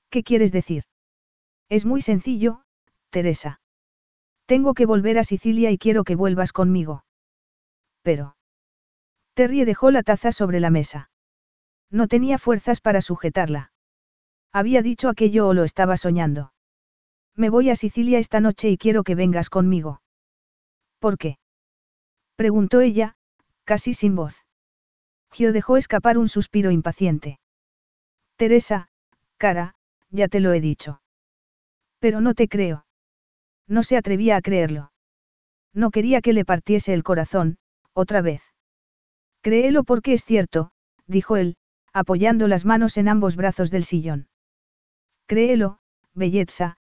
¿Qué quieres decir? Es muy sencillo, Teresa. Tengo que volver a Sicilia y quiero que vuelvas conmigo. Pero. Terry dejó la taza sobre la mesa. No tenía fuerzas para sujetarla. Había dicho aquello o lo estaba soñando. Me voy a Sicilia esta noche y quiero que vengas conmigo. ¿Por qué? Preguntó ella, casi sin voz. Gio dejó escapar un suspiro impaciente. Teresa, cara, ya te lo he dicho. Pero no te creo. No se atrevía a creerlo. No quería que le partiese el corazón, otra vez. Créelo porque es cierto, dijo él, apoyando las manos en ambos brazos del sillón. Créelo, belleza,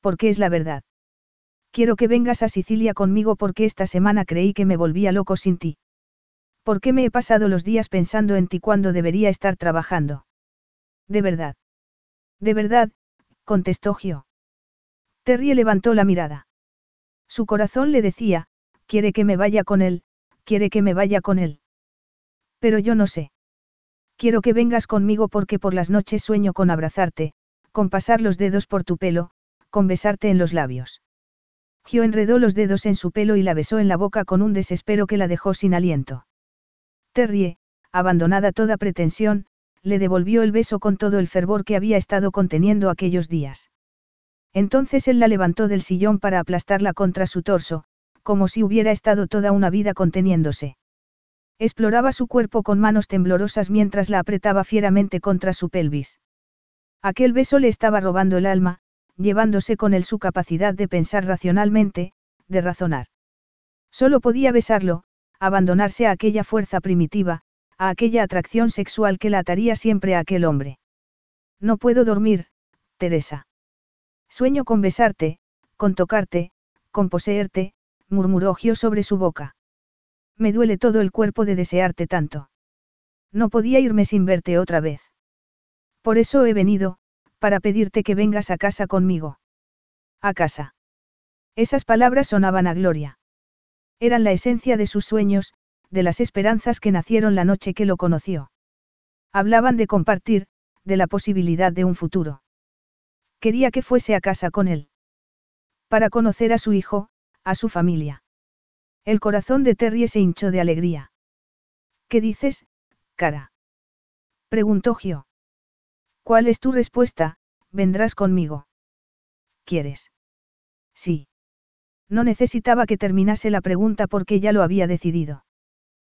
porque es la verdad. Quiero que vengas a Sicilia conmigo porque esta semana creí que me volvía loco sin ti. ¿Por qué me he pasado los días pensando en ti cuando debería estar trabajando? De verdad. De verdad, contestó Gio. Terry levantó la mirada. Su corazón le decía, quiere que me vaya con él, quiere que me vaya con él. Pero yo no sé. Quiero que vengas conmigo porque por las noches sueño con abrazarte, con pasar los dedos por tu pelo, con besarte en los labios. Gio enredó los dedos en su pelo y la besó en la boca con un desespero que la dejó sin aliento. Terrie, abandonada toda pretensión, le devolvió el beso con todo el fervor que había estado conteniendo aquellos días. Entonces él la levantó del sillón para aplastarla contra su torso, como si hubiera estado toda una vida conteniéndose. Exploraba su cuerpo con manos temblorosas mientras la apretaba fieramente contra su pelvis. Aquel beso le estaba robando el alma, llevándose con él su capacidad de pensar racionalmente, de razonar. Solo podía besarlo, abandonarse a aquella fuerza primitiva, a aquella atracción sexual que la ataría siempre a aquel hombre. No puedo dormir, Teresa. Sueño con besarte, con tocarte, con poseerte, murmuró Gio sobre su boca. Me duele todo el cuerpo de desearte tanto. No podía irme sin verte otra vez. Por eso he venido, para pedirte que vengas a casa conmigo. A casa. Esas palabras sonaban a Gloria. Eran la esencia de sus sueños, de las esperanzas que nacieron la noche que lo conoció. Hablaban de compartir, de la posibilidad de un futuro. Quería que fuese a casa con él. Para conocer a su hijo, a su familia. El corazón de Terry se hinchó de alegría. ¿Qué dices, cara? Preguntó Gio. ¿Cuál es tu respuesta? Vendrás conmigo. ¿Quieres? Sí. No necesitaba que terminase la pregunta porque ya lo había decidido.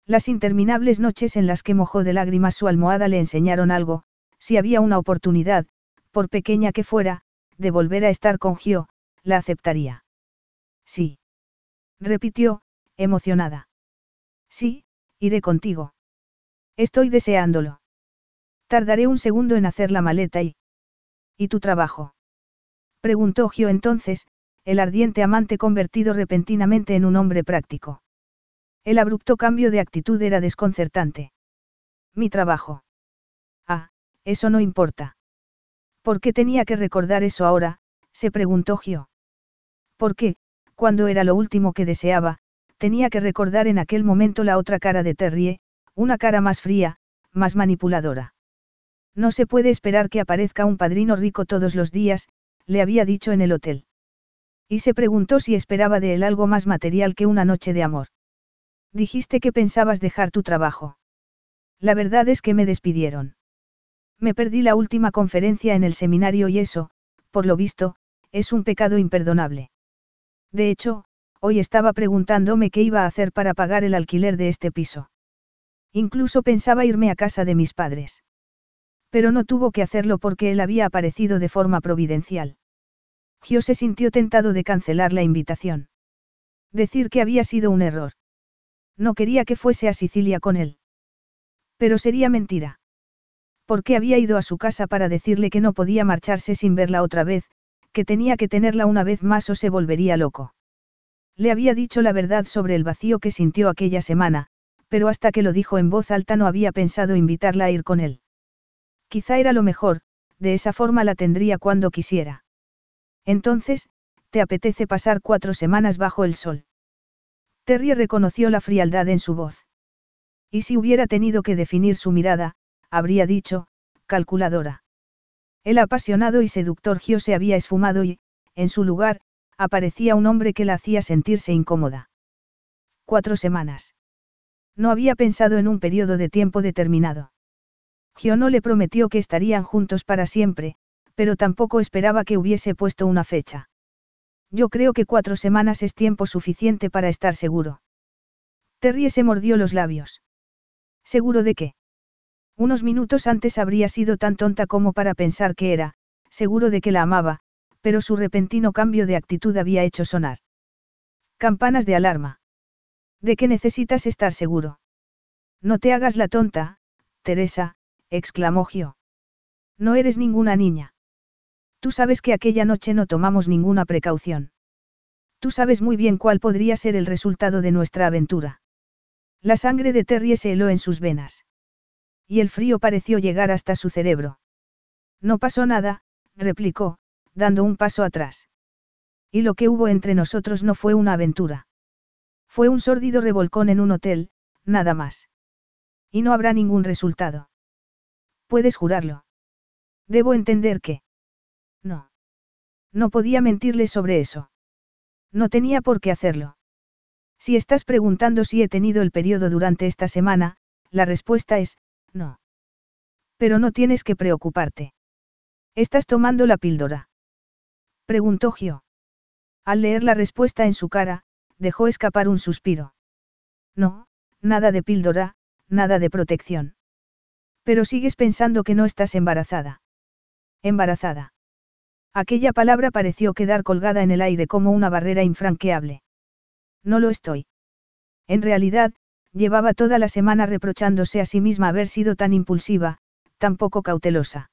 Las interminables noches en las que mojó de lágrimas su almohada le enseñaron algo, si había una oportunidad, por pequeña que fuera, de volver a estar con Gio, la aceptaría. Sí. Repitió, emocionada. Sí, iré contigo. Estoy deseándolo. Tardaré un segundo en hacer la maleta y... ¿Y tu trabajo? Preguntó Gio entonces, el ardiente amante convertido repentinamente en un hombre práctico. El abrupto cambio de actitud era desconcertante. Mi trabajo. Ah, eso no importa. ¿Por qué tenía que recordar eso ahora? se preguntó Gio. qué, cuando era lo último que deseaba, tenía que recordar en aquel momento la otra cara de Terrie, una cara más fría, más manipuladora. No se puede esperar que aparezca un padrino rico todos los días, le había dicho en el hotel. Y se preguntó si esperaba de él algo más material que una noche de amor. Dijiste que pensabas dejar tu trabajo. La verdad es que me despidieron. Me perdí la última conferencia en el seminario y eso, por lo visto, es un pecado imperdonable. De hecho, hoy estaba preguntándome qué iba a hacer para pagar el alquiler de este piso. Incluso pensaba irme a casa de mis padres. Pero no tuvo que hacerlo porque él había aparecido de forma providencial. Gio se sintió tentado de cancelar la invitación. Decir que había sido un error. No quería que fuese a Sicilia con él. Pero sería mentira. Porque había ido a su casa para decirle que no podía marcharse sin verla otra vez, que tenía que tenerla una vez más o se volvería loco. Le había dicho la verdad sobre el vacío que sintió aquella semana, pero hasta que lo dijo en voz alta no había pensado invitarla a ir con él. Quizá era lo mejor, de esa forma la tendría cuando quisiera. Entonces, ¿te apetece pasar cuatro semanas bajo el sol? Terry reconoció la frialdad en su voz. Y si hubiera tenido que definir su mirada, habría dicho, calculadora. El apasionado y seductor Gio se había esfumado y, en su lugar, aparecía un hombre que la hacía sentirse incómoda. Cuatro semanas. No había pensado en un periodo de tiempo determinado. Gio no le prometió que estarían juntos para siempre, pero tampoco esperaba que hubiese puesto una fecha. Yo creo que cuatro semanas es tiempo suficiente para estar seguro. Terry se mordió los labios. ¿Seguro de qué? Unos minutos antes habría sido tan tonta como para pensar que era, seguro de que la amaba, pero su repentino cambio de actitud había hecho sonar. Campanas de alarma. ¿De qué necesitas estar seguro? No te hagas la tonta, Teresa, exclamó Gio. No eres ninguna niña. Tú sabes que aquella noche no tomamos ninguna precaución. Tú sabes muy bien cuál podría ser el resultado de nuestra aventura. La sangre de Terry se heló en sus venas. Y el frío pareció llegar hasta su cerebro. No pasó nada, replicó, dando un paso atrás. Y lo que hubo entre nosotros no fue una aventura. Fue un sórdido revolcón en un hotel, nada más. Y no habrá ningún resultado. Puedes jurarlo. Debo entender que. No. No podía mentirle sobre eso. No tenía por qué hacerlo. Si estás preguntando si he tenido el periodo durante esta semana, la respuesta es, no. Pero no tienes que preocuparte. ¿Estás tomando la píldora? Preguntó Gio. Al leer la respuesta en su cara, dejó escapar un suspiro. No, nada de píldora, nada de protección. Pero sigues pensando que no estás embarazada. Embarazada. Aquella palabra pareció quedar colgada en el aire como una barrera infranqueable. No lo estoy. En realidad, llevaba toda la semana reprochándose a sí misma haber sido tan impulsiva, tan poco cautelosa.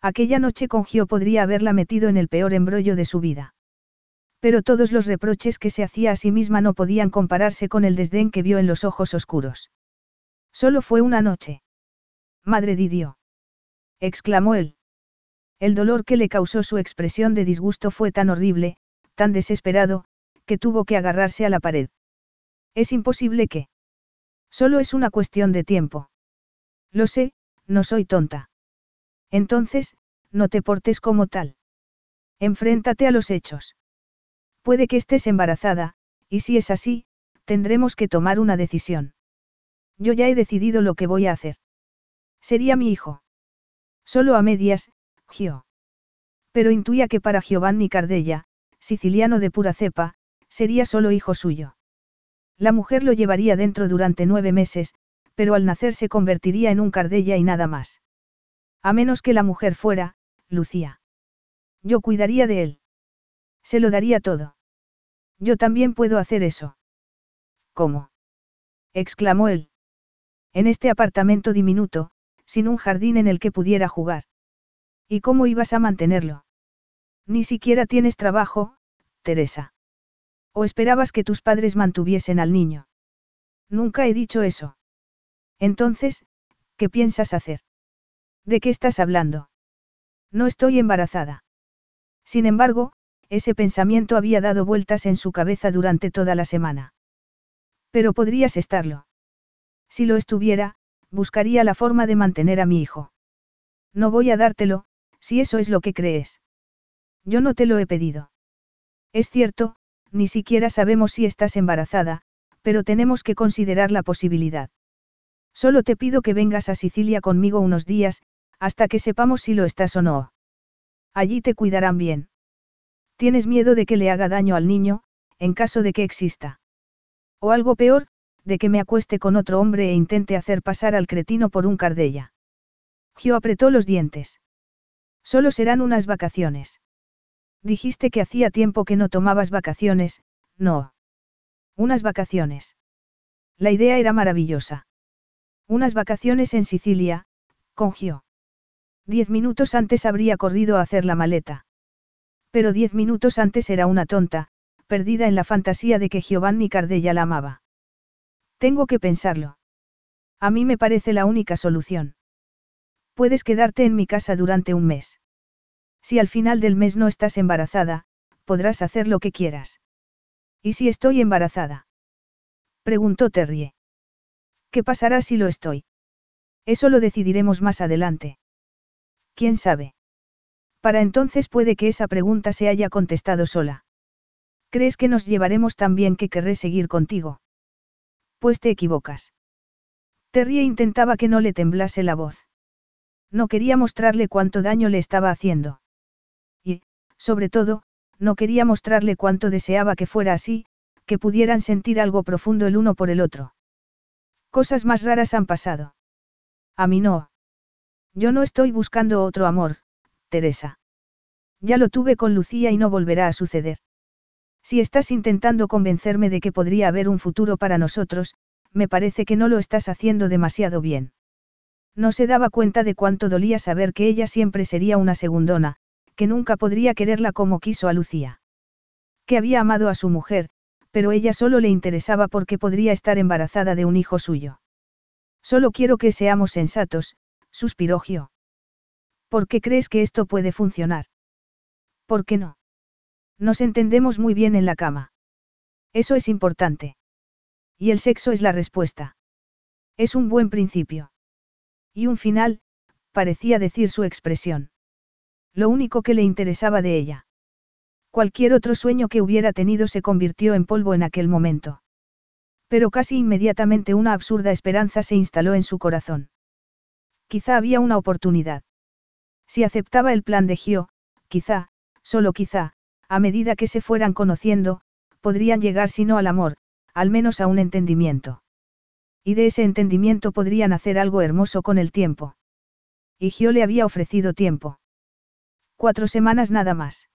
Aquella noche con Gio podría haberla metido en el peor embrollo de su vida. Pero todos los reproches que se hacía a sí misma no podían compararse con el desdén que vio en los ojos oscuros. Solo fue una noche. Madre Didio. exclamó él. El dolor que le causó su expresión de disgusto fue tan horrible, tan desesperado, que tuvo que agarrarse a la pared. Es imposible que. Solo es una cuestión de tiempo. Lo sé, no soy tonta. Entonces, no te portes como tal. Enfréntate a los hechos. Puede que estés embarazada, y si es así, tendremos que tomar una decisión. Yo ya he decidido lo que voy a hacer. Sería mi hijo. Solo a medias, Gio. Pero intuía que para Giovanni Cardella, siciliano de pura cepa, sería solo hijo suyo. La mujer lo llevaría dentro durante nueve meses, pero al nacer se convertiría en un Cardella y nada más. A menos que la mujer fuera, Lucía. Yo cuidaría de él. Se lo daría todo. Yo también puedo hacer eso. ¿Cómo? exclamó él. En este apartamento diminuto, sin un jardín en el que pudiera jugar. ¿Y cómo ibas a mantenerlo? Ni siquiera tienes trabajo, Teresa. ¿O esperabas que tus padres mantuviesen al niño? Nunca he dicho eso. Entonces, ¿qué piensas hacer? ¿De qué estás hablando? No estoy embarazada. Sin embargo, ese pensamiento había dado vueltas en su cabeza durante toda la semana. Pero podrías estarlo. Si lo estuviera, buscaría la forma de mantener a mi hijo. No voy a dártelo, si eso es lo que crees. Yo no te lo he pedido. Es cierto, ni siquiera sabemos si estás embarazada, pero tenemos que considerar la posibilidad. Solo te pido que vengas a Sicilia conmigo unos días, hasta que sepamos si lo estás o no. Allí te cuidarán bien. Tienes miedo de que le haga daño al niño, en caso de que exista. O algo peor, de que me acueste con otro hombre e intente hacer pasar al cretino por un cardella. Gio apretó los dientes. Solo serán unas vacaciones. Dijiste que hacía tiempo que no tomabas vacaciones, no. Unas vacaciones. La idea era maravillosa. Unas vacaciones en Sicilia, con Gio. Diez minutos antes habría corrido a hacer la maleta. Pero diez minutos antes era una tonta, perdida en la fantasía de que Giovanni Cardella la amaba. Tengo que pensarlo. A mí me parece la única solución. Puedes quedarte en mi casa durante un mes. Si al final del mes no estás embarazada, podrás hacer lo que quieras. ¿Y si estoy embarazada? Preguntó Terrie. ¿Qué pasará si lo estoy? Eso lo decidiremos más adelante. ¿Quién sabe? Para entonces puede que esa pregunta se haya contestado sola. ¿Crees que nos llevaremos tan bien que querré seguir contigo? Pues te equivocas. Terrie intentaba que no le temblase la voz. No quería mostrarle cuánto daño le estaba haciendo. Sobre todo, no quería mostrarle cuánto deseaba que fuera así, que pudieran sentir algo profundo el uno por el otro. Cosas más raras han pasado. A mí no. Yo no estoy buscando otro amor, Teresa. Ya lo tuve con Lucía y no volverá a suceder. Si estás intentando convencerme de que podría haber un futuro para nosotros, me parece que no lo estás haciendo demasiado bien. No se daba cuenta de cuánto dolía saber que ella siempre sería una segundona, que nunca podría quererla como quiso a Lucía. Que había amado a su mujer, pero ella solo le interesaba porque podría estar embarazada de un hijo suyo. Solo quiero que seamos sensatos, suspiró Gio. ¿Por qué crees que esto puede funcionar? ¿Por qué no? Nos entendemos muy bien en la cama. Eso es importante. Y el sexo es la respuesta. Es un buen principio. Y un final, parecía decir su expresión. Lo único que le interesaba de ella. Cualquier otro sueño que hubiera tenido se convirtió en polvo en aquel momento. Pero casi inmediatamente una absurda esperanza se instaló en su corazón. Quizá había una oportunidad. Si aceptaba el plan de Gio, quizá, solo quizá, a medida que se fueran conociendo, podrían llegar si no al amor, al menos a un entendimiento. Y de ese entendimiento podrían hacer algo hermoso con el tiempo. Y Gio le había ofrecido tiempo. Cuatro semanas nada más.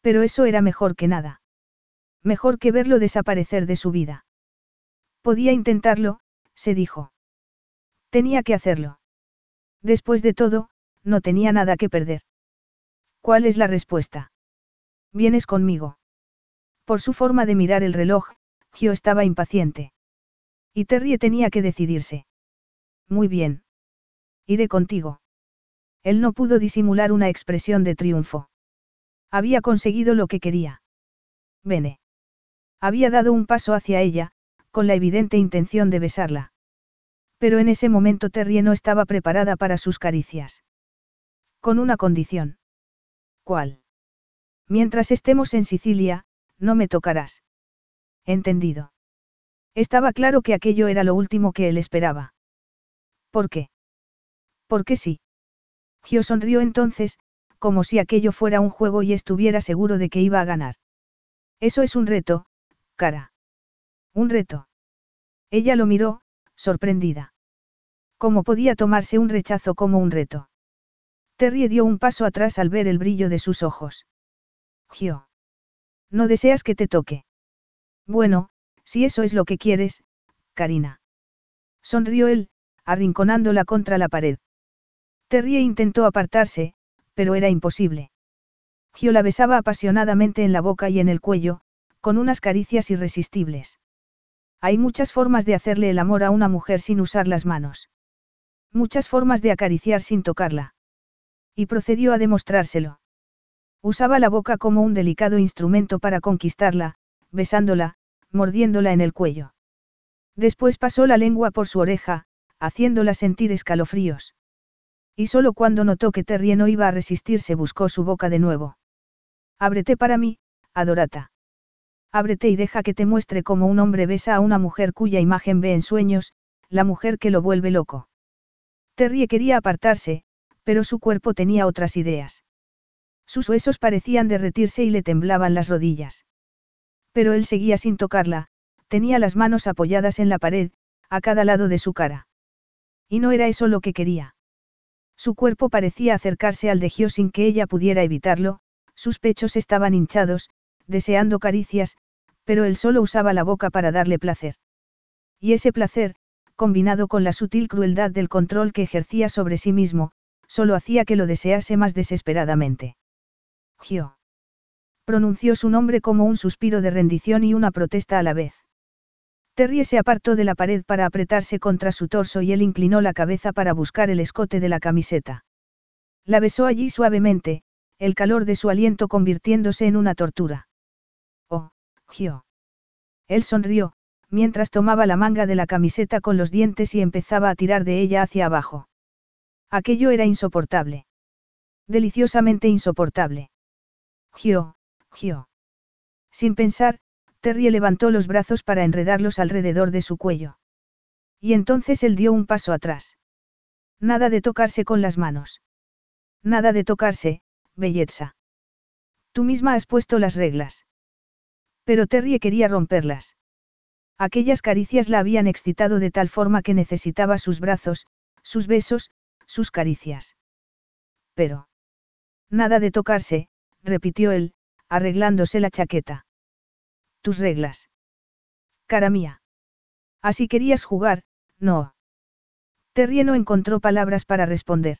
Pero eso era mejor que nada. Mejor que verlo desaparecer de su vida. Podía intentarlo, se dijo. Tenía que hacerlo. Después de todo, no tenía nada que perder. ¿Cuál es la respuesta? Vienes conmigo. Por su forma de mirar el reloj, Gio estaba impaciente. Y Terry tenía que decidirse. Muy bien. Iré contigo. Él no pudo disimular una expresión de triunfo. Había conseguido lo que quería. Vene. Había dado un paso hacia ella, con la evidente intención de besarla. Pero en ese momento Terry no estaba preparada para sus caricias. Con una condición. ¿Cuál? Mientras estemos en Sicilia, no me tocarás. Entendido. Estaba claro que aquello era lo último que él esperaba. ¿Por qué? Porque sí. Gio sonrió entonces, como si aquello fuera un juego y estuviera seguro de que iba a ganar. Eso es un reto, cara. Un reto. Ella lo miró, sorprendida. ¿Cómo podía tomarse un rechazo como un reto? Terry dio un paso atrás al ver el brillo de sus ojos. Gio. ¿No deseas que te toque? Bueno, si eso es lo que quieres, Karina. Sonrió él, arrinconándola contra la pared. Terry intentó apartarse, pero era imposible. Gio la besaba apasionadamente en la boca y en el cuello, con unas caricias irresistibles. Hay muchas formas de hacerle el amor a una mujer sin usar las manos. Muchas formas de acariciar sin tocarla. Y procedió a demostrárselo. Usaba la boca como un delicado instrumento para conquistarla, besándola, mordiéndola en el cuello. Después pasó la lengua por su oreja, haciéndola sentir escalofríos. Y solo cuando notó que Terry no iba a resistirse buscó su boca de nuevo. Ábrete para mí, Adorata. Ábrete y deja que te muestre cómo un hombre besa a una mujer cuya imagen ve en sueños, la mujer que lo vuelve loco. Terry quería apartarse, pero su cuerpo tenía otras ideas. Sus huesos parecían derretirse y le temblaban las rodillas. Pero él seguía sin tocarla, tenía las manos apoyadas en la pared, a cada lado de su cara. Y no era eso lo que quería. Su cuerpo parecía acercarse al de Gio sin que ella pudiera evitarlo, sus pechos estaban hinchados, deseando caricias, pero él solo usaba la boca para darle placer. Y ese placer, combinado con la sutil crueldad del control que ejercía sobre sí mismo, solo hacía que lo desease más desesperadamente. Gio. Pronunció su nombre como un suspiro de rendición y una protesta a la vez. Terry se apartó de la pared para apretarse contra su torso y él inclinó la cabeza para buscar el escote de la camiseta. La besó allí suavemente, el calor de su aliento convirtiéndose en una tortura. Oh, Gio. Él sonrió, mientras tomaba la manga de la camiseta con los dientes y empezaba a tirar de ella hacia abajo. Aquello era insoportable. Deliciosamente insoportable. Gio, Gio. Sin pensar, Terry levantó los brazos para enredarlos alrededor de su cuello. Y entonces él dio un paso atrás. Nada de tocarse con las manos. Nada de tocarse, belleza. Tú misma has puesto las reglas. Pero Terry quería romperlas. Aquellas caricias la habían excitado de tal forma que necesitaba sus brazos, sus besos, sus caricias. Pero. Nada de tocarse, repitió él, arreglándose la chaqueta tus reglas. Cara mía. Así querías jugar, no. Terry no encontró palabras para responder.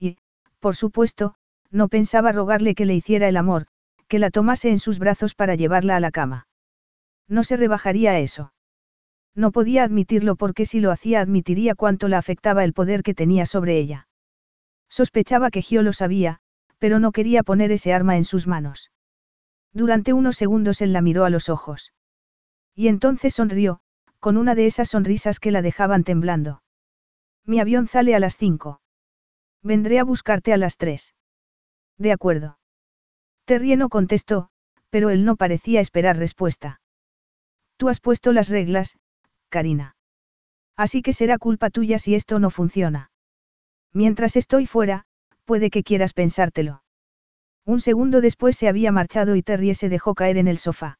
Y, por supuesto, no pensaba rogarle que le hiciera el amor, que la tomase en sus brazos para llevarla a la cama. No se rebajaría a eso. No podía admitirlo porque si lo hacía admitiría cuánto la afectaba el poder que tenía sobre ella. Sospechaba que Gio lo sabía, pero no quería poner ese arma en sus manos. Durante unos segundos él la miró a los ojos. Y entonces sonrió, con una de esas sonrisas que la dejaban temblando. Mi avión sale a las cinco. Vendré a buscarte a las tres. De acuerdo. Terry no contestó, pero él no parecía esperar respuesta. Tú has puesto las reglas, Karina. Así que será culpa tuya si esto no funciona. Mientras estoy fuera, puede que quieras pensártelo. Un segundo después se había marchado y Terry se dejó caer en el sofá.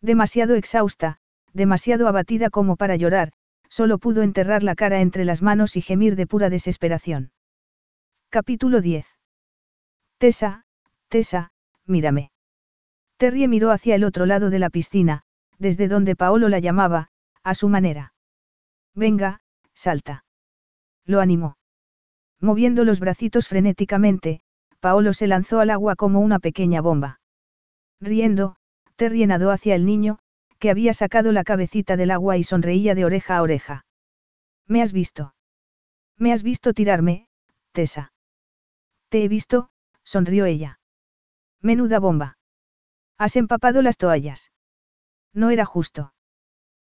Demasiado exhausta, demasiado abatida como para llorar, solo pudo enterrar la cara entre las manos y gemir de pura desesperación. Capítulo 10. Tessa, Tessa, mírame. Terry miró hacia el otro lado de la piscina, desde donde Paolo la llamaba, a su manera. Venga, salta. Lo animó. Moviendo los bracitos frenéticamente, Paolo se lanzó al agua como una pequeña bomba. Riendo, Terry nadó hacia el niño, que había sacado la cabecita del agua y sonreía de oreja a oreja. ¿Me has visto? ¿Me has visto tirarme, Tessa? Te he visto, sonrió ella. Menuda bomba. Has empapado las toallas. No era justo.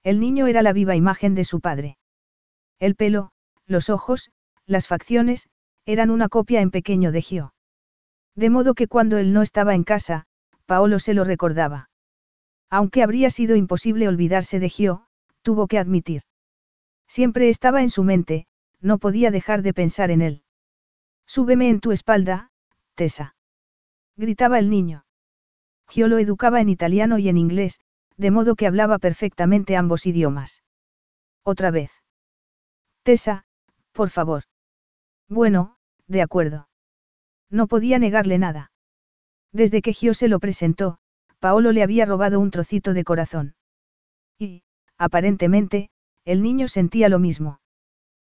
El niño era la viva imagen de su padre. El pelo, los ojos, las facciones, eran una copia en pequeño de Gio. De modo que cuando él no estaba en casa, Paolo se lo recordaba. Aunque habría sido imposible olvidarse de Gio, tuvo que admitir. Siempre estaba en su mente, no podía dejar de pensar en él. Súbeme en tu espalda, Tessa. Gritaba el niño. Gio lo educaba en italiano y en inglés, de modo que hablaba perfectamente ambos idiomas. Otra vez. Tessa, por favor. Bueno, de acuerdo. No podía negarle nada. Desde que Gio se lo presentó, Paolo le había robado un trocito de corazón. Y, aparentemente, el niño sentía lo mismo.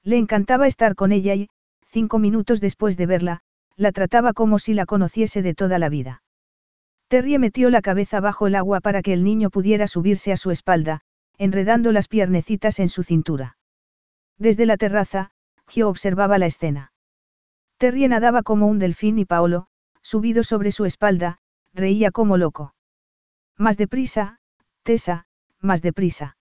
Le encantaba estar con ella y, cinco minutos después de verla, la trataba como si la conociese de toda la vida. Terry metió la cabeza bajo el agua para que el niño pudiera subirse a su espalda, enredando las piernecitas en su cintura. Desde la terraza, Gio observaba la escena. Terry nadaba como un delfín y Paolo, subido sobre su espalda, reía como loco. Más deprisa, Tessa, más deprisa.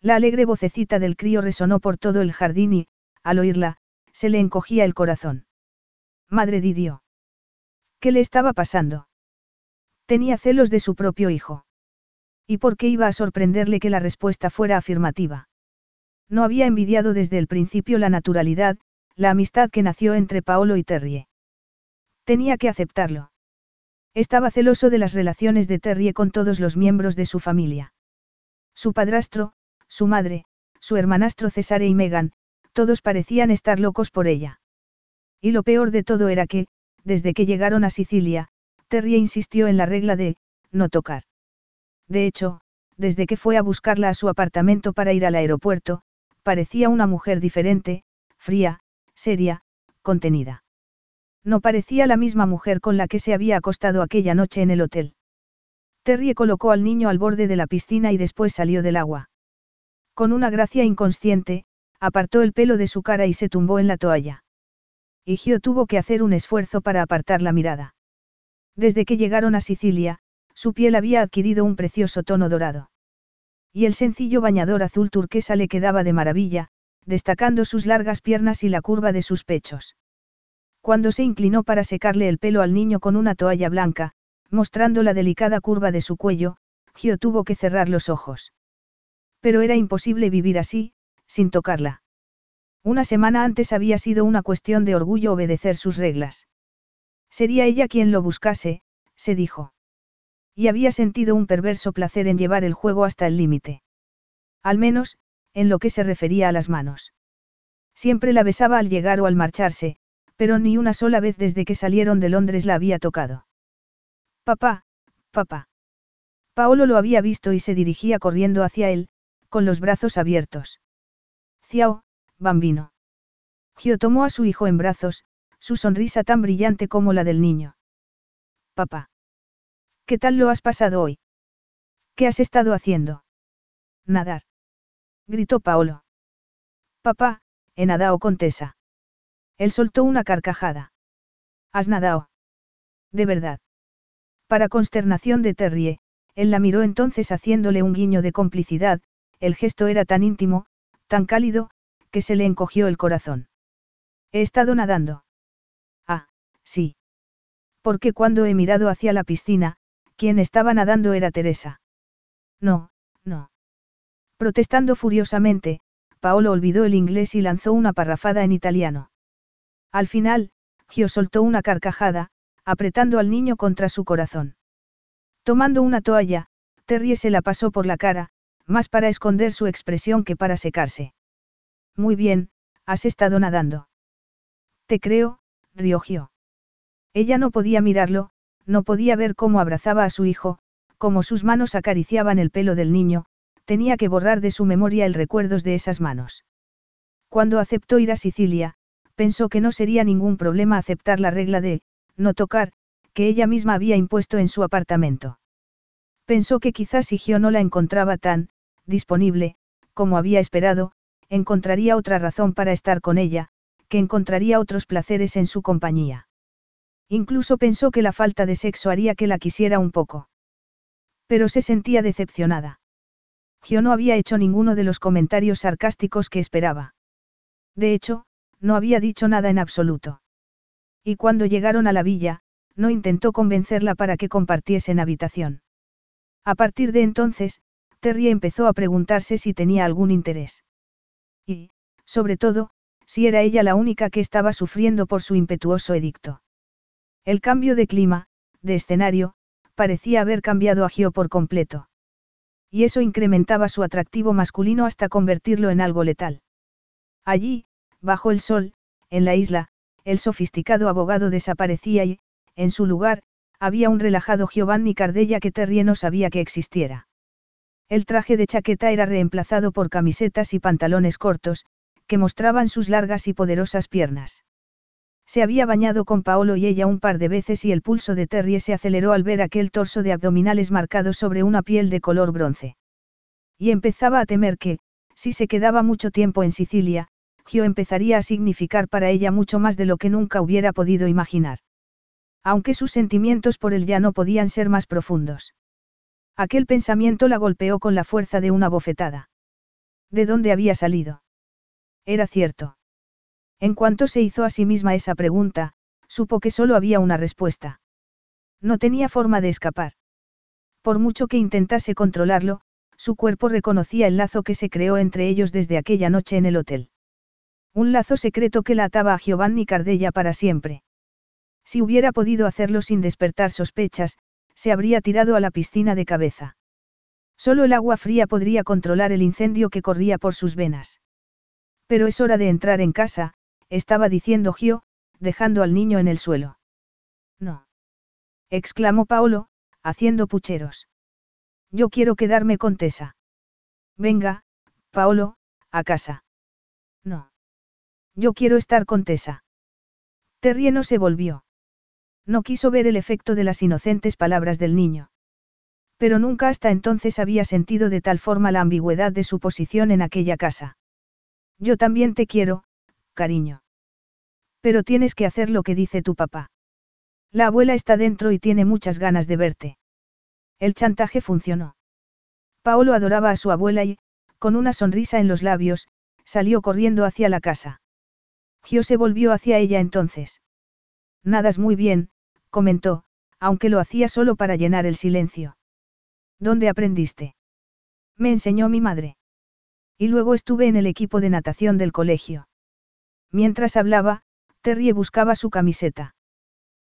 La alegre vocecita del crío resonó por todo el jardín y, al oírla, se le encogía el corazón. Madre Didio. ¿Qué le estaba pasando? Tenía celos de su propio hijo. ¿Y por qué iba a sorprenderle que la respuesta fuera afirmativa? No había envidiado desde el principio la naturalidad, la amistad que nació entre Paolo y Terrie. Tenía que aceptarlo. Estaba celoso de las relaciones de Terrie con todos los miembros de su familia. Su padrastro, su madre, su hermanastro Cesare y Megan, todos parecían estar locos por ella. Y lo peor de todo era que, desde que llegaron a Sicilia, Terry insistió en la regla de, no tocar. De hecho, desde que fue a buscarla a su apartamento para ir al aeropuerto, parecía una mujer diferente, fría, seria, contenida. No parecía la misma mujer con la que se había acostado aquella noche en el hotel. Terry colocó al niño al borde de la piscina y después salió del agua. Con una gracia inconsciente, apartó el pelo de su cara y se tumbó en la toalla. Y Gio tuvo que hacer un esfuerzo para apartar la mirada. Desde que llegaron a Sicilia, su piel había adquirido un precioso tono dorado. Y el sencillo bañador azul turquesa le quedaba de maravilla, destacando sus largas piernas y la curva de sus pechos. Cuando se inclinó para secarle el pelo al niño con una toalla blanca, mostrando la delicada curva de su cuello, Gio tuvo que cerrar los ojos. Pero era imposible vivir así, sin tocarla. Una semana antes había sido una cuestión de orgullo obedecer sus reglas. Sería ella quien lo buscase, se dijo. Y había sentido un perverso placer en llevar el juego hasta el límite. Al menos, en lo que se refería a las manos. Siempre la besaba al llegar o al marcharse, pero ni una sola vez desde que salieron de Londres la había tocado. Papá, papá. Paolo lo había visto y se dirigía corriendo hacia él, con los brazos abiertos. Ciao, bambino. Gio tomó a su hijo en brazos, su sonrisa tan brillante como la del niño. Papá. ¿Qué tal lo has pasado hoy? ¿Qué has estado haciendo? Nadar. Gritó Paolo. Papá, he nadado contesa. Él soltó una carcajada. ¿Has nadado? De verdad. Para consternación de Terrie, él la miró entonces haciéndole un guiño de complicidad, el gesto era tan íntimo, tan cálido, que se le encogió el corazón. He estado nadando. Ah, sí. Porque cuando he mirado hacia la piscina, quien estaba nadando era Teresa. No, no. Protestando furiosamente, Paolo olvidó el inglés y lanzó una parrafada en italiano. Al final, Gio soltó una carcajada, apretando al niño contra su corazón. Tomando una toalla, Terry se la pasó por la cara, más para esconder su expresión que para secarse. Muy bien, has estado nadando. Te creo, rió Ella no podía mirarlo, no podía ver cómo abrazaba a su hijo, cómo sus manos acariciaban el pelo del niño, tenía que borrar de su memoria el recuerdo de esas manos. Cuando aceptó ir a Sicilia, pensó que no sería ningún problema aceptar la regla de, no tocar, que ella misma había impuesto en su apartamento. Pensó que quizás si Gio no la encontraba tan, disponible, como había esperado, encontraría otra razón para estar con ella, que encontraría otros placeres en su compañía. Incluso pensó que la falta de sexo haría que la quisiera un poco. Pero se sentía decepcionada. Gio no había hecho ninguno de los comentarios sarcásticos que esperaba. De hecho, no había dicho nada en absoluto. Y cuando llegaron a la villa, no intentó convencerla para que compartiesen habitación. A partir de entonces, Terry empezó a preguntarse si tenía algún interés. Y, sobre todo, si era ella la única que estaba sufriendo por su impetuoso edicto. El cambio de clima, de escenario, parecía haber cambiado a Gio por completo. Y eso incrementaba su atractivo masculino hasta convertirlo en algo letal. Allí, bajo el sol, en la isla, el sofisticado abogado desaparecía y, en su lugar, había un relajado Giovanni Cardella que Terrie no sabía que existiera. El traje de chaqueta era reemplazado por camisetas y pantalones cortos, que mostraban sus largas y poderosas piernas. Se había bañado con Paolo y ella un par de veces y el pulso de Terry se aceleró al ver aquel torso de abdominales marcados sobre una piel de color bronce. Y empezaba a temer que, si se quedaba mucho tiempo en Sicilia, Gio empezaría a significar para ella mucho más de lo que nunca hubiera podido imaginar. Aunque sus sentimientos por él ya no podían ser más profundos. Aquel pensamiento la golpeó con la fuerza de una bofetada. ¿De dónde había salido? Era cierto. En cuanto se hizo a sí misma esa pregunta, supo que solo había una respuesta. No tenía forma de escapar. Por mucho que intentase controlarlo, su cuerpo reconocía el lazo que se creó entre ellos desde aquella noche en el hotel. Un lazo secreto que la ataba a Giovanni Cardella para siempre. Si hubiera podido hacerlo sin despertar sospechas, se habría tirado a la piscina de cabeza. Solo el agua fría podría controlar el incendio que corría por sus venas. Pero es hora de entrar en casa, estaba diciendo Gio, dejando al niño en el suelo. No. exclamó Paolo, haciendo pucheros. Yo quiero quedarme con Tessa. Venga, Paolo, a casa. No. Yo quiero estar con Tessa. Terrie no se volvió. No quiso ver el efecto de las inocentes palabras del niño. Pero nunca hasta entonces había sentido de tal forma la ambigüedad de su posición en aquella casa. Yo también te quiero, cariño. Pero tienes que hacer lo que dice tu papá. La abuela está dentro y tiene muchas ganas de verte. El chantaje funcionó. Paolo adoraba a su abuela y, con una sonrisa en los labios, salió corriendo hacia la casa. Gio se volvió hacia ella entonces. Nadas muy bien, comentó, aunque lo hacía solo para llenar el silencio. ¿Dónde aprendiste? Me enseñó mi madre. Y luego estuve en el equipo de natación del colegio. Mientras hablaba, Terry buscaba su camiseta.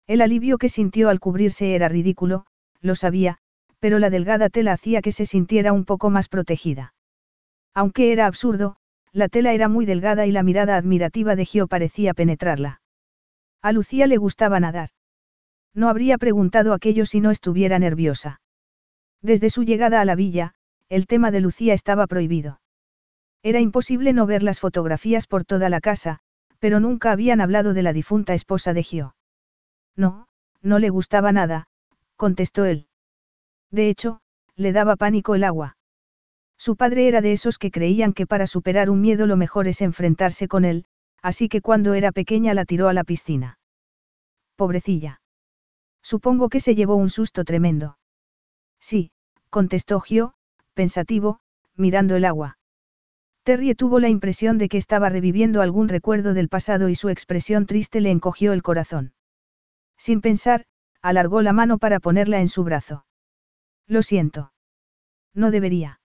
El alivio que sintió al cubrirse era ridículo, lo sabía, pero la delgada tela hacía que se sintiera un poco más protegida. Aunque era absurdo, la tela era muy delgada y la mirada admirativa de Gio parecía penetrarla. A Lucía le gustaba nadar. No habría preguntado aquello si no estuviera nerviosa. Desde su llegada a la villa, el tema de Lucía estaba prohibido. Era imposible no ver las fotografías por toda la casa, pero nunca habían hablado de la difunta esposa de Gio. No, no le gustaba nada, contestó él. De hecho, le daba pánico el agua. Su padre era de esos que creían que para superar un miedo lo mejor es enfrentarse con él, así que cuando era pequeña la tiró a la piscina. Pobrecilla. Supongo que se llevó un susto tremendo. Sí, contestó Gio, pensativo, mirando el agua. Terry tuvo la impresión de que estaba reviviendo algún recuerdo del pasado y su expresión triste le encogió el corazón. Sin pensar, alargó la mano para ponerla en su brazo. Lo siento. No debería.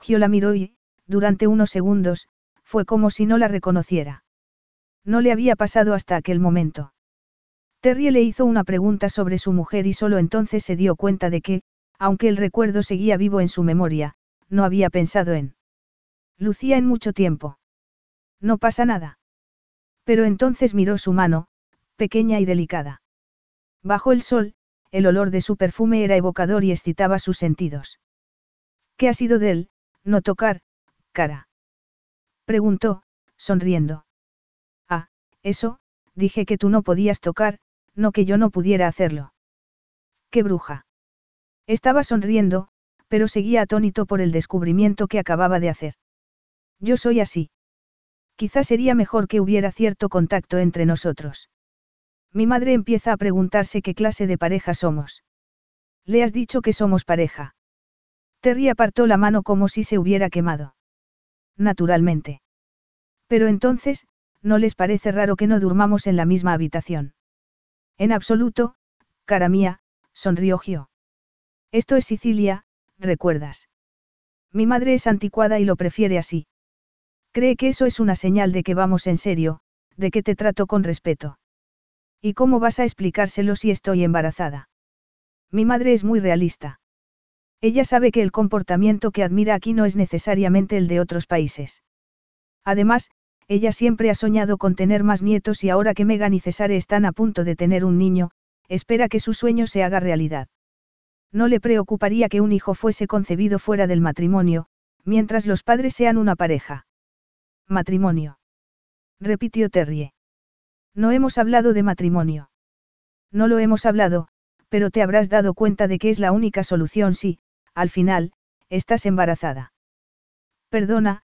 Gio la miró y, durante unos segundos, fue como si no la reconociera. No le había pasado hasta aquel momento. Terry le hizo una pregunta sobre su mujer y solo entonces se dio cuenta de que, aunque el recuerdo seguía vivo en su memoria, no había pensado en Lucía en mucho tiempo. No pasa nada. Pero entonces miró su mano, pequeña y delicada. Bajo el sol, el olor de su perfume era evocador y excitaba sus sentidos. ¿Qué ha sido de él, no tocar, cara? Preguntó, sonriendo. Ah, eso, dije que tú no podías tocar, no que yo no pudiera hacerlo. ¡Qué bruja! Estaba sonriendo, pero seguía atónito por el descubrimiento que acababa de hacer. Yo soy así. Quizá sería mejor que hubiera cierto contacto entre nosotros. Mi madre empieza a preguntarse qué clase de pareja somos. Le has dicho que somos pareja. Terry apartó la mano como si se hubiera quemado. Naturalmente. Pero entonces, ¿no les parece raro que no durmamos en la misma habitación? En absoluto, cara mía, sonrió Gio. Esto es Sicilia, recuerdas. Mi madre es anticuada y lo prefiere así. Cree que eso es una señal de que vamos en serio, de que te trato con respeto. ¿Y cómo vas a explicárselo si estoy embarazada? Mi madre es muy realista. Ella sabe que el comportamiento que admira aquí no es necesariamente el de otros países. Además, ella siempre ha soñado con tener más nietos y ahora que Megan y Cesare están a punto de tener un niño, espera que su sueño se haga realidad. No le preocuparía que un hijo fuese concebido fuera del matrimonio, mientras los padres sean una pareja. Matrimonio. Repitió Terrie. No hemos hablado de matrimonio. No lo hemos hablado, pero te habrás dado cuenta de que es la única solución si, al final, estás embarazada. Perdona,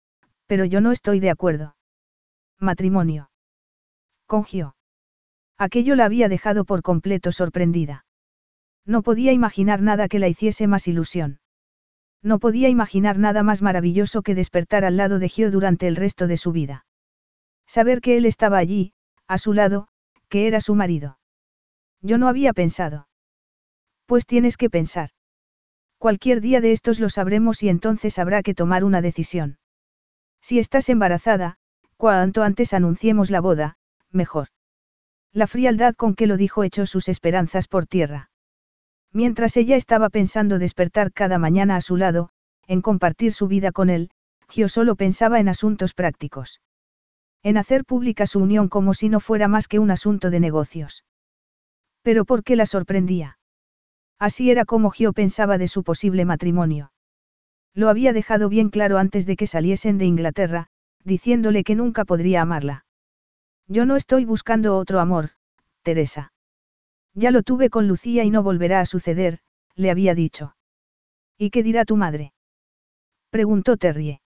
pero yo no estoy de acuerdo. Matrimonio. Congió. Aquello la había dejado por completo sorprendida. No podía imaginar nada que la hiciese más ilusión. No podía imaginar nada más maravilloso que despertar al lado de Gio durante el resto de su vida. Saber que él estaba allí, a su lado, que era su marido. Yo no había pensado. Pues tienes que pensar. Cualquier día de estos lo sabremos y entonces habrá que tomar una decisión. Si estás embarazada, cuanto antes anunciemos la boda, mejor. La frialdad con que lo dijo echó sus esperanzas por tierra. Mientras ella estaba pensando despertar cada mañana a su lado, en compartir su vida con él, Gio solo pensaba en asuntos prácticos. En hacer pública su unión como si no fuera más que un asunto de negocios. Pero ¿por qué la sorprendía? Así era como Gio pensaba de su posible matrimonio. Lo había dejado bien claro antes de que saliesen de Inglaterra, diciéndole que nunca podría amarla. Yo no estoy buscando otro amor, Teresa. Ya lo tuve con Lucía y no volverá a suceder, le había dicho. ¿Y qué dirá tu madre? Preguntó Terrie.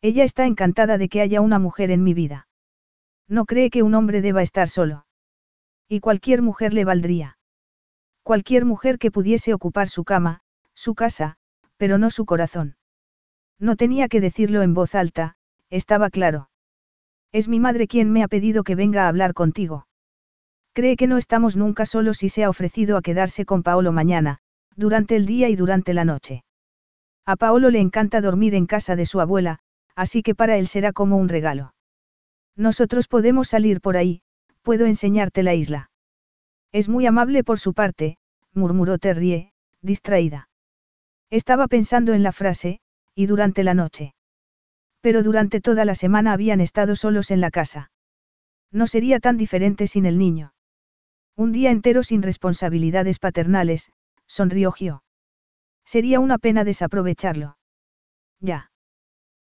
Ella está encantada de que haya una mujer en mi vida. No cree que un hombre deba estar solo. Y cualquier mujer le valdría. Cualquier mujer que pudiese ocupar su cama, su casa, pero no su corazón. No tenía que decirlo en voz alta, estaba claro. Es mi madre quien me ha pedido que venga a hablar contigo. Cree que no estamos nunca solos y se ha ofrecido a quedarse con Paolo mañana, durante el día y durante la noche. A Paolo le encanta dormir en casa de su abuela, así que para él será como un regalo. Nosotros podemos salir por ahí, puedo enseñarte la isla. Es muy amable por su parte, murmuró Terrie, distraída. Estaba pensando en la frase, y durante la noche. Pero durante toda la semana habían estado solos en la casa. No sería tan diferente sin el niño. Un día entero sin responsabilidades paternales, sonrió Gio. Sería una pena desaprovecharlo. Ya.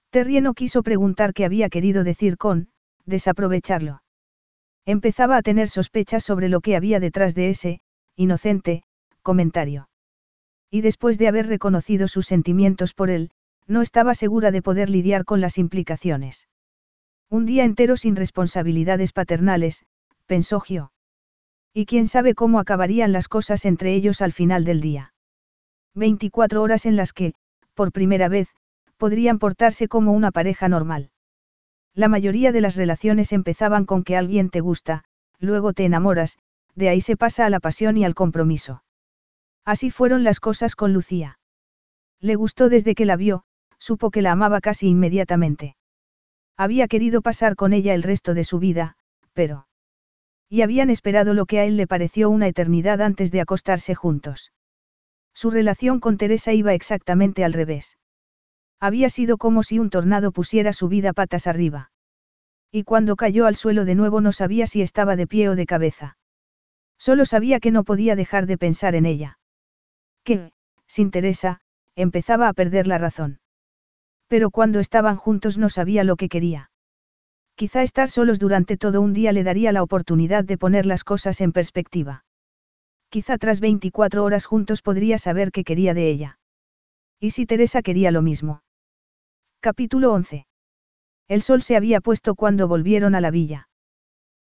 Terrie no quiso preguntar qué había querido decir con, desaprovecharlo. Empezaba a tener sospechas sobre lo que había detrás de ese, inocente, comentario. Y después de haber reconocido sus sentimientos por él, no estaba segura de poder lidiar con las implicaciones. Un día entero sin responsabilidades paternales, pensó Gio. Y quién sabe cómo acabarían las cosas entre ellos al final del día. 24 horas en las que, por primera vez, podrían portarse como una pareja normal. La mayoría de las relaciones empezaban con que alguien te gusta, luego te enamoras, de ahí se pasa a la pasión y al compromiso. Así fueron las cosas con Lucía. Le gustó desde que la vio, supo que la amaba casi inmediatamente. Había querido pasar con ella el resto de su vida, pero... Y habían esperado lo que a él le pareció una eternidad antes de acostarse juntos. Su relación con Teresa iba exactamente al revés. Había sido como si un tornado pusiera su vida patas arriba. Y cuando cayó al suelo de nuevo no sabía si estaba de pie o de cabeza. Solo sabía que no podía dejar de pensar en ella. Que, sin Teresa, empezaba a perder la razón. Pero cuando estaban juntos no sabía lo que quería. Quizá estar solos durante todo un día le daría la oportunidad de poner las cosas en perspectiva. Quizá tras 24 horas juntos podría saber qué quería de ella. ¿Y si Teresa quería lo mismo? Capítulo 11. El sol se había puesto cuando volvieron a la villa.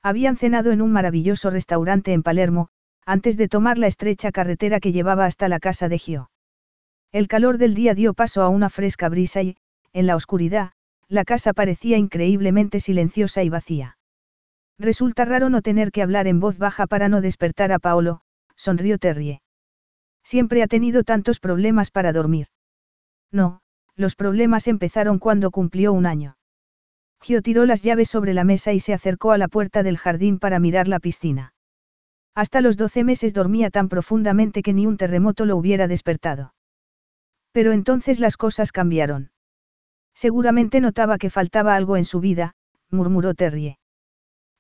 Habían cenado en un maravilloso restaurante en Palermo, antes de tomar la estrecha carretera que llevaba hasta la casa de Gio. El calor del día dio paso a una fresca brisa y, en la oscuridad, la casa parecía increíblemente silenciosa y vacía. Resulta raro no tener que hablar en voz baja para no despertar a Paolo, sonrió Terrie. Siempre ha tenido tantos problemas para dormir. No, los problemas empezaron cuando cumplió un año. Gio tiró las llaves sobre la mesa y se acercó a la puerta del jardín para mirar la piscina. Hasta los doce meses dormía tan profundamente que ni un terremoto lo hubiera despertado. Pero entonces las cosas cambiaron. Seguramente notaba que faltaba algo en su vida, murmuró Terrie.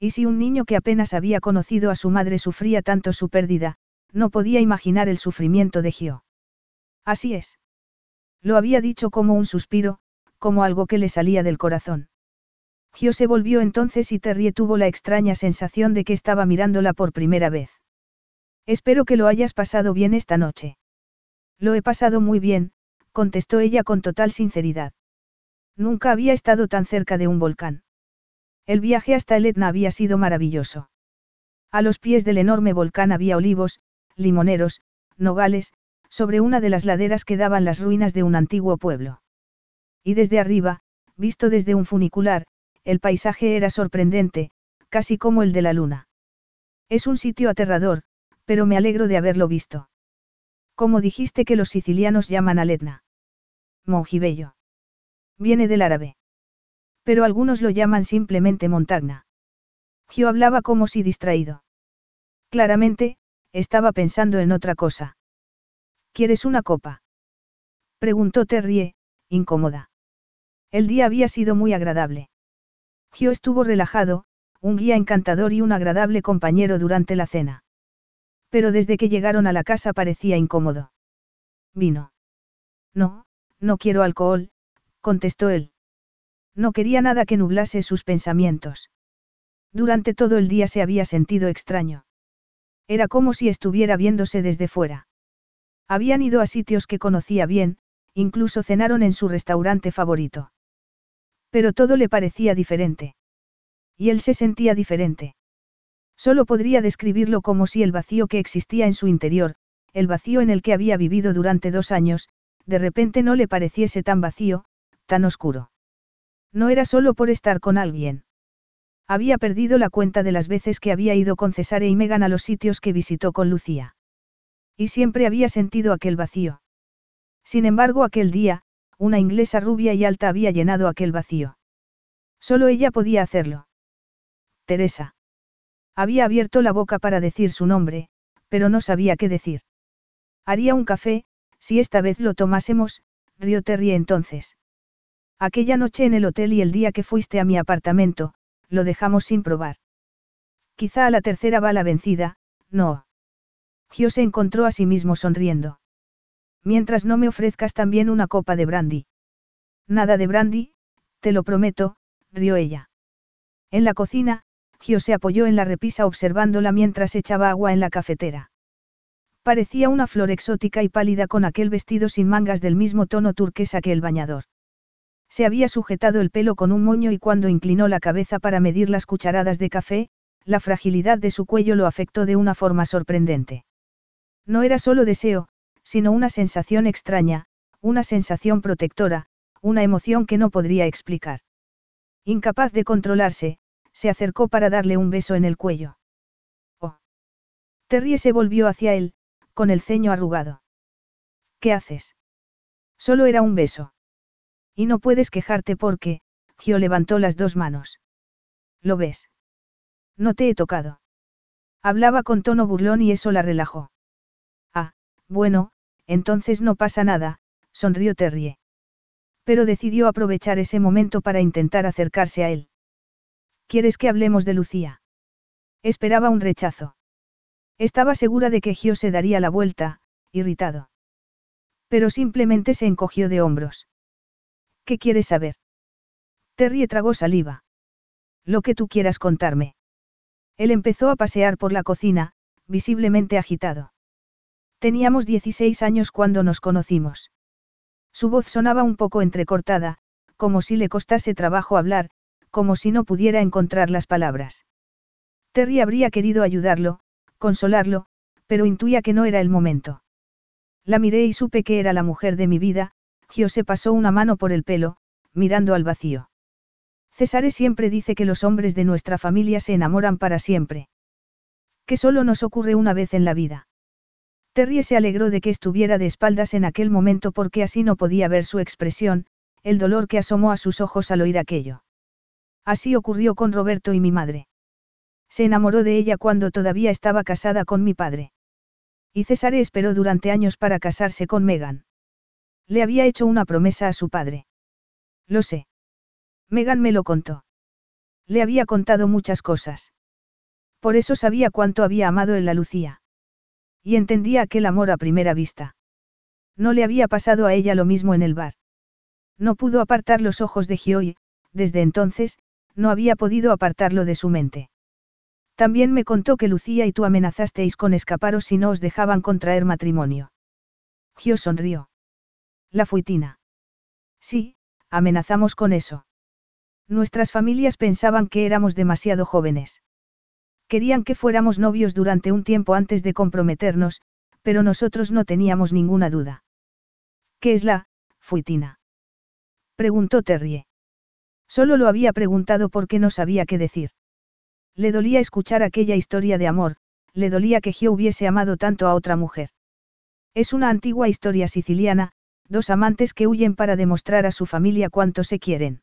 Y si un niño que apenas había conocido a su madre sufría tanto su pérdida, no podía imaginar el sufrimiento de Gio. Así es. Lo había dicho como un suspiro, como algo que le salía del corazón. Gio se volvió entonces y Terrie tuvo la extraña sensación de que estaba mirándola por primera vez. Espero que lo hayas pasado bien esta noche. Lo he pasado muy bien, contestó ella con total sinceridad. Nunca había estado tan cerca de un volcán. El viaje hasta el Etna había sido maravilloso. A los pies del enorme volcán había olivos, limoneros, nogales, sobre una de las laderas que daban las ruinas de un antiguo pueblo. Y desde arriba, visto desde un funicular, el paisaje era sorprendente, casi como el de la luna. Es un sitio aterrador, pero me alegro de haberlo visto. Como dijiste que los sicilianos llaman a Letna? Mongibello. Viene del árabe. Pero algunos lo llaman simplemente Montagna. Gio hablaba como si distraído. Claramente, estaba pensando en otra cosa. ¿Quieres una copa? Preguntó Terrie, incómoda. El día había sido muy agradable. Gio estuvo relajado, un guía encantador y un agradable compañero durante la cena. Pero desde que llegaron a la casa parecía incómodo. Vino. No, no quiero alcohol, contestó él. No quería nada que nublase sus pensamientos. Durante todo el día se había sentido extraño. Era como si estuviera viéndose desde fuera. Habían ido a sitios que conocía bien, incluso cenaron en su restaurante favorito. Pero todo le parecía diferente. Y él se sentía diferente. Solo podría describirlo como si el vacío que existía en su interior, el vacío en el que había vivido durante dos años, de repente no le pareciese tan vacío, tan oscuro. No era solo por estar con alguien. Había perdido la cuenta de las veces que había ido con Cesare y Megan a los sitios que visitó con Lucía. Y siempre había sentido aquel vacío. Sin embargo, aquel día, una inglesa rubia y alta había llenado aquel vacío. Solo ella podía hacerlo. Teresa. Había abierto la boca para decir su nombre, pero no sabía qué decir. Haría un café, si esta vez lo tomásemos, rió Terry entonces. Aquella noche en el hotel y el día que fuiste a mi apartamento, lo dejamos sin probar. Quizá a la tercera va la vencida, no. Gio se encontró a sí mismo sonriendo. Mientras no me ofrezcas también una copa de brandy. Nada de brandy, te lo prometo, rió ella. En la cocina, Gio se apoyó en la repisa observándola mientras echaba agua en la cafetera. Parecía una flor exótica y pálida con aquel vestido sin mangas del mismo tono turquesa que el bañador. Se había sujetado el pelo con un moño y cuando inclinó la cabeza para medir las cucharadas de café, la fragilidad de su cuello lo afectó de una forma sorprendente. No era solo deseo, sino una sensación extraña, una sensación protectora, una emoción que no podría explicar. Incapaz de controlarse, se acercó para darle un beso en el cuello. Oh. Terry se volvió hacia él, con el ceño arrugado. ¿Qué haces? Solo era un beso. Y no puedes quejarte porque, Gio levantó las dos manos. ¿Lo ves? No te he tocado. Hablaba con tono burlón y eso la relajó. Ah, bueno, entonces no pasa nada, sonrió Terrie. Pero decidió aprovechar ese momento para intentar acercarse a él. ¿Quieres que hablemos de Lucía? Esperaba un rechazo. Estaba segura de que Gio se daría la vuelta, irritado. Pero simplemente se encogió de hombros. ¿Qué quieres saber? Terrie tragó saliva. Lo que tú quieras contarme. Él empezó a pasear por la cocina, visiblemente agitado. Teníamos 16 años cuando nos conocimos. Su voz sonaba un poco entrecortada, como si le costase trabajo hablar, como si no pudiera encontrar las palabras. Terry habría querido ayudarlo, consolarlo, pero intuía que no era el momento. La miré y supe que era la mujer de mi vida, Gio se pasó una mano por el pelo, mirando al vacío. César siempre dice que los hombres de nuestra familia se enamoran para siempre. Que solo nos ocurre una vez en la vida. Terry se alegró de que estuviera de espaldas en aquel momento porque así no podía ver su expresión, el dolor que asomó a sus ojos al oír aquello. Así ocurrió con Roberto y mi madre. Se enamoró de ella cuando todavía estaba casada con mi padre. Y César esperó durante años para casarse con Megan. Le había hecho una promesa a su padre. Lo sé. Megan me lo contó. Le había contado muchas cosas. Por eso sabía cuánto había amado en la Lucía. Y entendía aquel amor a primera vista. No le había pasado a ella lo mismo en el bar. No pudo apartar los ojos de Gioy, desde entonces, no había podido apartarlo de su mente. También me contó que Lucía y tú amenazasteis con escaparos si no os dejaban contraer matrimonio. Gio sonrió. La fuitina. Sí, amenazamos con eso. Nuestras familias pensaban que éramos demasiado jóvenes. Querían que fuéramos novios durante un tiempo antes de comprometernos, pero nosotros no teníamos ninguna duda. ¿Qué es la, fuitina? Preguntó Terrie. Solo lo había preguntado porque no sabía qué decir. Le dolía escuchar aquella historia de amor, le dolía que Gio hubiese amado tanto a otra mujer. Es una antigua historia siciliana, dos amantes que huyen para demostrar a su familia cuánto se quieren.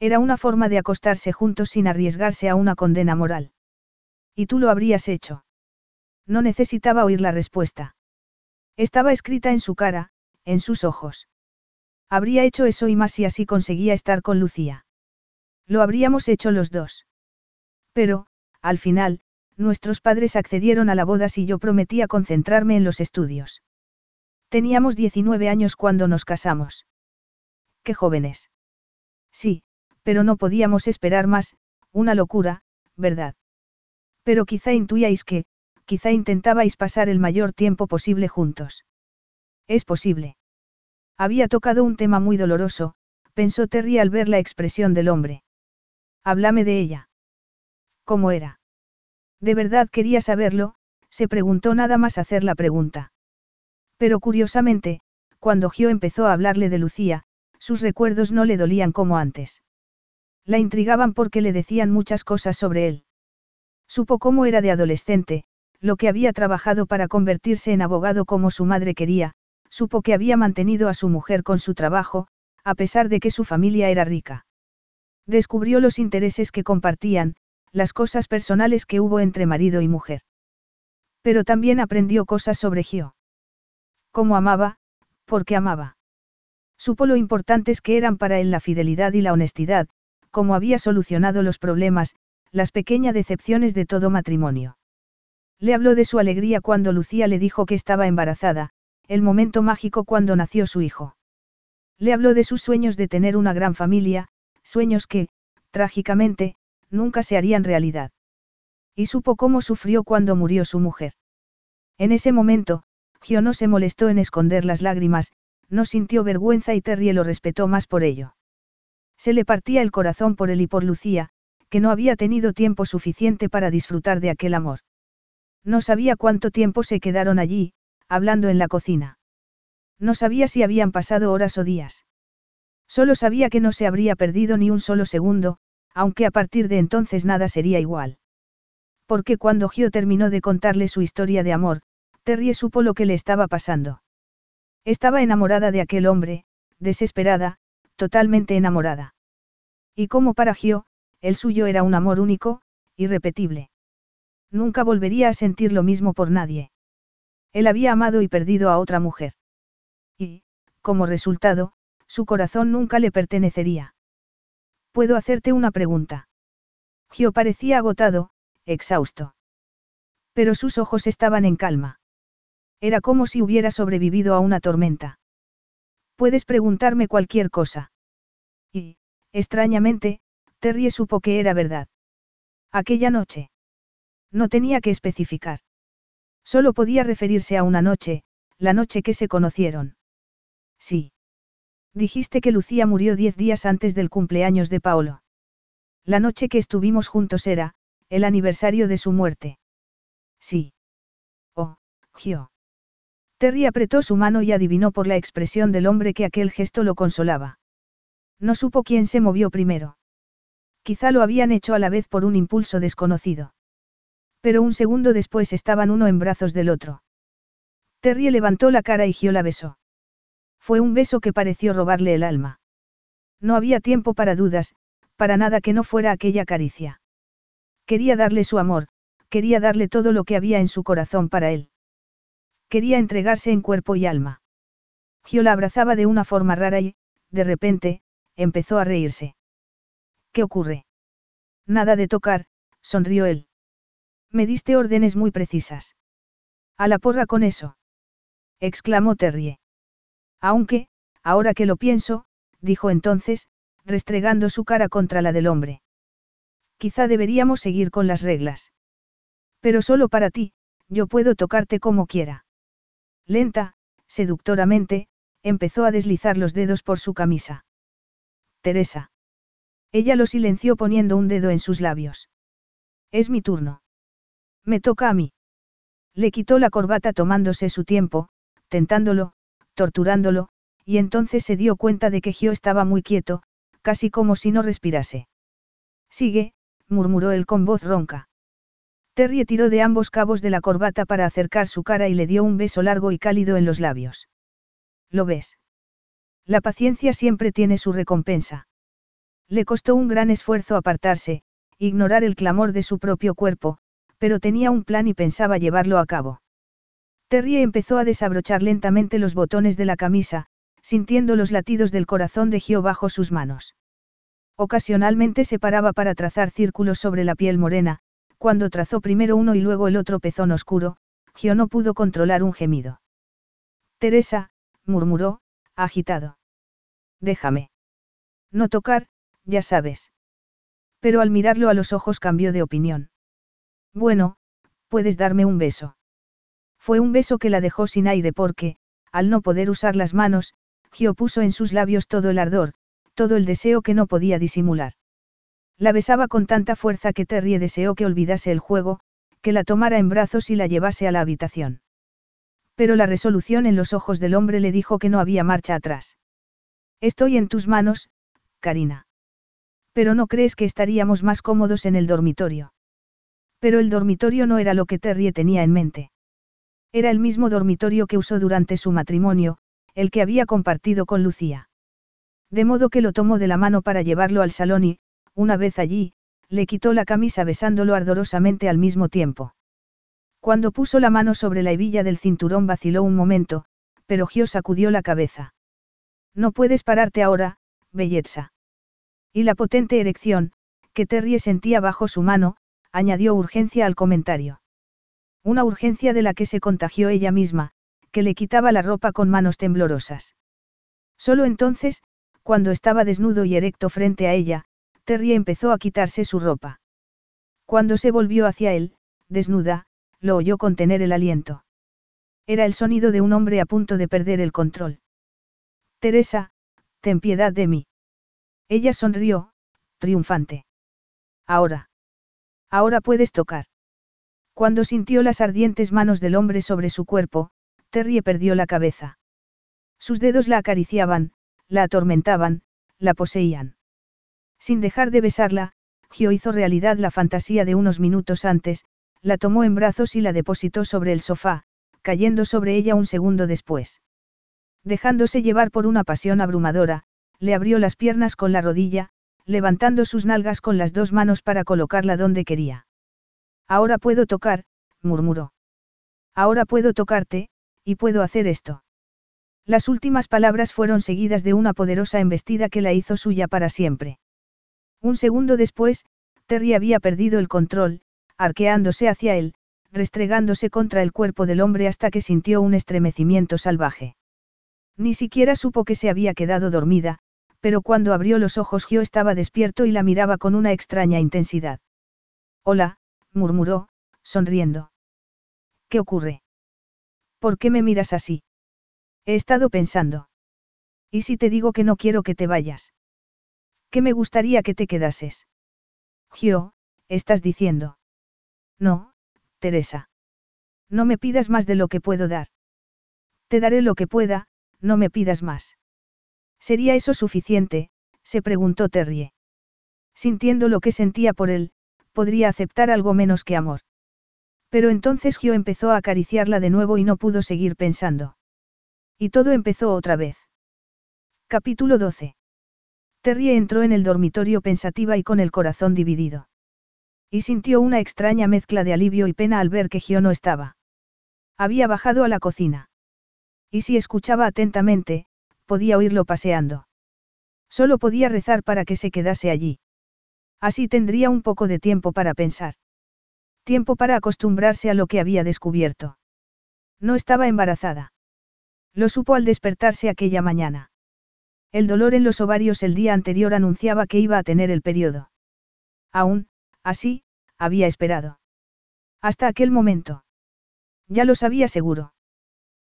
Era una forma de acostarse juntos sin arriesgarse a una condena moral. ¿Y tú lo habrías hecho? No necesitaba oír la respuesta. Estaba escrita en su cara, en sus ojos. Habría hecho eso y más si así conseguía estar con Lucía. Lo habríamos hecho los dos. Pero, al final, nuestros padres accedieron a la boda si yo prometía concentrarme en los estudios. Teníamos 19 años cuando nos casamos. Qué jóvenes. Sí, pero no podíamos esperar más, una locura, ¿verdad? Pero quizá intuíais que, quizá intentabais pasar el mayor tiempo posible juntos. Es posible. Había tocado un tema muy doloroso, pensó Terry al ver la expresión del hombre. Háblame de ella. ¿Cómo era? De verdad quería saberlo, se preguntó nada más hacer la pregunta. Pero curiosamente, cuando Gio empezó a hablarle de Lucía, sus recuerdos no le dolían como antes. La intrigaban porque le decían muchas cosas sobre él. Supo cómo era de adolescente, lo que había trabajado para convertirse en abogado como su madre quería, supo que había mantenido a su mujer con su trabajo, a pesar de que su familia era rica. Descubrió los intereses que compartían, las cosas personales que hubo entre marido y mujer. Pero también aprendió cosas sobre Gio. Cómo amaba, porque amaba. Supo lo importantes que eran para él la fidelidad y la honestidad, cómo había solucionado los problemas, las pequeñas decepciones de todo matrimonio. Le habló de su alegría cuando Lucía le dijo que estaba embarazada, el momento mágico cuando nació su hijo. Le habló de sus sueños de tener una gran familia, sueños que, trágicamente, nunca se harían realidad. Y supo cómo sufrió cuando murió su mujer. En ese momento, Gio no se molestó en esconder las lágrimas, no sintió vergüenza y Terry lo respetó más por ello. Se le partía el corazón por él y por Lucía, que no había tenido tiempo suficiente para disfrutar de aquel amor. No sabía cuánto tiempo se quedaron allí, hablando en la cocina. No sabía si habían pasado horas o días. Solo sabía que no se habría perdido ni un solo segundo, aunque a partir de entonces nada sería igual. Porque cuando Gio terminó de contarle su historia de amor, Terry supo lo que le estaba pasando. Estaba enamorada de aquel hombre, desesperada, totalmente enamorada. Y como para Gio, el suyo era un amor único, irrepetible. Nunca volvería a sentir lo mismo por nadie. Él había amado y perdido a otra mujer. Y, como resultado, su corazón nunca le pertenecería. ¿Puedo hacerte una pregunta? Gio parecía agotado, exhausto. Pero sus ojos estaban en calma. Era como si hubiera sobrevivido a una tormenta. Puedes preguntarme cualquier cosa. Y, extrañamente, Terry supo que era verdad. Aquella noche. No tenía que especificar. Solo podía referirse a una noche, la noche que se conocieron. Sí. Dijiste que Lucía murió diez días antes del cumpleaños de Paolo. La noche que estuvimos juntos era, el aniversario de su muerte. Sí. Oh, Gio. Terry apretó su mano y adivinó por la expresión del hombre que aquel gesto lo consolaba. No supo quién se movió primero. Quizá lo habían hecho a la vez por un impulso desconocido. Pero un segundo después estaban uno en brazos del otro. Terry levantó la cara y Gio la besó. Fue un beso que pareció robarle el alma. No había tiempo para dudas, para nada que no fuera aquella caricia. Quería darle su amor, quería darle todo lo que había en su corazón para él. Quería entregarse en cuerpo y alma. Gio la abrazaba de una forma rara y, de repente, empezó a reírse. ¿Qué ocurre? Nada de tocar, sonrió él. Me diste órdenes muy precisas. A la porra con eso. exclamó Terrie. Aunque, ahora que lo pienso, dijo entonces, restregando su cara contra la del hombre. Quizá deberíamos seguir con las reglas. Pero solo para ti, yo puedo tocarte como quiera. Lenta, seductoramente, empezó a deslizar los dedos por su camisa. Teresa. Ella lo silenció poniendo un dedo en sus labios. Es mi turno. Me toca a mí. Le quitó la corbata tomándose su tiempo, tentándolo, torturándolo, y entonces se dio cuenta de que Gio estaba muy quieto, casi como si no respirase. Sigue, murmuró él con voz ronca. Terry tiró de ambos cabos de la corbata para acercar su cara y le dio un beso largo y cálido en los labios. ¿Lo ves? La paciencia siempre tiene su recompensa. Le costó un gran esfuerzo apartarse, ignorar el clamor de su propio cuerpo, pero tenía un plan y pensaba llevarlo a cabo. Terry empezó a desabrochar lentamente los botones de la camisa, sintiendo los latidos del corazón de Gio bajo sus manos. Ocasionalmente se paraba para trazar círculos sobre la piel morena, cuando trazó primero uno y luego el otro pezón oscuro, Gio no pudo controlar un gemido. Teresa, murmuró, agitado. Déjame. No tocar, ya sabes. Pero al mirarlo a los ojos cambió de opinión. Bueno, puedes darme un beso. Fue un beso que la dejó sin aire porque, al no poder usar las manos, Gio puso en sus labios todo el ardor, todo el deseo que no podía disimular. La besaba con tanta fuerza que Terry deseó que olvidase el juego, que la tomara en brazos y la llevase a la habitación. Pero la resolución en los ojos del hombre le dijo que no había marcha atrás. Estoy en tus manos, Karina. Pero no crees que estaríamos más cómodos en el dormitorio. Pero el dormitorio no era lo que Terry tenía en mente. Era el mismo dormitorio que usó durante su matrimonio, el que había compartido con Lucía. De modo que lo tomó de la mano para llevarlo al salón y, una vez allí, le quitó la camisa besándolo ardorosamente al mismo tiempo. Cuando puso la mano sobre la hebilla del cinturón vaciló un momento, pero Gio sacudió la cabeza. No puedes pararte ahora, belleza. Y la potente erección, que Terry sentía bajo su mano, añadió urgencia al comentario. Una urgencia de la que se contagió ella misma, que le quitaba la ropa con manos temblorosas. Solo entonces, cuando estaba desnudo y erecto frente a ella, Terry empezó a quitarse su ropa. Cuando se volvió hacia él, desnuda, lo oyó contener el aliento. Era el sonido de un hombre a punto de perder el control. Teresa, ten piedad de mí. Ella sonrió, triunfante. Ahora. Ahora puedes tocar. Cuando sintió las ardientes manos del hombre sobre su cuerpo, Terry perdió la cabeza. Sus dedos la acariciaban, la atormentaban, la poseían. Sin dejar de besarla, Gio hizo realidad la fantasía de unos minutos antes, la tomó en brazos y la depositó sobre el sofá, cayendo sobre ella un segundo después. Dejándose llevar por una pasión abrumadora, le abrió las piernas con la rodilla, levantando sus nalgas con las dos manos para colocarla donde quería. Ahora puedo tocar, murmuró. Ahora puedo tocarte, y puedo hacer esto. Las últimas palabras fueron seguidas de una poderosa embestida que la hizo suya para siempre. Un segundo después, Terry había perdido el control, arqueándose hacia él, restregándose contra el cuerpo del hombre hasta que sintió un estremecimiento salvaje. Ni siquiera supo que se había quedado dormida, pero cuando abrió los ojos Gio estaba despierto y la miraba con una extraña intensidad. Hola, murmuró, sonriendo. ¿Qué ocurre? ¿Por qué me miras así? He estado pensando. ¿Y si te digo que no quiero que te vayas? Que me gustaría que te quedases. Gio, estás diciendo. No, Teresa. No me pidas más de lo que puedo dar. Te daré lo que pueda, no me pidas más. ¿Sería eso suficiente? se preguntó Terrie. Sintiendo lo que sentía por él, podría aceptar algo menos que amor. Pero entonces Gio empezó a acariciarla de nuevo y no pudo seguir pensando. Y todo empezó otra vez. Capítulo 12. Terry entró en el dormitorio pensativa y con el corazón dividido. Y sintió una extraña mezcla de alivio y pena al ver que Gio no estaba. Había bajado a la cocina. Y si escuchaba atentamente, podía oírlo paseando. Solo podía rezar para que se quedase allí. Así tendría un poco de tiempo para pensar. Tiempo para acostumbrarse a lo que había descubierto. No estaba embarazada. Lo supo al despertarse aquella mañana. El dolor en los ovarios el día anterior anunciaba que iba a tener el periodo. Aún, así, había esperado. Hasta aquel momento. Ya lo sabía seguro.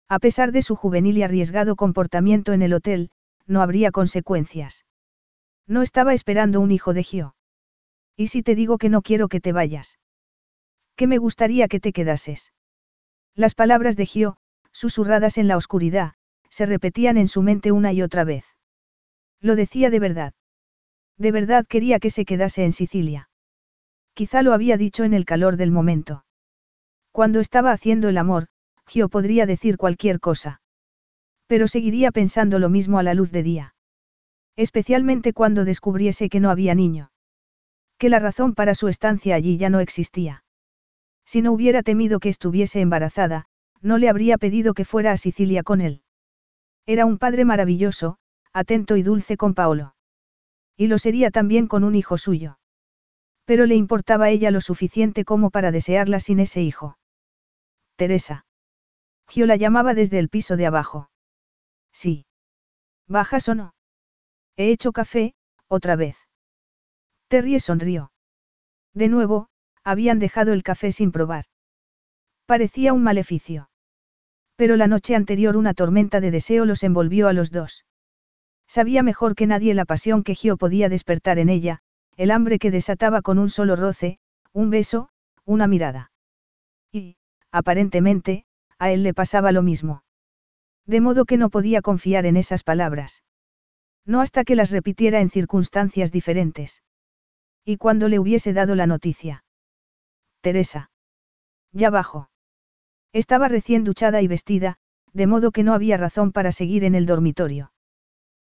A pesar de su juvenil y arriesgado comportamiento en el hotel, no habría consecuencias. No estaba esperando un hijo de Gio. ¿Y si te digo que no quiero que te vayas? Que me gustaría que te quedases. Las palabras de Gio, susurradas en la oscuridad, se repetían en su mente una y otra vez. Lo decía de verdad. De verdad quería que se quedase en Sicilia. Quizá lo había dicho en el calor del momento. Cuando estaba haciendo el amor, Gio podría decir cualquier cosa. Pero seguiría pensando lo mismo a la luz de día. Especialmente cuando descubriese que no había niño. Que la razón para su estancia allí ya no existía. Si no hubiera temido que estuviese embarazada, no le habría pedido que fuera a Sicilia con él. Era un padre maravilloso, atento y dulce con Paolo. Y lo sería también con un hijo suyo. Pero le importaba a ella lo suficiente como para desearla sin ese hijo. Teresa. Gio la llamaba desde el piso de abajo. Sí. ¿Bajas o no? He hecho café, otra vez. Terry sonrió. De nuevo, habían dejado el café sin probar. Parecía un maleficio. Pero la noche anterior una tormenta de deseo los envolvió a los dos. Sabía mejor que nadie la pasión que Gio podía despertar en ella, el hambre que desataba con un solo roce, un beso, una mirada. Y, aparentemente, a él le pasaba lo mismo. De modo que no podía confiar en esas palabras. No hasta que las repitiera en circunstancias diferentes. Y cuando le hubiese dado la noticia. Teresa. Ya bajo. Estaba recién duchada y vestida, de modo que no había razón para seguir en el dormitorio.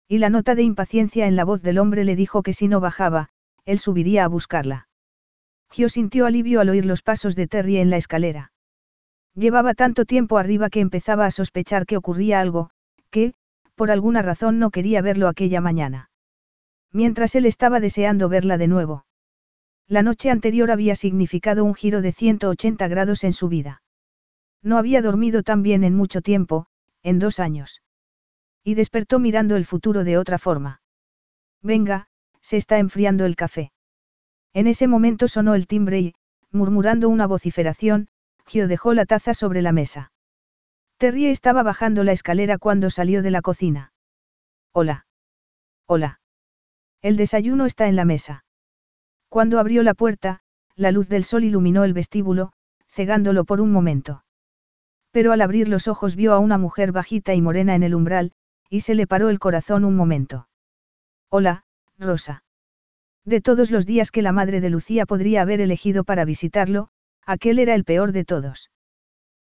Y la nota de impaciencia en la voz del hombre le dijo que si no bajaba, él subiría a buscarla. Gio sintió alivio al oír los pasos de Terry en la escalera. Llevaba tanto tiempo arriba que empezaba a sospechar que ocurría algo, que, por alguna razón no quería verlo aquella mañana. Mientras él estaba deseando verla de nuevo. La noche anterior había significado un giro de 180 grados en su vida. No había dormido tan bien en mucho tiempo, en dos años. Y despertó mirando el futuro de otra forma. Venga, se está enfriando el café. En ese momento sonó el timbre y, murmurando una vociferación, Gio dejó la taza sobre la mesa. Terry estaba bajando la escalera cuando salió de la cocina. Hola. Hola. El desayuno está en la mesa. Cuando abrió la puerta, la luz del sol iluminó el vestíbulo, cegándolo por un momento. Pero al abrir los ojos vio a una mujer bajita y morena en el umbral, y se le paró el corazón un momento. Hola, Rosa. De todos los días que la madre de Lucía podría haber elegido para visitarlo, aquel era el peor de todos.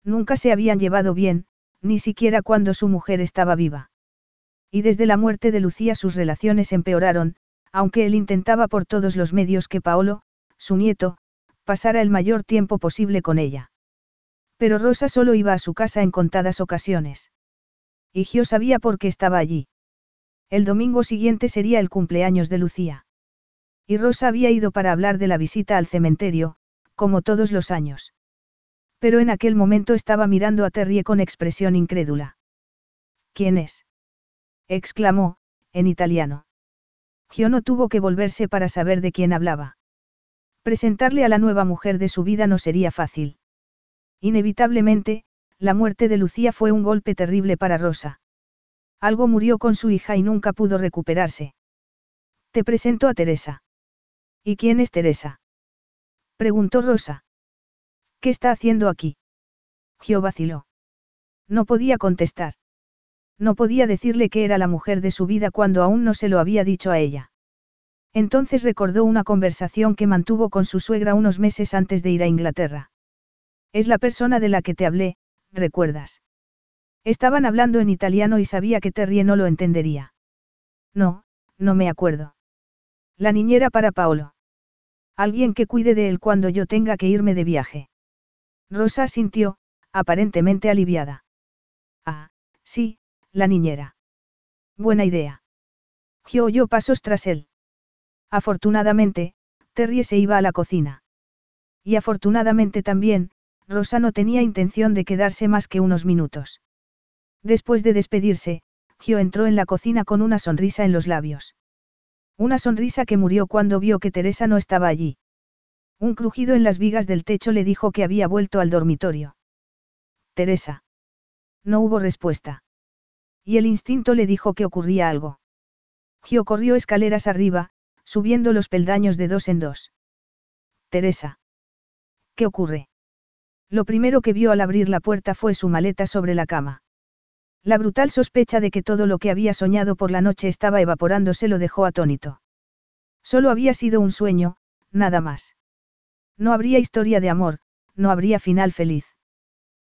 Nunca se habían llevado bien, ni siquiera cuando su mujer estaba viva. Y desde la muerte de Lucía sus relaciones empeoraron, aunque él intentaba por todos los medios que Paolo, su nieto, pasara el mayor tiempo posible con ella. Pero Rosa solo iba a su casa en contadas ocasiones. Y Gio sabía por qué estaba allí. El domingo siguiente sería el cumpleaños de Lucía. Y Rosa había ido para hablar de la visita al cementerio, como todos los años. Pero en aquel momento estaba mirando a Terry con expresión incrédula. ¿Quién es? exclamó, en italiano. Gio no tuvo que volverse para saber de quién hablaba. Presentarle a la nueva mujer de su vida no sería fácil. Inevitablemente, la muerte de Lucía fue un golpe terrible para Rosa. Algo murió con su hija y nunca pudo recuperarse. Te presento a Teresa. ¿Y quién es Teresa? Preguntó Rosa. ¿Qué está haciendo aquí? Gio vaciló. No podía contestar. No podía decirle que era la mujer de su vida cuando aún no se lo había dicho a ella. Entonces recordó una conversación que mantuvo con su suegra unos meses antes de ir a Inglaterra. Es la persona de la que te hablé, ¿recuerdas? Estaban hablando en italiano y sabía que Terry no lo entendería. No, no me acuerdo. La niñera para Paolo. Alguien que cuide de él cuando yo tenga que irme de viaje. Rosa sintió, aparentemente aliviada. Ah, sí, la niñera. Buena idea. Gio oyó pasos tras él. Afortunadamente, Terry se iba a la cocina. Y afortunadamente también, Rosa no tenía intención de quedarse más que unos minutos. Después de despedirse, Gio entró en la cocina con una sonrisa en los labios. Una sonrisa que murió cuando vio que Teresa no estaba allí. Un crujido en las vigas del techo le dijo que había vuelto al dormitorio. Teresa. No hubo respuesta. Y el instinto le dijo que ocurría algo. Gio corrió escaleras arriba, subiendo los peldaños de dos en dos. Teresa. ¿Qué ocurre? Lo primero que vio al abrir la puerta fue su maleta sobre la cama. La brutal sospecha de que todo lo que había soñado por la noche estaba evaporándose lo dejó atónito. Solo había sido un sueño, nada más. No habría historia de amor, no habría final feliz.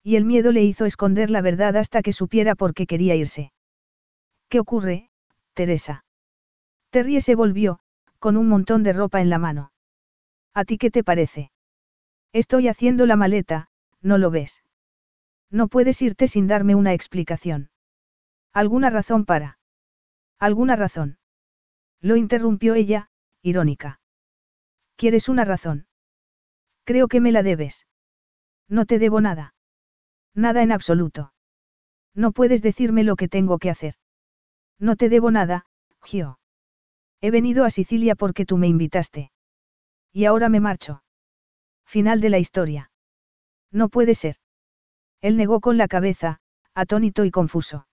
Y el miedo le hizo esconder la verdad hasta que supiera por qué quería irse. ¿Qué ocurre, Teresa? Terry se volvió, con un montón de ropa en la mano. ¿A ti qué te parece? Estoy haciendo la maleta, ¿no lo ves? No puedes irte sin darme una explicación. ¿Alguna razón para? ¿Alguna razón? Lo interrumpió ella, irónica. ¿Quieres una razón? Creo que me la debes. No te debo nada. Nada en absoluto. No puedes decirme lo que tengo que hacer. No te debo nada, Gio. He venido a Sicilia porque tú me invitaste. Y ahora me marcho. Final de la historia. No puede ser. Él negó con la cabeza, atónito y confuso.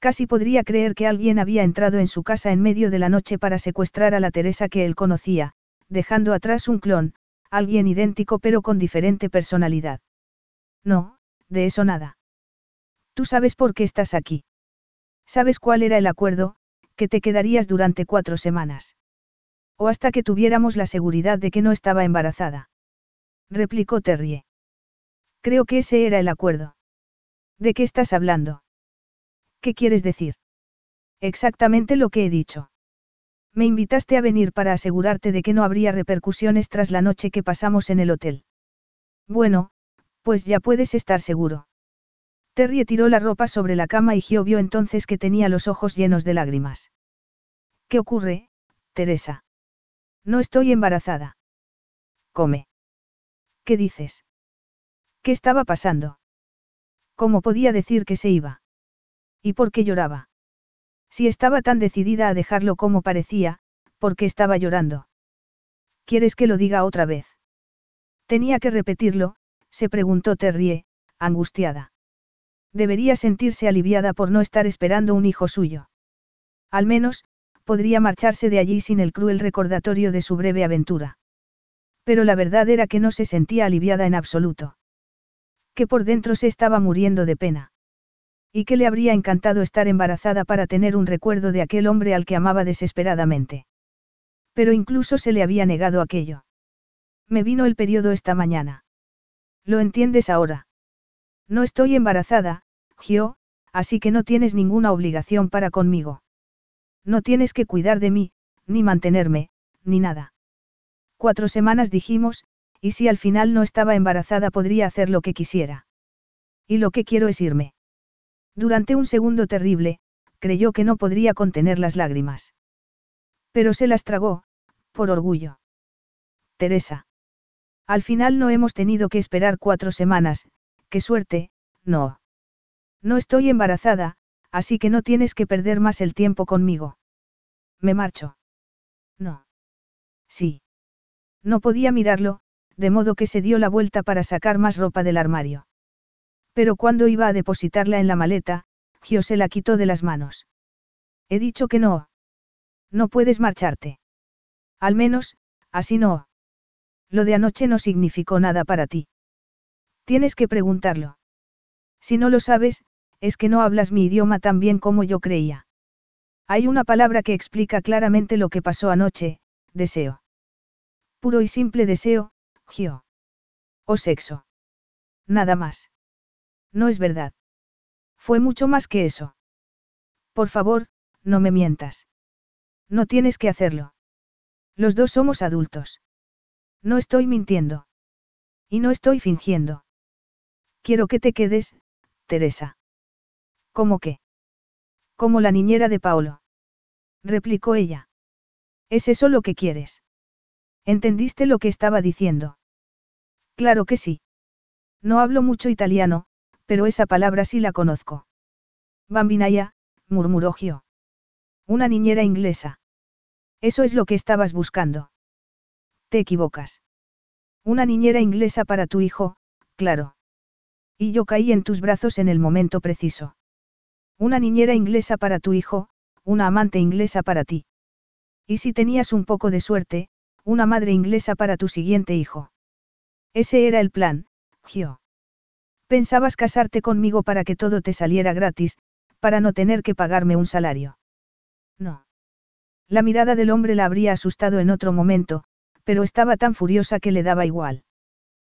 Casi podría creer que alguien había entrado en su casa en medio de la noche para secuestrar a la Teresa que él conocía, dejando atrás un clon, alguien idéntico pero con diferente personalidad. No, de eso nada. Tú sabes por qué estás aquí. ¿Sabes cuál era el acuerdo? Que te quedarías durante cuatro semanas. O hasta que tuviéramos la seguridad de que no estaba embarazada. Replicó Terrie. Creo que ese era el acuerdo. ¿De qué estás hablando? ¿Qué quieres decir? Exactamente lo que he dicho. Me invitaste a venir para asegurarte de que no habría repercusiones tras la noche que pasamos en el hotel. Bueno, pues ya puedes estar seguro. Terry tiró la ropa sobre la cama y Gio vio entonces que tenía los ojos llenos de lágrimas. ¿Qué ocurre, Teresa? No estoy embarazada. Come. ¿Qué dices? ¿Qué estaba pasando? ¿Cómo podía decir que se iba? ¿Y por qué lloraba? Si estaba tan decidida a dejarlo como parecía, ¿por qué estaba llorando? ¿Quieres que lo diga otra vez? Tenía que repetirlo, se preguntó Terrie, angustiada. Debería sentirse aliviada por no estar esperando un hijo suyo. Al menos, podría marcharse de allí sin el cruel recordatorio de su breve aventura. Pero la verdad era que no se sentía aliviada en absoluto. Que por dentro se estaba muriendo de pena. Y que le habría encantado estar embarazada para tener un recuerdo de aquel hombre al que amaba desesperadamente. Pero incluso se le había negado aquello. Me vino el periodo esta mañana. ¿Lo entiendes ahora? No estoy embarazada, Gio, así que no tienes ninguna obligación para conmigo. No tienes que cuidar de mí, ni mantenerme, ni nada. Cuatro semanas dijimos, y si al final no estaba embarazada podría hacer lo que quisiera. Y lo que quiero es irme. Durante un segundo terrible, creyó que no podría contener las lágrimas. Pero se las tragó, por orgullo. Teresa. Al final no hemos tenido que esperar cuatro semanas, qué suerte, no. No estoy embarazada, así que no tienes que perder más el tiempo conmigo. Me marcho. No. Sí. No podía mirarlo, de modo que se dio la vuelta para sacar más ropa del armario. Pero cuando iba a depositarla en la maleta, Gio se la quitó de las manos. He dicho que no. No puedes marcharte. Al menos, así no. Lo de anoche no significó nada para ti. Tienes que preguntarlo. Si no lo sabes, es que no hablas mi idioma tan bien como yo creía. Hay una palabra que explica claramente lo que pasó anoche, deseo. Puro y simple deseo, Gio. O sexo. Nada más. No es verdad. Fue mucho más que eso. Por favor, no me mientas. No tienes que hacerlo. Los dos somos adultos. No estoy mintiendo. Y no estoy fingiendo. Quiero que te quedes, Teresa. ¿Cómo qué? Como la niñera de Paolo. Replicó ella. ¿Es eso lo que quieres? ¿Entendiste lo que estaba diciendo? Claro que sí. No hablo mucho italiano, pero esa palabra sí la conozco. Bambinaya, murmuró Gio. Una niñera inglesa. Eso es lo que estabas buscando. Te equivocas. Una niñera inglesa para tu hijo, claro. Y yo caí en tus brazos en el momento preciso. Una niñera inglesa para tu hijo, una amante inglesa para ti. Y si tenías un poco de suerte, una madre inglesa para tu siguiente hijo. Ese era el plan, Gio. Pensabas casarte conmigo para que todo te saliera gratis, para no tener que pagarme un salario. No. La mirada del hombre la habría asustado en otro momento, Pero estaba tan furiosa que le daba igual.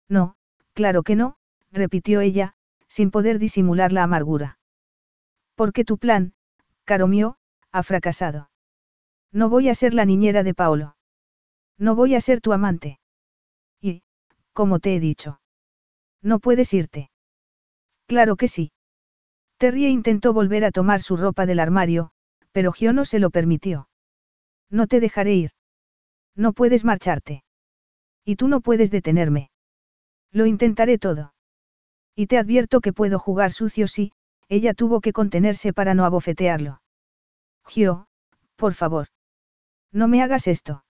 No, claro que no, repitió ella, sin poder disimular la amargura. Porque tu plan, caro mío, ha fracasado. No voy a ser la niñera de Paolo. No voy a ser tu amante. Y, como te he dicho, no puedes irte. Claro que sí. Terry intentó volver a tomar su ropa del armario, pero Gio no se lo permitió. No te dejaré ir. No puedes marcharte. Y tú no puedes detenerme. Lo intentaré todo. Y te advierto que puedo jugar sucio si, ella tuvo que contenerse para no abofetearlo. Gio, por favor. No me hagas esto.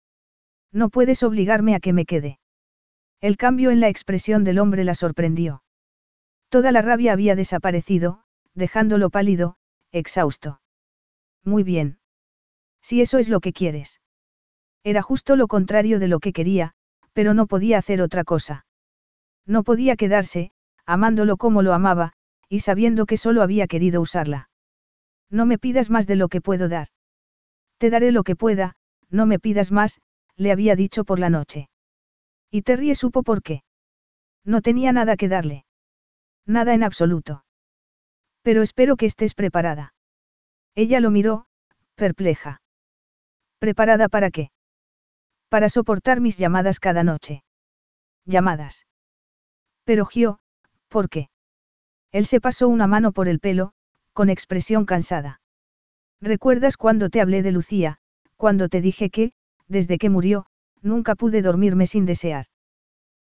No puedes obligarme a que me quede. El cambio en la expresión del hombre la sorprendió. Toda la rabia había desaparecido, dejándolo pálido, exhausto. Muy bien. Si eso es lo que quieres. Era justo lo contrario de lo que quería, pero no podía hacer otra cosa. No podía quedarse, amándolo como lo amaba, y sabiendo que solo había querido usarla. No me pidas más de lo que puedo dar. Te daré lo que pueda, no me pidas más, le había dicho por la noche. Y Terry supo por qué. No tenía nada que darle. Nada en absoluto. Pero espero que estés preparada. Ella lo miró, perpleja. ¿Preparada para qué? Para soportar mis llamadas cada noche. Llamadas. Pero Gio, ¿por qué? Él se pasó una mano por el pelo, con expresión cansada. ¿Recuerdas cuando te hablé de Lucía, cuando te dije que, desde que murió, nunca pude dormirme sin desear?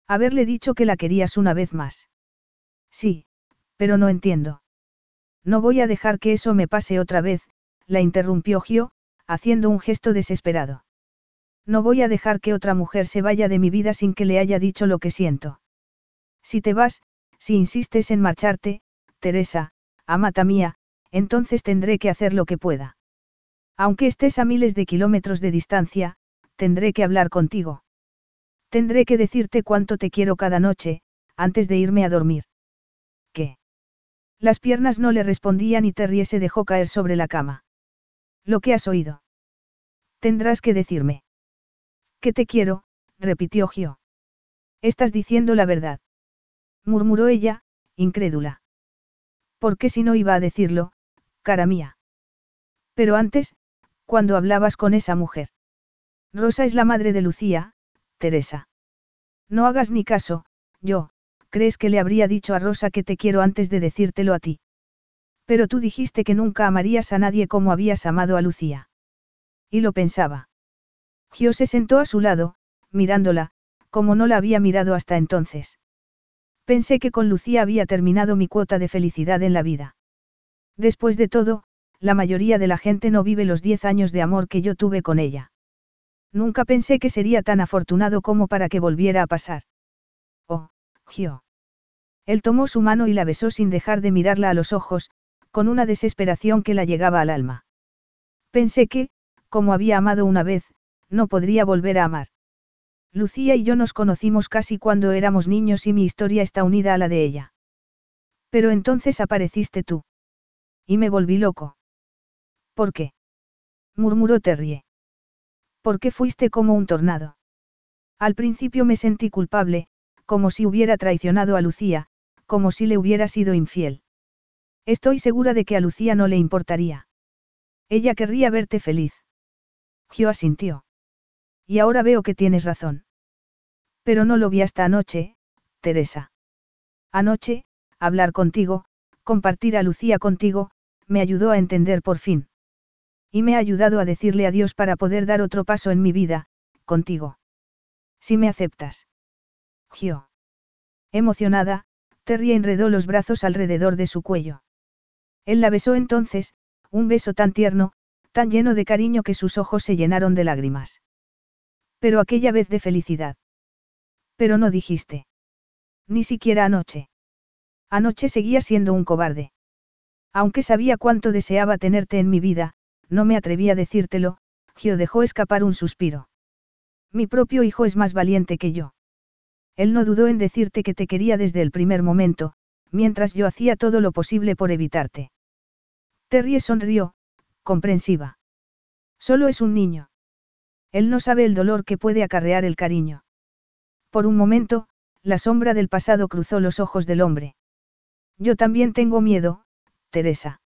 Haberle dicho que la querías una vez más. Sí, pero no entiendo. No voy a dejar que eso me pase otra vez, la interrumpió Gio, haciendo un gesto desesperado. No voy a dejar que otra mujer se vaya de mi vida sin que le haya dicho lo que siento. Si te vas, si insistes en marcharte, Teresa, amata mía, entonces tendré que hacer lo que pueda. Aunque estés a miles de kilómetros de distancia, tendré que hablar contigo. Tendré que decirte cuánto te quiero cada noche, antes de irme a dormir. ¿Qué? Las piernas no le respondían y Terry se dejó caer sobre la cama. Lo que has oído. Tendrás que decirme. Que te quiero, repitió Gio. Estás diciendo la verdad murmuró ella, incrédula. ¿Por qué si no iba a decirlo, cara mía? Pero antes, cuando hablabas con esa mujer. Rosa es la madre de Lucía, Teresa. No hagas ni caso, yo, crees que le habría dicho a Rosa que te quiero antes de decírtelo a ti. Pero tú dijiste que nunca amarías a nadie como habías amado a Lucía. Y lo pensaba. Gio se sentó a su lado, mirándola, como no la había mirado hasta entonces. Pensé que con Lucía había terminado mi cuota de felicidad en la vida. Después de todo, la mayoría de la gente no vive los diez años de amor que yo tuve con ella. Nunca pensé que sería tan afortunado como para que volviera a pasar. Oh, Gio. Él tomó su mano y la besó sin dejar de mirarla a los ojos, con una desesperación que la llegaba al alma. Pensé que, como había amado una vez, no podría volver a amar. Lucía y yo nos conocimos casi cuando éramos niños y mi historia está unida a la de ella. Pero entonces apareciste tú. Y me volví loco. ¿Por qué? murmuró Terrie. ¿Por qué fuiste como un tornado? Al principio me sentí culpable, como si hubiera traicionado a Lucía, como si le hubiera sido infiel. Estoy segura de que a Lucía no le importaría. Ella querría verte feliz. Gio asintió. Y ahora veo que tienes razón. Pero no lo vi hasta anoche, Teresa. Anoche, hablar contigo, compartir a Lucía contigo, me ayudó a entender por fin. Y me ha ayudado a decirle adiós para poder dar otro paso en mi vida, contigo. Si me aceptas. Gio. Emocionada, Terry enredó los brazos alrededor de su cuello. Él la besó entonces, un beso tan tierno, tan lleno de cariño que sus ojos se llenaron de lágrimas. Pero aquella vez de felicidad. Pero no dijiste. Ni siquiera anoche. Anoche seguía siendo un cobarde. Aunque sabía cuánto deseaba tenerte en mi vida, no me atreví a decírtelo, Gio dejó escapar un suspiro. Mi propio hijo es más valiente que yo. Él no dudó en decirte que te quería desde el primer momento, mientras yo hacía todo lo posible por evitarte. Terry sonrió, comprensiva. Solo es un niño. Él no sabe el dolor que puede acarrear el cariño. Por un momento, la sombra del pasado cruzó los ojos del hombre. Yo también tengo miedo, Teresa.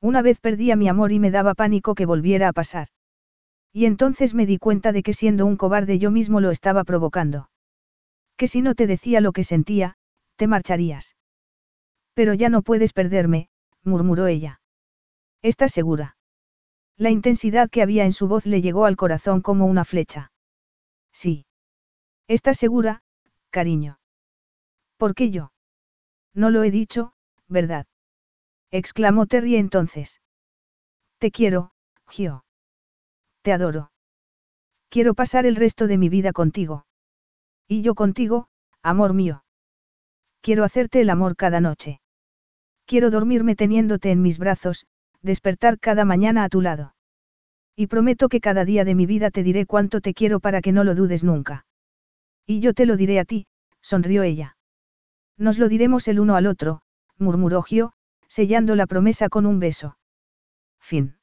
Una vez perdí a mi amor y me daba pánico que volviera a pasar. Y entonces me di cuenta de que siendo un cobarde yo mismo lo estaba provocando. Que si no te decía lo que sentía, te marcharías. Pero ya no puedes perderme, murmuró ella. ¿Estás segura? La intensidad que había en su voz le llegó al corazón como una flecha. Sí. ¿Estás segura, cariño? ¿Por qué yo? No lo he dicho, ¿verdad? Exclamó Terry entonces. Te quiero, Gio. Te adoro. Quiero pasar el resto de mi vida contigo. Y yo contigo, amor mío. Quiero hacerte el amor cada noche. Quiero dormirme teniéndote en mis brazos, despertar cada mañana a tu lado. Y prometo que cada día de mi vida te diré cuánto te quiero para que no lo dudes nunca. Y yo te lo diré a ti, sonrió ella. Nos lo diremos el uno al otro, murmuró Gio, sellando la promesa con un beso. Fin.